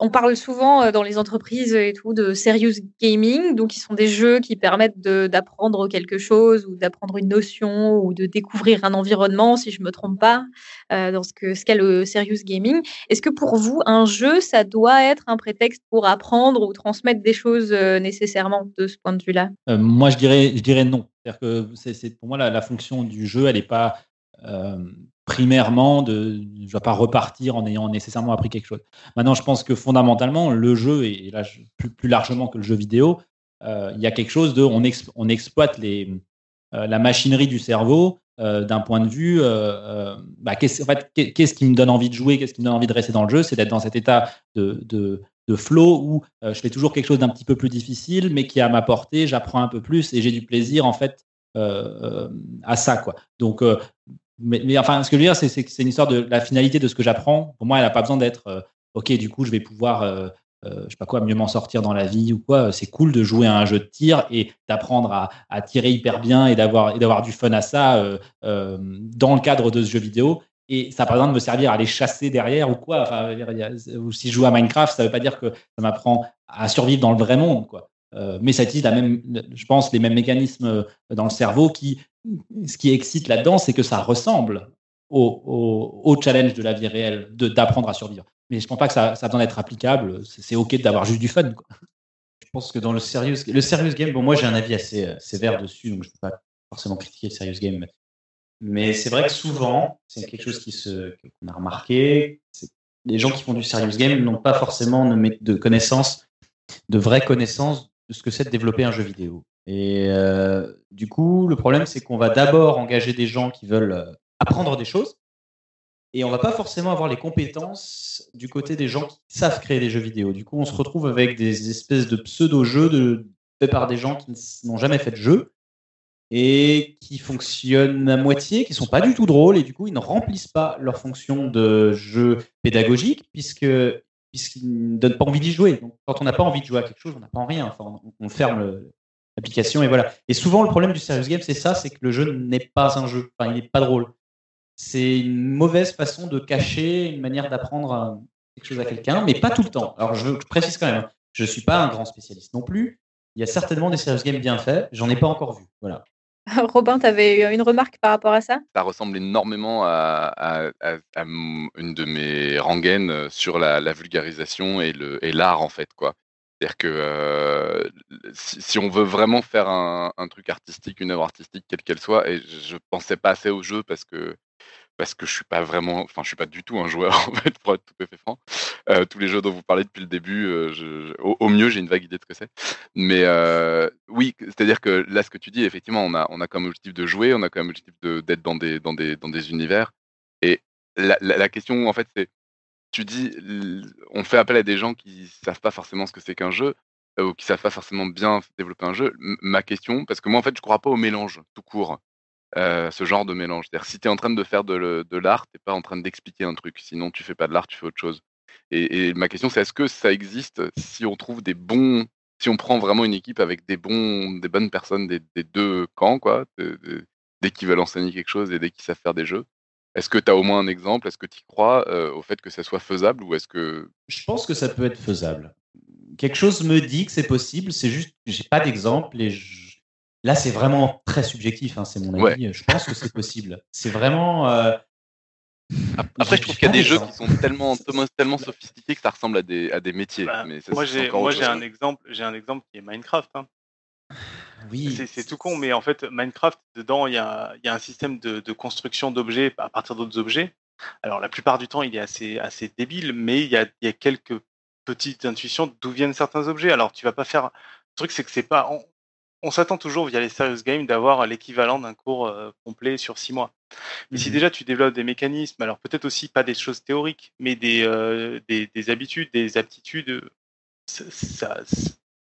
on parle souvent euh, dans les entreprises et tout de serious gaming, donc qui sont des jeux qui permettent d'apprendre quelque chose ou d'apprendre une notion ou de découvrir un environnement, si je me trompe pas, euh, dans ce que ce qu'est le serious gaming. Est-ce que pour vous, un jeu, ça doit être un prétexte pour apprendre ou transmettre des choses euh, nécessairement de ce point de vue-là? Moi, je dirais, je dirais non. C'est-à-dire que c'est pour moi la, fonction du jeu, elle n'est pas primairement, de, je ne vais pas repartir en ayant nécessairement appris quelque chose. Maintenant, je pense que fondamentalement, le jeu, et là, plus, plus largement que le jeu vidéo, euh, il y a quelque chose de, on, exploite les, euh, la machinerie du cerveau euh, d'un point de vue, bah, qu'est-ce, en fait, qu'est-ce qui me donne envie de jouer, qu'est-ce qui me donne envie de rester dans le jeu, c'est d'être dans cet état de, de, de flow où je fais toujours quelque chose d'un petit peu plus difficile, mais qui a ma portée, j'apprends un peu plus et j'ai du plaisir en fait à ça. Quoi. Donc, mais, enfin, ce que je veux dire, c'est que c'est une histoire de la finalité de ce que j'apprends. Pour moi, elle n'a pas besoin d'être euh, OK, du coup, je vais pouvoir, euh, euh, je sais pas quoi, mieux m'en sortir dans la vie ou quoi. C'est cool de jouer à un jeu de tir et d'apprendre à, à, tirer hyper bien et d'avoir du fun à ça dans le cadre de ce jeu vidéo. Et ça n'a pas besoin de me servir à les chasser derrière ou quoi. Enfin, ou si je joue à Minecraft, ça ne veut pas dire que ça m'apprend à survivre dans le vrai monde, quoi. Mais ça utilise la même, je pense, les mêmes mécanismes dans le cerveau qui ce qui excite là-dedans, c'est que ça ressemble au, challenge de la vie réelle, d'apprendre à survivre. Mais je ne pense pas que ça, ça a besoin d'être applicable. C'est OK d'avoir juste du fun. Je pense que dans le serious, le serious game, bon, moi j'ai un avis assez euh, sévère dessus, donc je ne peux pas forcément critiquer le serious game. Mais c'est vrai que souvent, c'est quelque chose qui se, qu'on a remarqué, les gens qui font du serious game n'ont pas forcément de connaissances, de vraies connaissances de ce que c'est de développer un jeu vidéo. Et euh, du coup, le problème, c'est qu'on va d'abord engager des gens qui veulent euh, apprendre des choses, et on va pas forcément avoir les compétences du côté des gens qui savent créer des jeux vidéo. Du coup, on se retrouve avec des espèces de pseudo-jeux de, faits par des gens qui n'ont jamais fait de jeu et qui fonctionnent à moitié, qui sont pas du tout drôles, et du coup, ils ne remplissent pas leur fonction de jeu pédagogique, puisque puisqu'ils ne donnent pas envie d'y jouer. Donc, quand on n'a pas envie de jouer à quelque chose, on n'apprend rien. Enfin, on, ferme le, application et voilà. Et souvent, le problème du serious game, c'est ça, c'est que le jeu n'est pas un jeu, enfin, il n'est pas drôle. C'est une mauvaise façon de cacher une manière d'apprendre quelque chose à quelqu'un, mais pas tout le temps. Alors, je, précise quand même, hein, je ne suis pas un grand spécialiste non plus. Il y a certainement des serious games bien faits, j'en ai pas encore vu. Voilà. Robin, tu avais une remarque par rapport à ça? Ça ressemble énormément à, une de mes rengaines sur la, vulgarisation et l'art, en fait. C'est-à-dire que euh, si, on veut vraiment faire un, truc artistique, une œuvre artistique, quelle qu'elle soit, et je pensais pas assez au jeu parce que parce que je suis pas vraiment, enfin je suis pas du tout un joueur en fait pour être tout à fait franc. Euh, tous les jeux dont vous parlez depuis le début, euh, au, mieux j'ai une vague idée de ce que c'est. Mais oui, c'est-à-dire que là ce que tu dis, effectivement, on a on a comme objectif de jouer, on a comme objectif d'être dans des dans des dans des univers. Et la, la question en fait c'est tu dis, on fait appel à des gens qui savent pas forcément ce que c'est qu'un jeu, euh, ou qui savent pas forcément bien développer un jeu. ma question, parce que moi en fait je crois pas au mélange tout court, euh, ce genre de mélange. C'est-à-dire si tu es en train de faire de, de l'art, t'es pas en train d'expliquer un truc. Sinon tu fais pas de l'art, tu fais autre chose. Et, ma question c'est est-ce que ça existe si on trouve des bons, si on prend vraiment une équipe avec des bons, des bonnes personnes des, deux camps quoi, dès qu'ils veulent enseigner quelque chose et dès qu'ils savent faire des jeux. Est-ce que tu as au moins un exemple? Est-ce que tu crois euh, au fait que ça soit faisable ou est-ce que Je pense que ça peut être faisable. Quelque chose me dit que c'est possible, c'est juste que j'ai pas d'exemple et là c'est vraiment très subjectif, hein, c'est mon avis. Je pense que c'est possible. C'est vraiment. Euh, après, je trouve qu'il y a des jeux qui sont tellement, tellement sophistiqués que ça ressemble à des, à des métiers. Bah, moi, j'ai un exemple, j'ai un exemple qui est Minecraft. Hein. Oui. C'est tout con, mais en fait, Minecraft, dedans, il y a, un système de, construction d'objets à partir d'autres objets. Alors, la plupart du temps, il est assez, assez débile, mais il y a, quelques petites intuitions d'où viennent certains objets. Alors, tu vas pas faire. Le truc, c'est que c'est pas. On, s'attend toujours via les serious games d'avoir l'équivalent d'un cours euh, complet sur six mois. Mais si mmh déjà tu développes des mécanismes, alors peut-être aussi pas des choses théoriques, mais des, euh, des, habitudes, des aptitudes, ça,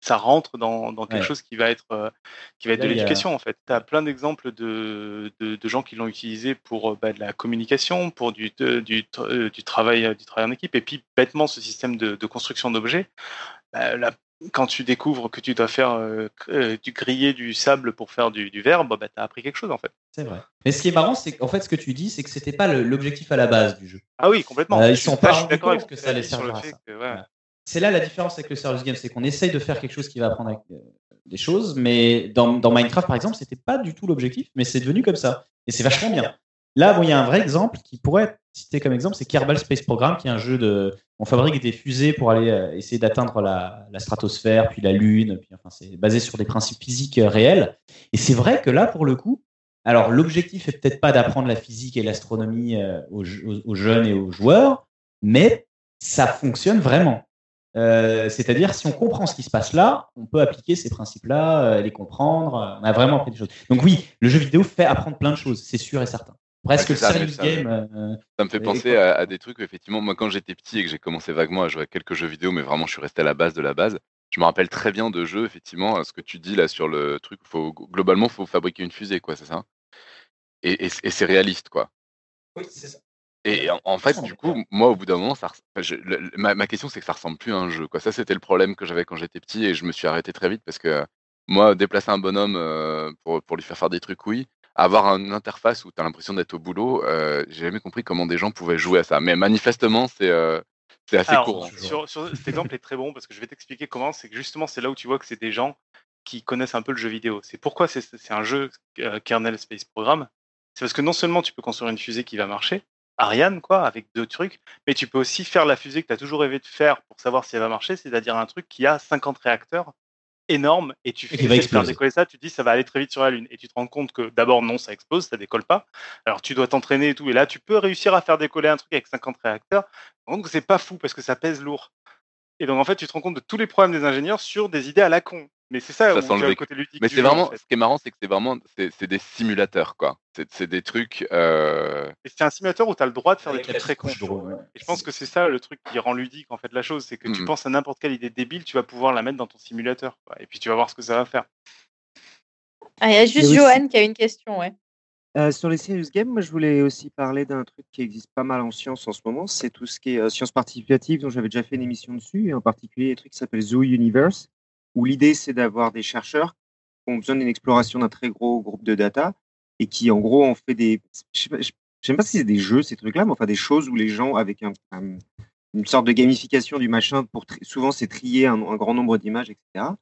ça rentre dans, quelque chose qui va être, euh, qui va être de l'éducation en fait. Tu as plein d'exemples de, de, gens qui l'ont utilisé pour bah, de la communication, pour du, du, du, travail, du travail en équipe, et puis bêtement ce système de, construction d'objets. Bah, quand tu découvres que tu dois faire du griller du sable pour faire du, du verre, bah, tu as appris quelque chose en fait. C'est vrai. Mais ce qui est marrant, c'est qu'en fait, ce que tu dis, c'est que c'était pas l'objectif à la base du jeu. Ah oui, complètement. ils sont pas, d'accord avec ce que ça allait servir. c'est là la différence avec le serious game, c'est qu'on essaye de faire quelque chose qui va apprendre avec, des choses, mais dans, dans Minecraft, par exemple, c'était pas du tout l'objectif, mais c'est devenu comme ça. Et c'est vachement bien. Là, bon, il y a un vrai exemple qui pourrait être cité comme exemple, c'est Kerbal Space Program, qui est un jeu de. On fabrique des fusées pour aller euh, essayer d'atteindre la, stratosphère, puis la Lune, puis enfin, c'est basé sur des principes physiques euh, réels. Et c'est vrai que là, pour le coup, alors l'objectif est peut-être pas d'apprendre la physique et l'astronomie euh, aux, jeunes et aux joueurs, mais ça fonctionne vraiment. C'est-à-dire, si on comprend ce qui se passe là, on peut appliquer ces principes-là, les comprendre. On a vraiment appris des choses. Donc oui, le jeu vidéo fait apprendre plein de choses, c'est sûr et certain. Presque ça, serious game. Euh, ça me fait penser à, des trucs. Effectivement, moi, quand j'étais petit et que j'ai commencé vaguement à jouer à quelques jeux vidéo, mais vraiment, je suis resté à la base de la base. Je me rappelle très bien de jeux, effectivement, ce que tu dis là sur le truc. Faut, globalement, il faut fabriquer une fusée, quoi, c'est ça? Et, et c'est réaliste, quoi. Oui, c'est ça. Et en, fait, du coup, moi, au bout d'un moment, ça, ma, question, c'est que ça ressemble plus à un jeu. Quoi. Ça, c'était le problème que j'avais quand j'étais petit et je me suis arrêté très vite parce que moi, déplacer un bonhomme euh, pour, pour, lui faire faire des trucs, oui. Avoir une interface où tu as l'impression d'être au boulot, euh, j'ai jamais compris comment des gens pouvaient jouer à ça. Mais manifestement, c'est euh, assez courant. Sur, cet exemple est très bon parce que je vais t'expliquer comment. C'est que justement, c'est là où tu vois que c'est des gens qui connaissent un peu le jeu vidéo. C'est pourquoi c'est un jeu kernel space program. C'est parce que non seulement tu peux construire une fusée qui va marcher, Ariane, quoi, avec deux trucs. Mais tu peux aussi faire la fusée que tu as toujours rêvé de faire pour savoir si elle va marcher, c'est-à-dire un truc qui a 50 réacteurs énormes et tu fais faire décoller ça, tu te dis ça va aller très vite sur la Lune. Et tu te rends compte que d'abord, non, ça explose, ça décolle pas. Alors tu dois t'entraîner et tout. Et là, tu peux réussir à faire décoller un truc avec 50 réacteurs. Donc c'est pas fou parce que ça pèse lourd. Et donc en fait, tu te rends compte de tous les problèmes des ingénieurs sur des idées à la con. Mais c'est ça, ça le côté ludique. Mais c'est vraiment, ce qui est marrant, c'est que c'est vraiment, c'est des simulateurs, quoi. C'est des trucs. Euh... c'est un simulateur où tu as le droit de faire des trucs très cons. Et je pense que c'est ça le truc qui rend ludique en fait la chose, c'est que tu mmh. penses à n'importe quelle idée débile, tu vas pouvoir la mettre dans ton simulateur, et puis tu vas voir ce que ça va faire. Ah, il y a juste Johan qui a une question, ouais. Euh, sur les serious games, moi je voulais aussi parler d'un truc qui existe pas mal en science en ce moment, c'est tout ce qui est euh, sciences participatives, dont j'avais déjà fait une émission dessus, et en particulier un truc qui s'appelle Zoo Universe, où l'idée c'est d'avoir des chercheurs qui ont besoin d'une exploration d'un très gros groupe de data et qui en gros ont fait des je sais sais pas si c'est des jeux ces trucs là mais enfin des choses où les gens avec un, une sorte de gamification du machin pour souvent c'est trier un, grand nombre d'images etc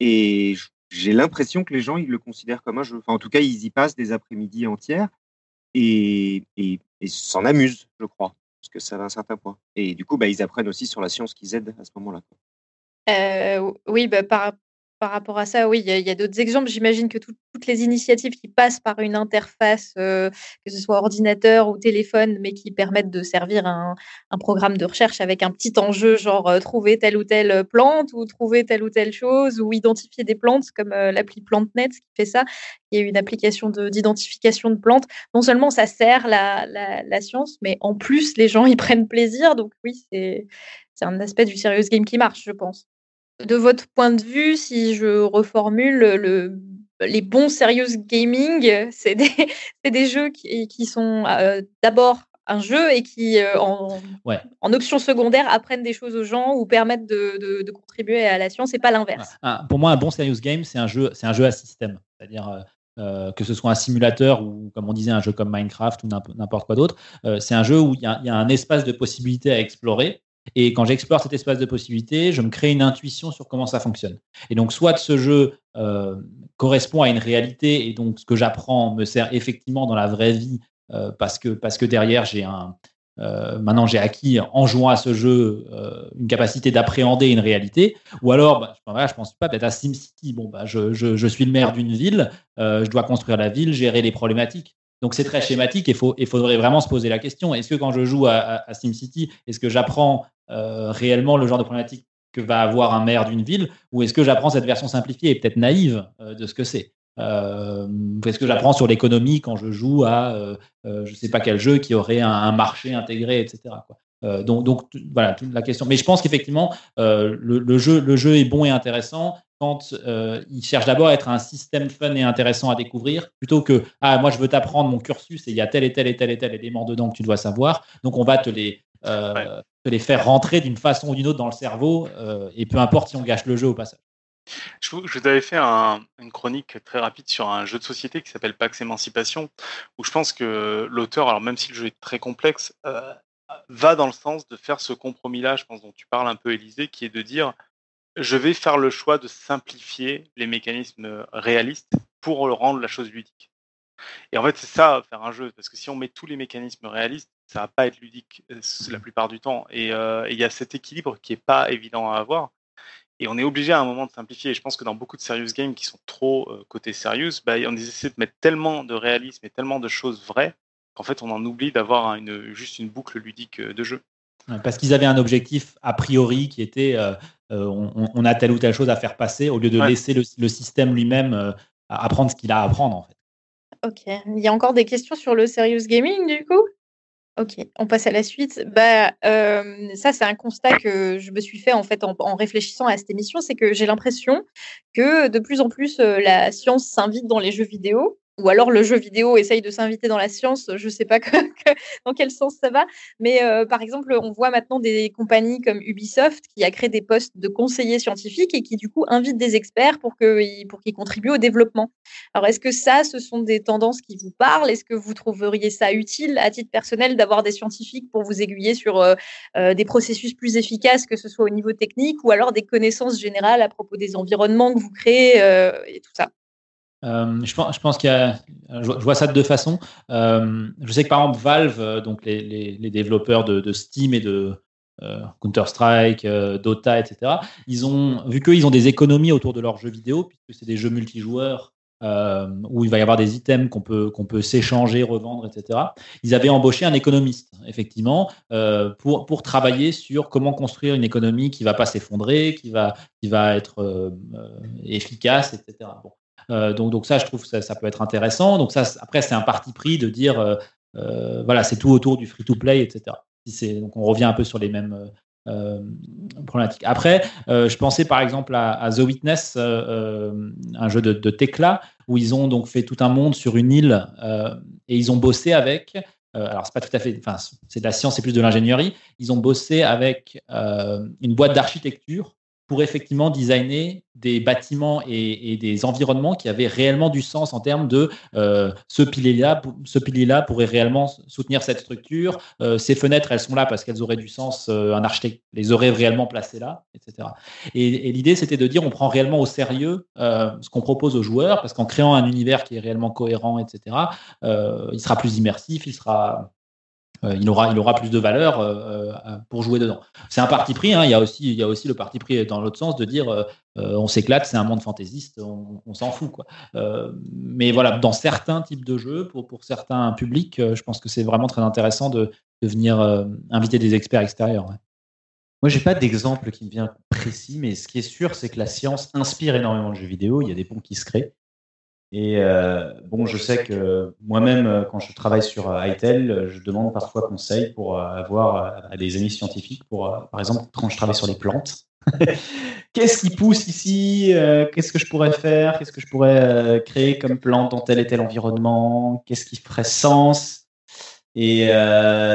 et j'ai l'impression que les gens ils le considèrent comme un jeu. Enfin en tout cas ils y passent des après-midi entières et, et, s'en amusent je crois parce que ça va à un certain point. Et du coup bah, ils apprennent aussi sur la science qu'ils aident à ce moment là oui, bah, par par rapport à ça, oui, il y a d'autres exemples. J'imagine que toutes les initiatives qui passent par une interface, que ce soit ordinateur ou téléphone, mais qui permettent de servir un programme de recherche avec un petit enjeu, genre, trouver telle ou telle, plante ou trouver telle ou telle chose ou identifier des plantes comme, l'appli PlantNet qui fait ça, y a une application d'identification de plantes. Non seulement ça sert la la la science, mais en plus les gens y prennent plaisir donc oui, c'est un aspect du serious game qui marche, je pense de votre point de vue, si je reformule, le, les bons serious gaming, c'est des, des, jeux qui, qui sont euh, d'abord un jeu et qui, euh, en, en, option secondaire, apprennent des choses aux gens ou permettent de, de, contribuer à la science et pas l'inverse. Ah, pour moi, un bon serious game, c'est un jeu, c'est un jeu à système, c'est-à-dire euh, que ce soit un simulateur ou, comme on disait, un jeu comme Minecraft ou n'importe quoi d'autre. c'est un jeu où il y, y, a un espace de possibilités à explorer et quand j'explore cet espace de possibilités, je me crée une intuition sur comment ça fonctionne. Et donc, soit ce jeu euh, correspond à une réalité, et donc ce que j'apprends me sert effectivement dans la vraie vie, euh, parce, que, derrière, j'ai un. Euh, maintenant, j'ai acquis en jouant à ce jeu une capacité d'appréhender une réalité. Ou alors, bah, je, ne pense pas peut-être à SimCity. Bon, bah, je, je, je suis le maire d'une ville, je dois construire la ville, gérer les problématiques. Donc c'est très schématique et il faudrait vraiment se poser la question est-ce que quand je joue à, SimCity, est-ce que j'apprends euh, réellement le genre de problématique que va avoir un maire d'une ville ou est-ce que j'apprends cette version simplifiée et peut-être naïve euh, de ce que c'est? Euh, Est-ce que j'apprends sur l'économie quand je joue à je ne sais pas quel jeu qui aurait un, marché intégré, etc. donc, donc voilà toute la question. Mais je pense qu'effectivement le, jeu, le jeu est bon et intéressant quand euh, il cherche d'abord à être un système fun et intéressant à découvrir, plutôt que ah moi je veux t'apprendre mon cursus et il y a tel et tel et tel et tel élément dedans que tu dois savoir. Donc on va te les euh, te les faire rentrer d'une façon ou d'une autre dans le cerveau euh, et peu importe si on gâche le jeu au passage. Je vous, avais fait une chronique très rapide sur un jeu de société qui s'appelle Pax Émancipation, où je pense que l'auteur, alors même si le jeu est très complexe, va dans le sens de faire ce compromis-là, je pense, dont tu parles un peu, Élisée, qui est de dire je vais faire le choix de simplifier les mécanismes réalistes pour rendre la chose ludique. Et en fait, c'est ça, faire un jeu, parce que si on met tous les mécanismes réalistes, ça va pas être ludique euh, la plupart du temps. Euh, et il y a cet équilibre qui est pas évident à avoir. Et on est obligé à un moment de simplifier. Et je pense que dans beaucoup de serious games qui sont trop euh, côté serious, bah, on essaie de mettre tellement de réalisme et tellement de choses vraies qu'en fait, on en oublie d'avoir juste une boucle ludique de jeu. Parce qu'ils avaient un objectif a priori qui était on, a telle ou telle chose à faire passer au lieu de laisser le, le système lui-même apprendre ce qu'il a à apprendre en fait. Ok. Il y a encore des questions sur le serious gaming du coup? Ok, on passe à la suite. Bah, euh, ça, c'est un constat que je me suis fait en fait en, réfléchissant à cette émission, c'est que j'ai l'impression que de plus en plus euh, la science s'invite dans les jeux vidéo ou alors le jeu vidéo essaye de s'inviter dans la science, je ne sais pas dans quel sens ça va, mais euh, par exemple, on voit maintenant des compagnies comme Ubisoft qui a créé des postes de conseillers scientifiques et qui du coup invitent des experts pour qu'ils pour contribuent au développement. Alors est-ce que ça, ce sont des tendances qui vous parlent? Est-ce que vous trouveriez ça utile à titre personnel d'avoir des scientifiques pour vous aiguiller sur euh, euh, des processus plus efficaces, que ce soit au niveau technique ou alors des connaissances générales à propos des environnements que vous créez et tout ça? Euh, je pense, je qu'il y a, je vois ça de deux façons. Euh, je sais que par exemple Valve, euh, donc les, les, développeurs de, Steam et de Counter Strike, Dota, etc. Ils ont vu qu'ils ont des économies autour de leurs jeux vidéo puisque c'est des jeux multijoueurs où il va y avoir des items qu'on peut qu'on peut s'échanger, revendre, etc. Ils avaient embauché un économiste effectivement pour pour travailler sur comment construire une économie qui va pas s'effondrer, qui va qui va être efficace, etc. Bon. Euh, donc, donc ça, je trouve que ça, peut être intéressant. Donc ça, après, c'est un parti pris de dire, euh, euh, voilà, c'est tout autour du free-to-play, etc. Donc on revient un peu sur les mêmes problématiques. Après, je pensais par exemple à, The Witness, un jeu de, de Tecla, où ils ont donc fait tout un monde sur une île et ils ont bossé avec alors c'est pas tout à fait, enfin c'est de la science, c'est plus de l'ingénierie. Ils ont bossé avec une boîte d'architecture pour effectivement designer des bâtiments et, des environnements qui avaient réellement du sens en termes de euh, ce pilier-là, ce pilier-là pourrait réellement soutenir cette structure. Euh, ces fenêtres, elles sont là parce qu'elles auraient du sens. Euh, un architecte les aurait réellement placées là, etc. Et, l'idée, c'était de dire, on prend réellement au sérieux ce qu'on propose aux joueurs parce qu'en créant un univers qui est réellement cohérent, etc. il sera plus immersif, il sera il, aura, il aura plus de valeur euh, euh, pour jouer dedans. C'est un parti pris, hein. il, y a aussi, le parti pris dans l'autre sens de dire on s'éclate, c'est un monde fantaisiste, on, s'en fout. Mais voilà, dans certains types de jeux, pour, certains publics, je pense que c'est vraiment très intéressant de, de venir inviter des experts extérieurs. Moi, j'ai pas d'exemple qui me vient précis, mais ce qui est sûr, c'est que la science inspire énormément de jeux vidéo. Il y a des ponts qui se créent. Et euh, bon, je sais que moi-même, euh, quand je travaille sur euh, ITEL, je demande parfois conseil pour avoir à des amis scientifiques, pour, par exemple, quand je travaille sur les plantes. Qu'est-ce qui pousse ici Qu'est-ce que je pourrais faire Qu'est-ce que je pourrais créer comme plante dans tel et tel environnement Qu'est-ce qui ferait sens? Et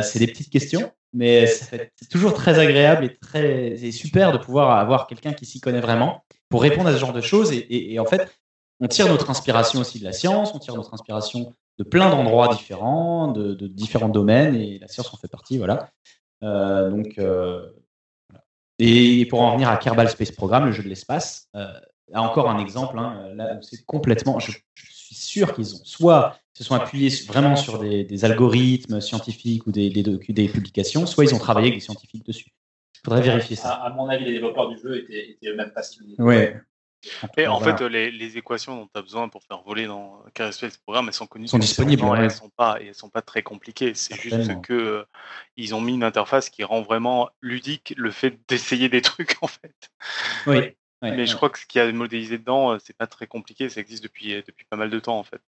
c'est des petites questions, mais c'est toujours très agréable et très super de pouvoir avoir quelqu'un qui s'y connaît vraiment pour répondre à ce genre de choses. et en fait, on tire notre inspiration aussi de la science, on tire notre inspiration de plein d'endroits différents, de, différents domaines, et la science en fait partie, voilà. Euh, donc, euh, et pour en revenir à Kerbal Space Program, le jeu de l'espace, euh, encore un exemple, hein, là où c'est complètement, je, suis sûr qu'ils ont soit se sont appuyés vraiment sur des, algorithmes scientifiques ou des, des, publications, soit ils ont travaillé avec des scientifiques dessus. Il faudrait vérifier ça. À, mon avis, les développeurs du jeu étaient, eux-mêmes passionnés. Ouais. Et en fait, les, équations dont tu as besoin pour faire voler dans ce programme, elles sont connues. Sont disponibles. Elles sont pas, et elles sont pas très compliquées. C'est juste que euh, ils ont mis une interface qui rend vraiment ludique le fait d'essayer des trucs en fait. Oui. Mais je crois que ce qu'il y a modélisé dedans, euh, c'est pas très compliqué. Ça existe depuis depuis pas mal de temps en fait.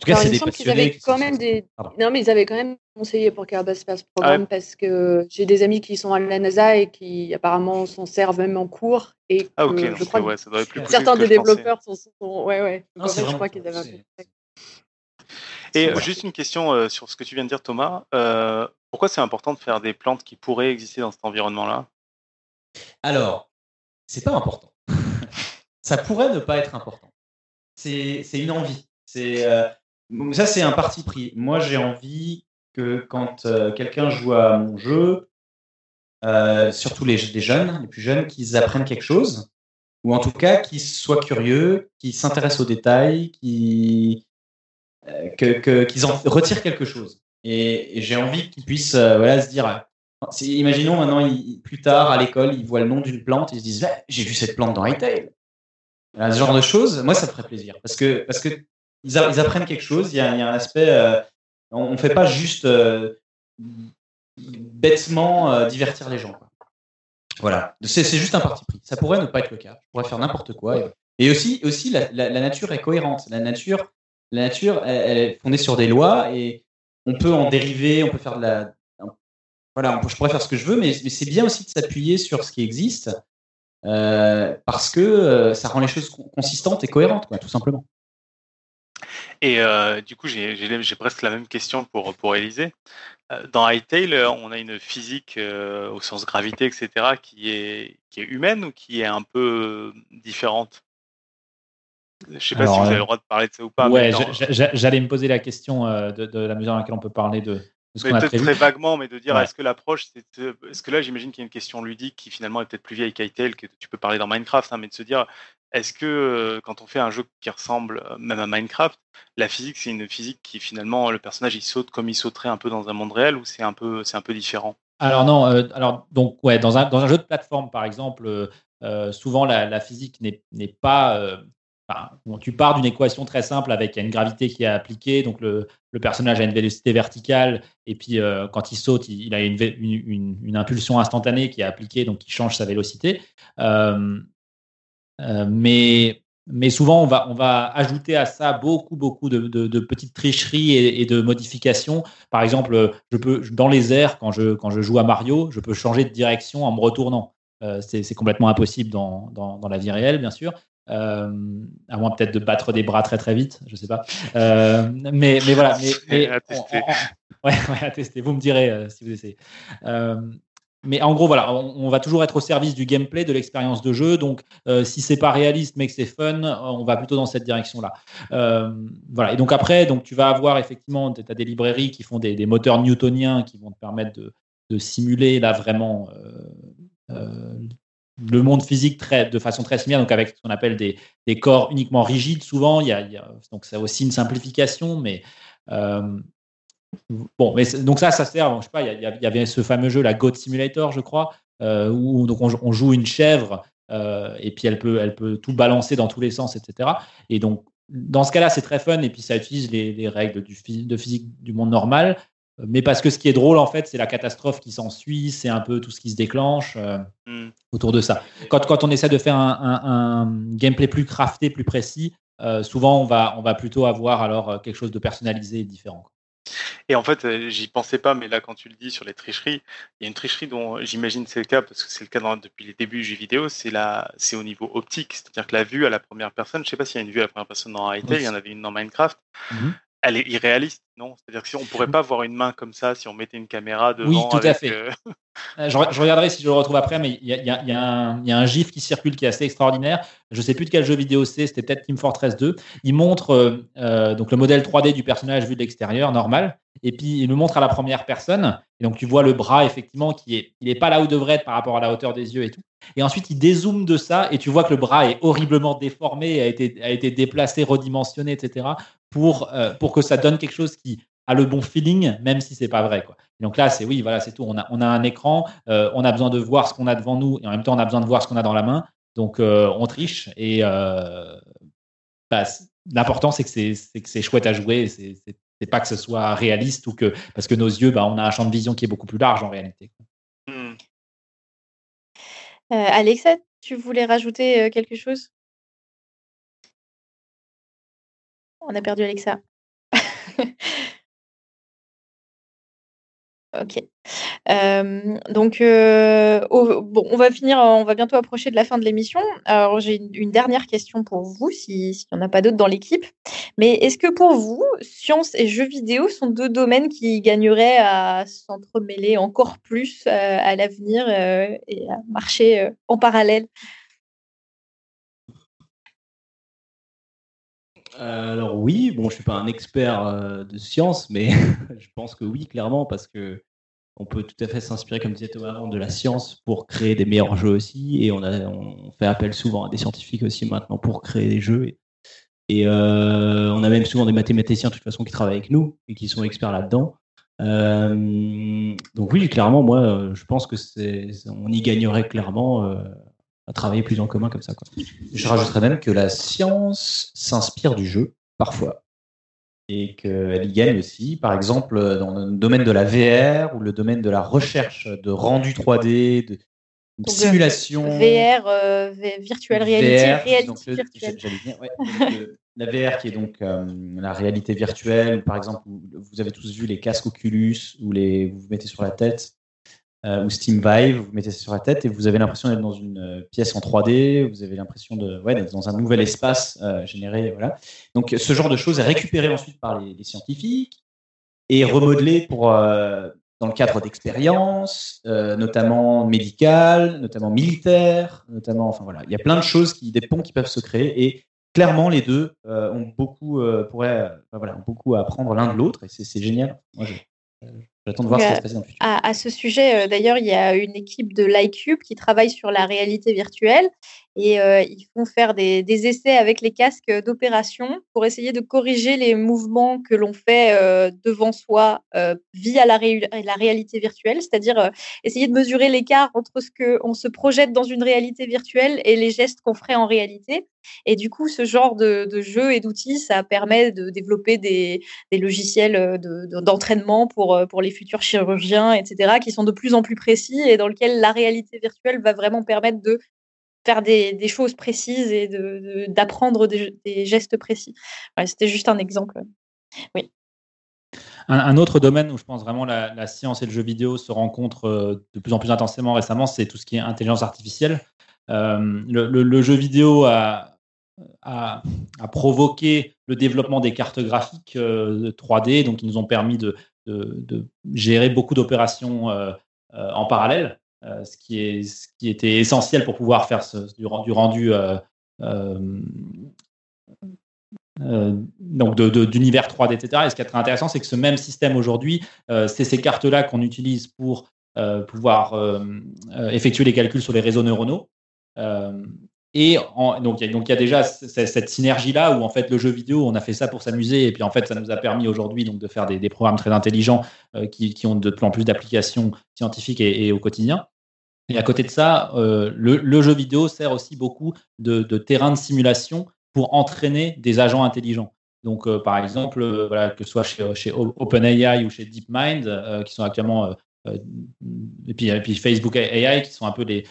En tout cas, c'est des passionnés. quand même des... Non, mais ils avaient quand même conseillé pour Kerbal Space Program parce que j'ai des amis qui sont à la NASA et qui apparemment s'en servent même en cours. Et ah, ok, je crois que, ça plus certains des développeurs sont, Ouais, ouais. Non, fait, je crois qu'ils avaient Et juste une question euh, sur ce que tu viens de dire, Thomas. Euh, pourquoi c'est important de faire des plantes qui pourraient exister dans cet environnement-là? Alors, c'est pas important. ça pourrait ne pas être important. C'est une envie. C'est euh, ça, c'est un parti pris. Moi, j'ai envie que quand quelqu'un joue à mon jeu, surtout les, les, jeunes, les plus jeunes, qu'ils apprennent quelque chose, ou en tout cas qu'ils soient curieux, qu'ils s'intéressent aux détails, qu'ils qu'ils en retirent quelque chose. Et, j'ai envie qu'ils puissent voilà, se dire, imaginons maintenant, plus tard à l'école, ils voient le nom d'une plante ils se disent, j'ai vu cette plante dans Retail. Ce genre de choses, moi, ça me ferait plaisir. Parce que, parce que ils, apprennent quelque chose, il y a, un aspect, on ne fait pas juste bêtement divertir les gens. Voilà, c'est juste un parti pris. Ça pourrait ne pas être le cas. Je pourrais faire n'importe quoi. Et, aussi, aussi la, nature est cohérente. La nature, la nature elle, est fondée sur des lois et on peut en dériver, on peut faire de la. Voilà, je pourrais faire ce que je veux, mais, c'est bien aussi de s'appuyer sur ce qui existe euh, parce que euh, ça rend les choses consistantes et cohérentes, tout simplement. Et euh, du coup, j'ai presque la même question pour, pour Élisée. Euh, dans Hytale, on a une physique euh, au sens gravité, etc., qui est, qui est humaine ou qui est un peu différente? Je ne sais pas si vous avez le droit de parler de ça ou pas. Ouais, j'allais me poser la question de, la mesure dans laquelle on peut parler de, ce qu'on a prévu. Très vaguement, mais de dire est-ce que l'approche, est-ce que là, j'imagine qu'il y a une question ludique qui finalement est peut-être plus vieille qu'Hytale, que tu peux parler dans Minecraft, hein, mais de se dire est-ce que quand on fait un jeu qui ressemble même à Minecraft, la physique c'est une physique qui finalement le personnage il saute comme il sauterait un peu dans un monde réel ou c'est un peu c'est un peu différent? Alors non, alors donc ouais dans un, dans un jeu de plateforme par exemple, souvent la, physique n'est pas tu pars d'une équation très simple avec une gravité qui est appliquée, donc le, personnage a une vélocité verticale, et puis quand il saute, il, a une, une, impulsion instantanée qui est appliquée, donc qui change sa vélocité. Euh, mais, mais souvent, on va, on va ajouter à ça beaucoup, beaucoup de, petites tricheries et, de modifications. Par exemple, je peux, dans les airs, quand je, quand je joue à Mario, je peux changer de direction en me retournant. Euh, c'est complètement impossible dans, dans, la vie réelle, bien sûr. Euh, à moins peut-être de battre des bras très très vite, je sais pas. mais, mais voilà. Mais, à tester. ouais, à tester. Vous me direz si vous essayez mais en gros, voilà, on, va toujours être au service du gameplay, de l'expérience de jeu. Donc, euh, si c'est pas réaliste mais que c'est fun, on va plutôt dans cette direction-là. Euh, voilà. Et donc après, donc tu vas avoir effectivement, des librairies qui font des, moteurs newtoniens qui vont te permettre de, simuler là vraiment euh, le monde physique de façon très similaire, donc avec ce qu'on appelle des, corps uniquement rigides. Souvent, il y a, donc c'est aussi une simplification, mais Bon, mais donc ça, ça sert. je sais pas, il y, avait ce fameux jeu, la Goat Simulator, je crois, euh, où donc on, joue une chèvre euh, et puis elle peut, elle peut tout balancer dans tous les sens, etc. Et donc, dans ce cas-là, c'est très fun et puis ça utilise les, règles du, de physique du monde normal. Mais parce que ce qui est drôle, en fait, c'est la catastrophe qui s'ensuit, c'est un peu tout ce qui se déclenche euh, hmm. autour de ça. Quand, quand, on essaie de faire un, gameplay plus crafté, plus précis, souvent on va, on va plutôt avoir alors quelque chose de personnalisé et différent. Et en fait, euh, j'y pensais pas, mais là, quand tu le dis sur les tricheries, il y a une tricherie dont j'imagine c'est le cas, parce que c'est le cas depuis les débuts du jeu vidéo, c'est c'est au niveau optique. C'est-à-dire que la vue à la première personne, je sais pas s'il y a une vue à la première personne dans Hytale, il y en avait une dans Minecraft. Mmh elle est irréaliste, non? C'est-à-dire que si on pourrait pas voir une main comme ça si on mettait une caméra devant. Oui, tout à fait. Euh, euh, je, regarderai si je le retrouve après, mais il y, a, un gif qui circule qui est assez extraordinaire. Je sais plus de quel jeu vidéo c'est, c'était peut-être Team Fortress 2. Il montre euh, donc le modèle 3D du personnage vu de l'extérieur, normal, et puis il le montre à la première personne. Et donc tu vois le bras effectivement qui est, il est pas là où devrait être par rapport à la hauteur des yeux et tout. Et ensuite il dézoome de ça et tu vois que le bras est horriblement déformé, a été, a été déplacé, redimensionné, etc pour, euh, pour que ça donne quelque chose qui a le bon feeling, même si c'est pas vrai. Quoi. donc là, c'est oui, voilà, c'est tout. On a, on a un écran, euh, on a besoin de voir ce qu'on a devant nous, et en même temps, on a besoin de voir ce qu'on a dans la main. Donc, euh, on triche. Et bah, l'important, c'est que c'est, chouette à jouer. C'est, pas que ce soit réaliste ou que parce que nos yeux, bah, on a un champ de vision qui est beaucoup plus large en réalité. Alexa, tu voulais rajouter quelque chose? On a perdu Alexa. Ok. donc, bon, on va finir, on va bientôt approcher de la fin de l'émission. Alors, j'ai une, dernière question pour vous, s'il si n'y en a pas d'autres dans l'équipe. Mais est-ce que pour vous, science et jeux vidéo sont deux domaines qui gagneraient à s'entremêler encore plus à l'avenir et à marcher en parallèle? Alors oui, bon, je suis pas un expert de science, mais je pense que oui, clairement, parce que on peut tout à fait s'inspirer, comme disait Thomas de la science pour créer des meilleurs jeux aussi. Et on, fait appel souvent à des scientifiques aussi maintenant pour créer des jeux. Et, euh, on a même souvent des mathématiciens de toute façon qui travaillent avec nous et qui sont experts là-dedans. Euh, donc oui, clairement, moi, je pense que c'est, on y gagnerait clairement euh, à travailler plus en commun comme ça. Quoi. Je rajouterais même que la science s'inspire du jeu parfois et qu'elle y gagne aussi, par exemple, dans le domaine de la VR ou le domaine de la recherche de rendu 3D, de simulation. VR, euh, virtual reality, réalité virtuelle. la VR qui est donc euh, la réalité virtuelle, par exemple, vous avez tous vu les casques Oculus où les, vous vous mettez sur la tête euh, ou Steam Vive, vous mettez sur la tête et vous avez l'impression d'être dans une euh, pièce en 3D, vous avez l'impression de ouais, d'être dans un nouvel espace euh, généré. Voilà. Donc ce genre de choses est récupéré ensuite par les, scientifiques et remodelé pour, dans le cadre d'expériences, notamment médicales, notamment militaires, notamment, enfin voilà, il y a plein de choses, des ponts qui peuvent se créer et clairement les deux ont beaucoup, pourraient, voilà, ont beaucoup à apprendre l'un de l'autre et c'est génial. J'attends de voir ce qui va se passer dans le futur. À, ce sujet, euh, d'ailleurs, il y a une équipe de l'iCube qui travaille sur la réalité virtuelle et euh, ils font faire des, essais avec les casques d'opération pour essayer de corriger les mouvements que l'on fait euh, devant soi via la, réalité virtuelle, c'est-à-dire essayer de mesurer l'écart entre ce qu'on se projette dans une réalité virtuelle et les gestes qu'on ferait en réalité. Et du coup, ce genre de, jeu et d'outils, ça permet de développer des, logiciels d'entraînement pour, pour les futurs chirurgiens, etc., qui sont de plus en plus précis et dans lesquels la réalité virtuelle va vraiment permettre de faire des, choses précises et d'apprendre de, des, gestes précis. C'était juste un exemple. Oui. Un, autre domaine où je pense vraiment la, la, science et le jeu vidéo se rencontrent euh, de plus en plus intensément récemment, c'est tout ce qui est intelligence artificielle. Euh, le, jeu vidéo a, provoqué le développement des cartes graphiques 3D, euh, donc qui nous ont permis de, gérer beaucoup d'opérations en parallèle. Euh, ce, qui est, ce qui était essentiel pour pouvoir faire du, rendu euh, euh, donc d'univers 3D, etc. Et ce qui est très intéressant, c'est que ce même système aujourd'hui, c'est ces cartes-là qu'on utilise pour pouvoir effectuer les calculs sur les réseaux neuronaux. Et donc, il y a déjà cette synergie-là où en fait le jeu vidéo, on a fait ça pour s'amuser et puis en fait ça nous a permis aujourd'hui de faire des, programmes très intelligents qui, ont de plus en plus d'applications scientifiques et, au quotidien. Et à côté de ça, euh, le, jeu vidéo sert aussi beaucoup de, terrain de simulation pour entraîner des agents intelligents. Donc, euh, par exemple, euh, voilà, que ce soit chez, chez OpenAI ou chez DeepMind, qui sont actuellement et puis, et Facebook AI, qui sont un peu les,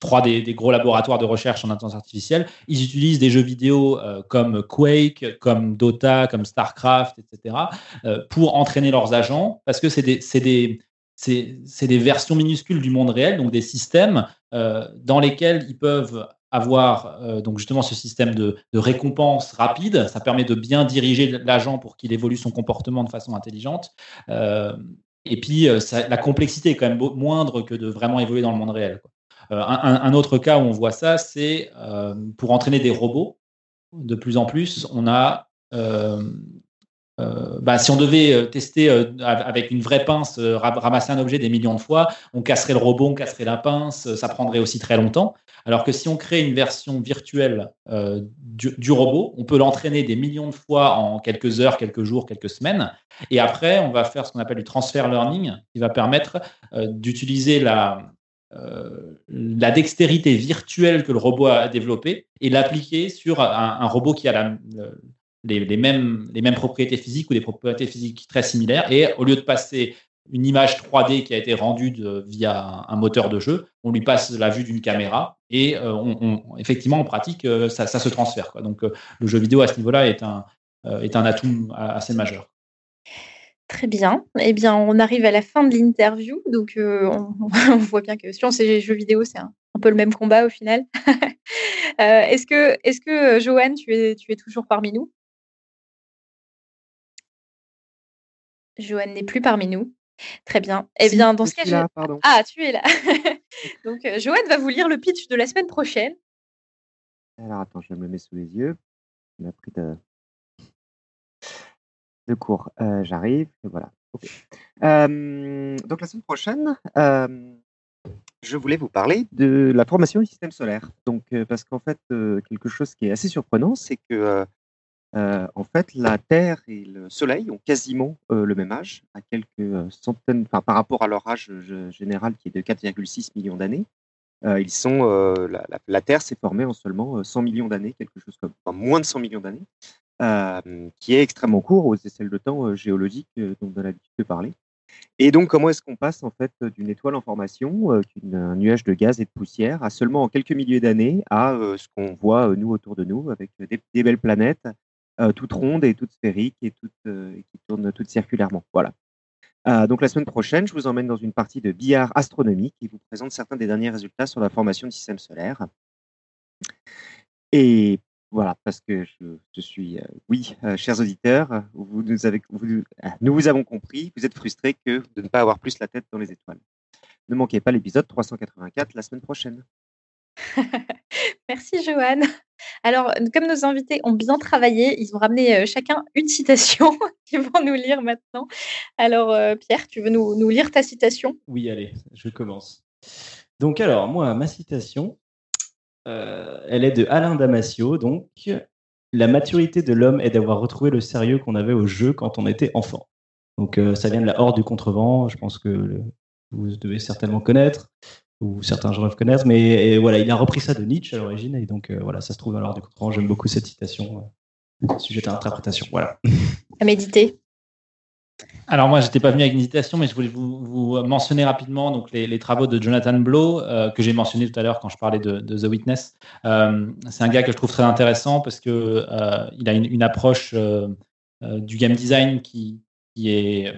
trois des, gros laboratoires de recherche en intelligence artificielle, ils utilisent des jeux vidéo comme Quake, comme Dota, comme StarCraft, etc., pour entraîner leurs agents, parce que c'est des, versions minuscules du monde réel, donc des systèmes euh, dans lesquels ils peuvent avoir euh, donc justement ce système de, récompense rapide. Ça permet de bien diriger l'agent pour qu'il évolue son comportement de façon intelligente. Euh, et puis, la complexité est quand même moindre que de vraiment évoluer dans le monde réel. Un, autre cas où on voit ça, c'est pour entraîner des robots. De plus en plus, on a euh, bah, si on devait euh, tester euh, avec une vraie pince, ramasser un objet des millions de fois, on casserait le robot, on casserait la pince, ça prendrait aussi très longtemps. Alors que si on crée une version virtuelle du, robot, on peut l'entraîner des millions de fois en quelques heures, quelques jours, quelques semaines. Et après, on va faire ce qu'on appelle du transfer learning, qui va permettre d'utiliser la, la dextérité virtuelle que le robot a développée et l'appliquer sur un, robot qui a la, les, mêmes, propriétés physiques ou des propriétés physiques très similaires. Et au lieu de passer une image 3D qui a été rendue via un, moteur de jeu, on lui passe la vue d'une caméra et euh, effectivement en pratique euh, ça, se transfère. Donc euh, le jeu vidéo à ce niveau-là est un, est un atout assez majeur. Très bien. Eh bien, on arrive à la fin de l'interview. Donc, on, voit bien que science et jeux vidéo, c'est un, peu le même combat au final. est-ce que, est Joanne, tu es toujours parmi nous? Joanne n'est plus parmi nous. Très bien. Eh bien, dans ce cas, là, Ah, tu es là. Donc, euh, Joanne va vous lire le pitch de la semaine prochaine. Alors, attends, je me le mets sous les yeux. On a pris de, de cours. Euh, j'arrive, et voilà. donc la semaine prochaine, je voulais vous parler de la formation du système solaire. Donc, parce qu'en fait, quelque chose qui est assez surprenant, c'est que en fait, la Terre et le Soleil ont quasiment le même âge, à quelques centaines, enfin, par rapport à leur âge général qui est de 4,6 millions d'années. ils sont, la, Terre s'est formée en seulement 100 millions d'années, quelque chose comme, enfin, moins de 100 millions d'années, qui est extrêmement court aux échelles de temps géologiques dont on a l'habitude de parler. Et donc, comment est-ce qu'on passe en fait d'une étoile en formation, d'un nuage de gaz et de poussière, à seulement en quelques milliers d'années à ce qu'on voit nous autour de nous, avec des belles planètes, euh, toute ronde et toute sphérique et, euh, qui tourne toute circulairement. Voilà. Euh, donc la semaine prochaine, je vous emmène dans une partie de billard astronomique qui vous présente certains des derniers résultats sur la formation du système solaire. Et voilà, parce que je, suis, oui, chers auditeurs, vous nous, avez, nous vous avons compris, vous êtes frustrés que de ne pas avoir plus la tête dans les étoiles. Ne manquez pas l'épisode 384 la semaine prochaine. Merci Joanne. Alors, comme nos invités ont bien travaillé, ils ont ramené euh, chacun une citation qu'ils vont nous lire maintenant. Alors, euh, Pierre, tu veux nous, lire ta citation? Oui, allez, je commence. Donc, alors, moi, ma citation, euh, elle est de Alain Damasio. Donc, la maturité de l'homme est d'avoir retrouvé le sérieux qu'on avait au jeu quand on était enfant. Donc, ça vient de la Horde du Contrevent. Je pense que vous devez certainement connaître ou certains gens doivent connaître, mais voilà, il a repris ça de Nietzsche à l'origine, et donc euh, voilà, ça se trouve dans l'ordre du courant. J'aime beaucoup cette citation, euh, sujet à interprétation. Voilà. À méditer. Alors moi, j'étais pas venu avec une citation, mais je voulais vous, mentionner rapidement donc les, travaux de Jonathan Blow euh, que j'ai mentionné tout à l'heure quand je parlais de, The Witness. c'est un gars que je trouve très intéressant parce que il a une, approche du game design qui, qui est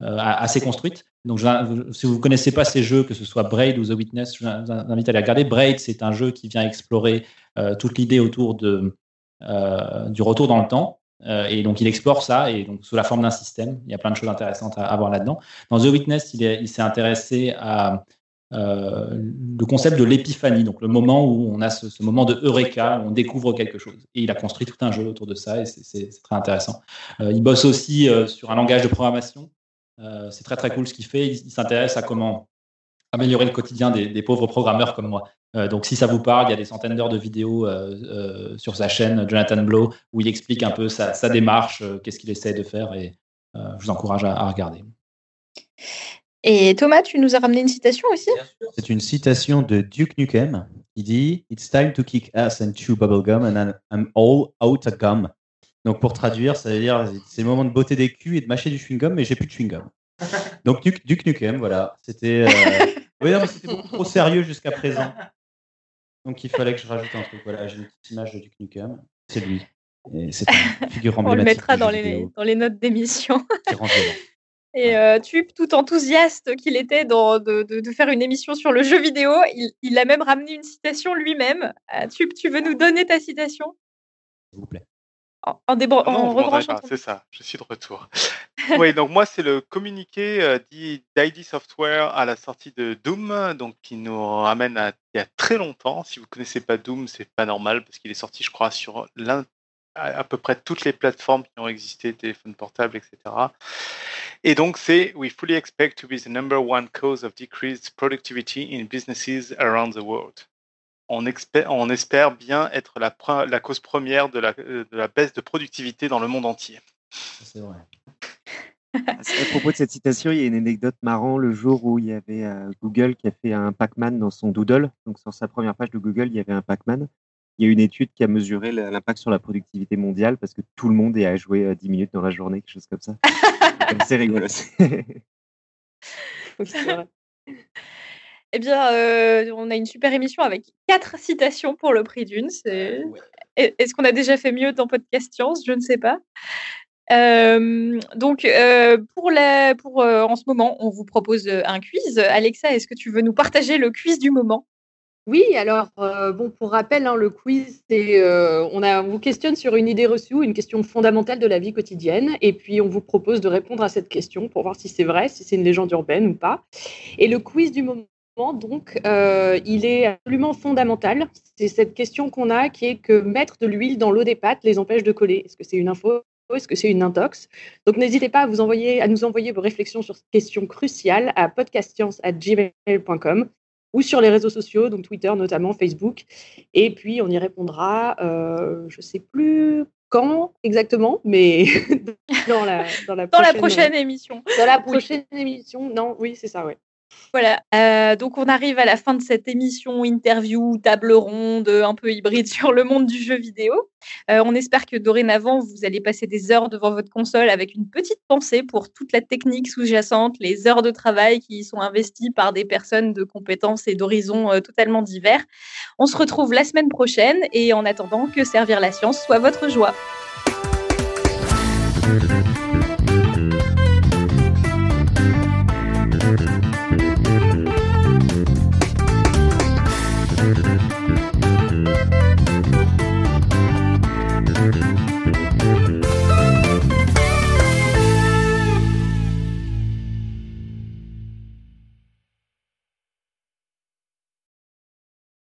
assez construite. Donc, si vous ne connaissez pas ces jeux, que ce soit Braid ou The Witness, je vous invite à les regarder. Braid, c'est un jeu qui vient explorer euh, toute l'idée autour euh, du retour dans le temps. Euh, et donc, il explore ça, et sous la forme d'un système. Il y a plein de choses intéressantes à, voir là-dedans. Dans The Witness, il s'est intéressé à le concept de l'épiphanie, donc le moment où on a ce, ce, moment de eureka, où on découvre quelque chose. Et il a construit tout un jeu autour de ça, et c'est très intéressant. il bosse aussi sur un langage de programmation euh, c'est très très cool ce qu'il fait. Il, s'intéresse à comment améliorer le quotidien des, pauvres programmeurs comme moi. Euh, donc si ça vous parle, il y a des centaines d'heures de vidéos euh, sur sa chaîne Jonathan Blow où il explique un peu sa, démarche, qu'est-ce qu'il essaie de faire et je vous encourage à, regarder. Et Thomas, tu nous as ramené une citation aussi? C'est une citation de Duke Nukem. Il dit It's time to kick ass and chew bubblegum and I'm all out of gum. Donc pour traduire, ça veut dire c'est le moment de botter des culs et de mâcher du chewing-gum, mais j'ai plus de chewing-gum. Donc Duke, Duke Nukem, voilà. C'était euh... oui, c'était beaucoup trop sérieux jusqu'à présent. Donc il fallait que je rajoute un truc. Voilà, j'ai une petite image de Duke Nukem. C'est lui. c'est une figure On le mettra dans les, dans les notes d'émission. Et euh, Tup, tout enthousiaste qu'il était de, de, de, faire une émission sur le jeu vidéo, il, il a même ramené une citation lui-même. Euh, Tup, tu veux nous donner ta citation? S'il vous plaît en, en, C'est ça, je suis de retour. oui, donc moi, c'est le communiqué euh, d'ID Software à la sortie de Doom, donc qui nous ramène à il y a très longtemps. Si vous ne connaissez pas Doom, c'est pas normal parce qu'il est sorti, je crois, sur l'un à peu près toutes les plateformes qui ont existé, téléphones portables, etc. Et donc, c'est We fully expect to be the number one cause of decreased productivity in businesses around the world on, espère bien être la, cause première de la, baisse de productivité dans le monde entier. C'est vrai. À propos de cette citation, il y a une anecdote marrante le jour où il y avait euh, Google qui a fait un Pac-Man dans son Doodle. Donc, sur sa première page de Google, il y avait un Pac-Man. Il y a une étude qui a mesuré l'impact sur la productivité mondiale parce que tout le monde est à jouer 10 euh, minutes dans la journée, quelque chose comme ça. c'est rigolo. Eh bien, euh, on a une super émission avec quatre citations pour le prix d'une. Est-ce qu'on a déjà fait mieux dans Podcast Science? Je ne sais pas. Euh, donc, euh, pour, la, pour en ce moment, on vous propose un quiz. Alexa, est-ce que tu veux nous partager le quiz du moment? Oui, alors bon, pour rappel, hein, le quiz, c'est on, a, on vous questionne sur une idée reçue, une question fondamentale de la vie quotidienne, et puis on vous propose de répondre à cette question pour voir si c'est vrai, si c'est une légende urbaine ou pas. Et le quiz du moment donc, euh, il est absolument fondamental. C'est cette question qu'on a qui est que mettre de l'huile dans l'eau des pâtes les empêche de coller. Est-ce que c'est une info? Est-ce que c'est une intox? Donc, n'hésitez pas à, vous envoyer, à nous envoyer vos réflexions sur cette question cruciale à podcastscience.gmail.com ou sur les réseaux sociaux, donc Twitter notamment, Facebook. Et puis, on y répondra, euh, je ne sais plus quand exactement, mais dans la, dans la, prochaine, prochaine, émission. Dans la prochaine émission, non, oui, c'est ça, ouais. Voilà, euh, donc on arrive à la fin de cette émission interview, table ronde, un peu hybride sur le monde du jeu vidéo. Euh, on espère que dorénavant, vous allez passer des heures devant votre console avec une petite pensée pour toute la technique sous-jacente, les heures de travail qui sont investies par des personnes de compétences et d'horizons euh, totalement divers. On se retrouve la semaine prochaine et en attendant que servir la science soit votre joie.